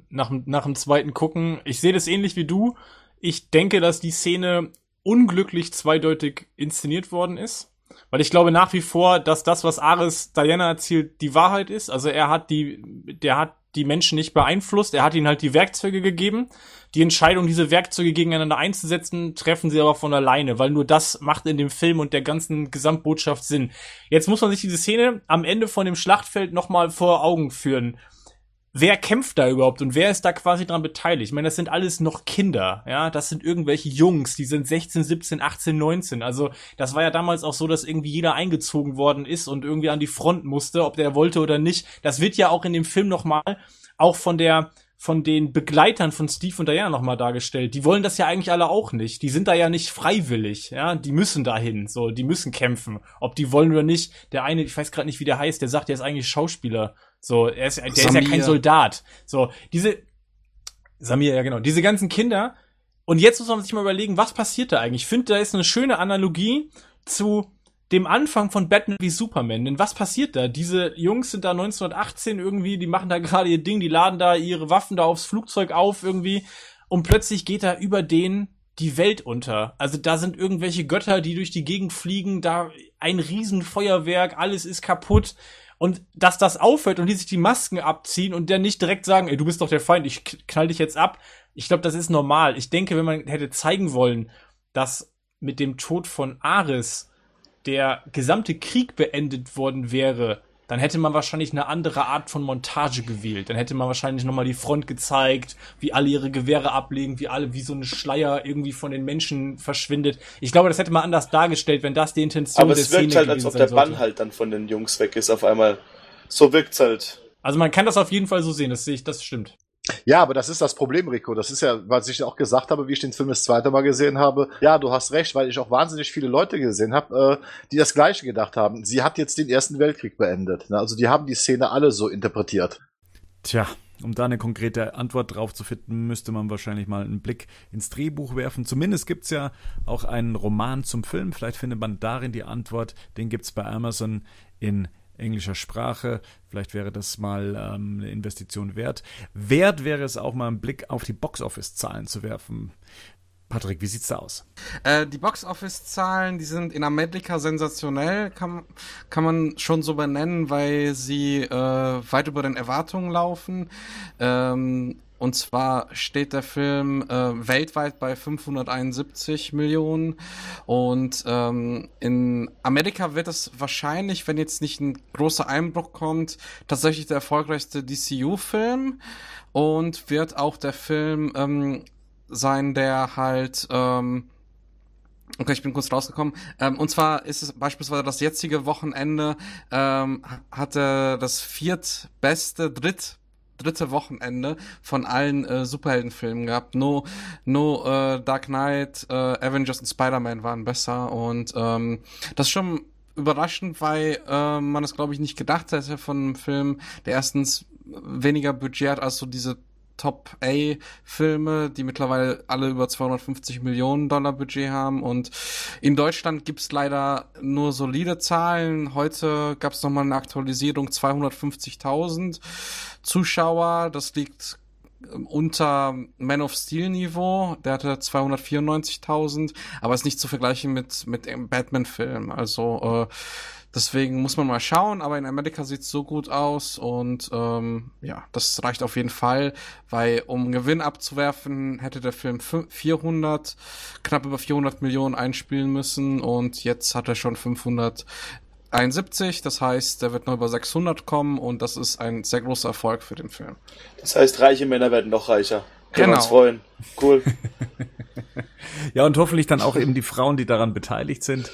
Nach, nach dem zweiten Gucken. Ich sehe das ähnlich wie du. Ich denke, dass die Szene unglücklich zweideutig inszeniert worden ist. Weil ich glaube nach wie vor, dass das, was Ares Diana erzählt, die Wahrheit ist. Also er hat die, der hat die Menschen nicht beeinflusst. Er hat ihnen halt die Werkzeuge gegeben. Die Entscheidung, diese Werkzeuge gegeneinander einzusetzen, treffen sie aber von alleine, weil nur das macht in dem Film und der ganzen Gesamtbotschaft Sinn. Jetzt muss man sich diese Szene am Ende von dem Schlachtfeld nochmal vor Augen führen wer kämpft da überhaupt und wer ist da quasi dran beteiligt? Ich meine, das sind alles noch Kinder, ja, das sind irgendwelche Jungs, die sind 16, 17, 18, 19. Also, das war ja damals auch so, dass irgendwie jeder eingezogen worden ist und irgendwie an die Front musste, ob der wollte oder nicht. Das wird ja auch in dem Film nochmal auch von der von den Begleitern von Steve und Diana nochmal dargestellt. Die wollen das ja eigentlich alle auch nicht. Die sind da ja nicht freiwillig, ja. Die müssen dahin, so, die müssen kämpfen. Ob die wollen oder nicht. Der eine, ich weiß gerade nicht, wie der heißt, der sagt, der ist eigentlich Schauspieler. So, er ist, der Samir. ist ja kein Soldat. So, diese, Samir, ja genau, diese ganzen Kinder. Und jetzt muss man sich mal überlegen, was passiert da eigentlich? Ich finde, da ist eine schöne Analogie zu dem Anfang von Batman wie Superman. Denn was passiert da? Diese Jungs sind da 1918 irgendwie, die machen da gerade ihr Ding, die laden da ihre Waffen da aufs Flugzeug auf irgendwie und plötzlich geht da über denen die Welt unter. Also da sind irgendwelche Götter, die durch die Gegend fliegen, da ein Riesenfeuerwerk, alles ist kaputt. Und dass das aufhört und die sich die Masken abziehen und dann nicht direkt sagen, ey, du bist doch der Feind, ich knall dich jetzt ab. Ich glaube, das ist normal. Ich denke, wenn man hätte zeigen wollen, dass mit dem Tod von Ares der gesamte Krieg beendet worden wäre, dann hätte man wahrscheinlich eine andere Art von Montage gewählt. Dann hätte man wahrscheinlich nochmal die Front gezeigt, wie alle ihre Gewehre ablegen, wie alle, wie so ein Schleier irgendwie von den Menschen verschwindet. Ich glaube, das hätte man anders dargestellt, wenn das die Intention Aber es wirkt halt, als ob der Bann halt dann von den Jungs weg ist auf einmal. So wirkt's halt. Also man kann das auf jeden Fall so sehen, das sehe ich, das stimmt. Ja, aber das ist das Problem, Rico. Das ist ja, was ich auch gesagt habe, wie ich den Film das zweite Mal gesehen habe. Ja, du hast recht, weil ich auch wahnsinnig viele Leute gesehen habe, äh, die das Gleiche gedacht haben. Sie hat jetzt den Ersten Weltkrieg beendet. Ne? Also die haben die Szene alle so interpretiert. Tja, um da eine konkrete Antwort drauf zu finden, müsste man wahrscheinlich mal einen Blick ins Drehbuch werfen. Zumindest gibt's ja auch einen Roman zum Film. Vielleicht findet man darin die Antwort. Den gibt's bei Amazon in englischer Sprache. Vielleicht wäre das mal ähm, eine Investition wert. Wert wäre es auch mal einen Blick auf die Boxoffice-Zahlen zu werfen. Patrick, wie sieht's da aus? Äh, die Box-Office-Zahlen, die sind in Amerika sensationell, kann, kann man schon so benennen, weil sie äh, weit über den Erwartungen laufen. Ähm, und zwar steht der Film äh, weltweit bei 571 Millionen und ähm, in Amerika wird es wahrscheinlich, wenn jetzt nicht ein großer Einbruch kommt, tatsächlich der erfolgreichste DCU-Film und wird auch der Film ähm, sein, der halt ähm, Okay, ich bin kurz rausgekommen. Ähm, und zwar ist es beispielsweise das jetzige Wochenende ähm, hatte das viertbeste, dritt dritte Wochenende von allen äh, Superheldenfilmen gehabt. No, no äh, Dark Knight, äh, Avengers und Spider-Man waren besser und ähm, das ist schon überraschend, weil äh, man es glaube ich nicht gedacht hätte von einem Film, der erstens weniger Budget hat als so diese Top-A-Filme, die mittlerweile alle über 250 Millionen Dollar Budget haben. Und in Deutschland gibt's leider nur solide Zahlen. Heute gab's noch mal eine Aktualisierung, 250.000 Zuschauer. Das liegt ähm, unter Man of Steel Niveau, der hatte 294.000, aber ist nicht zu vergleichen mit mit dem Batman Film. Also äh, Deswegen muss man mal schauen, aber in Amerika sieht's so gut aus und ähm, ja, das reicht auf jeden Fall, weil um Gewinn abzuwerfen, hätte der Film 400, knapp über 400 Millionen einspielen müssen und jetzt hat er schon 571, das heißt, der wird noch über 600 kommen und das ist ein sehr großer Erfolg für den Film. Das heißt, reiche Männer werden noch reicher. Können Genau. uns freuen. Cool. Ja, und hoffentlich dann auch eben die Frauen, die daran beteiligt sind.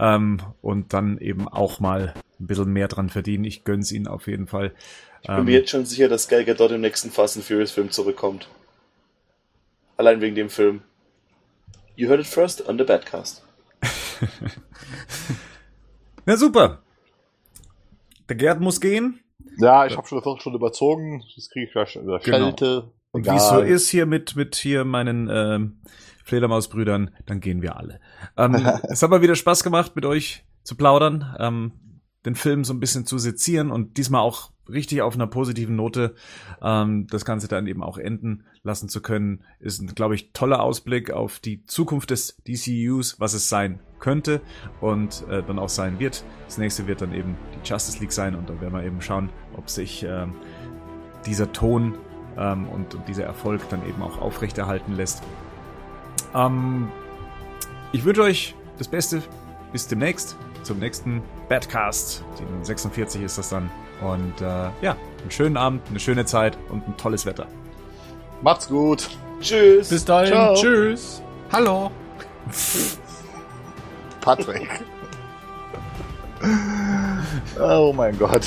Ähm, und dann eben auch mal ein bisschen mehr dran verdienen. Ich gönn's ihnen auf jeden Fall. Ich bin mir jetzt schon sicher, dass Gal Gadot im nächsten Fast and Furious Film zurückkommt. Allein wegen dem Film. You heard it first on the Badcast. Na super. Der Gerd muss gehen. Ja, ich habe schon eine Viertelstunde überzogen. Das kriege ich gleich in der Genau. Kälte. Und wie es so ist hier mit, mit hier meinen ähm, Fledermausbrüdern, dann gehen wir alle. Ähm, es hat mal wieder Spaß gemacht, mit euch zu plaudern, ähm, den Film so ein bisschen zu sezieren und diesmal auch richtig auf einer positiven Note ähm, das Ganze dann eben auch enden lassen zu können, ist ein, glaube ich, toller Ausblick auf die Zukunft des DCUs, was es sein könnte und äh, dann auch sein wird. Das nächste wird dann eben die Justice League sein und dann werden wir eben schauen, ob sich ähm, dieser Ton ähm, und, und dieser Erfolg dann eben auch aufrechterhalten lässt. Ähm, ich wünsche euch das Beste. Bis demnächst. Zum nächsten Badcast. Den 46 ist das dann. Und äh, ja, einen schönen Abend, eine schöne Zeit und ein tolles Wetter. Macht's gut. Tschüss. Bis dahin, Ciao. tschüss. Hallo. Patrick. oh mein Gott.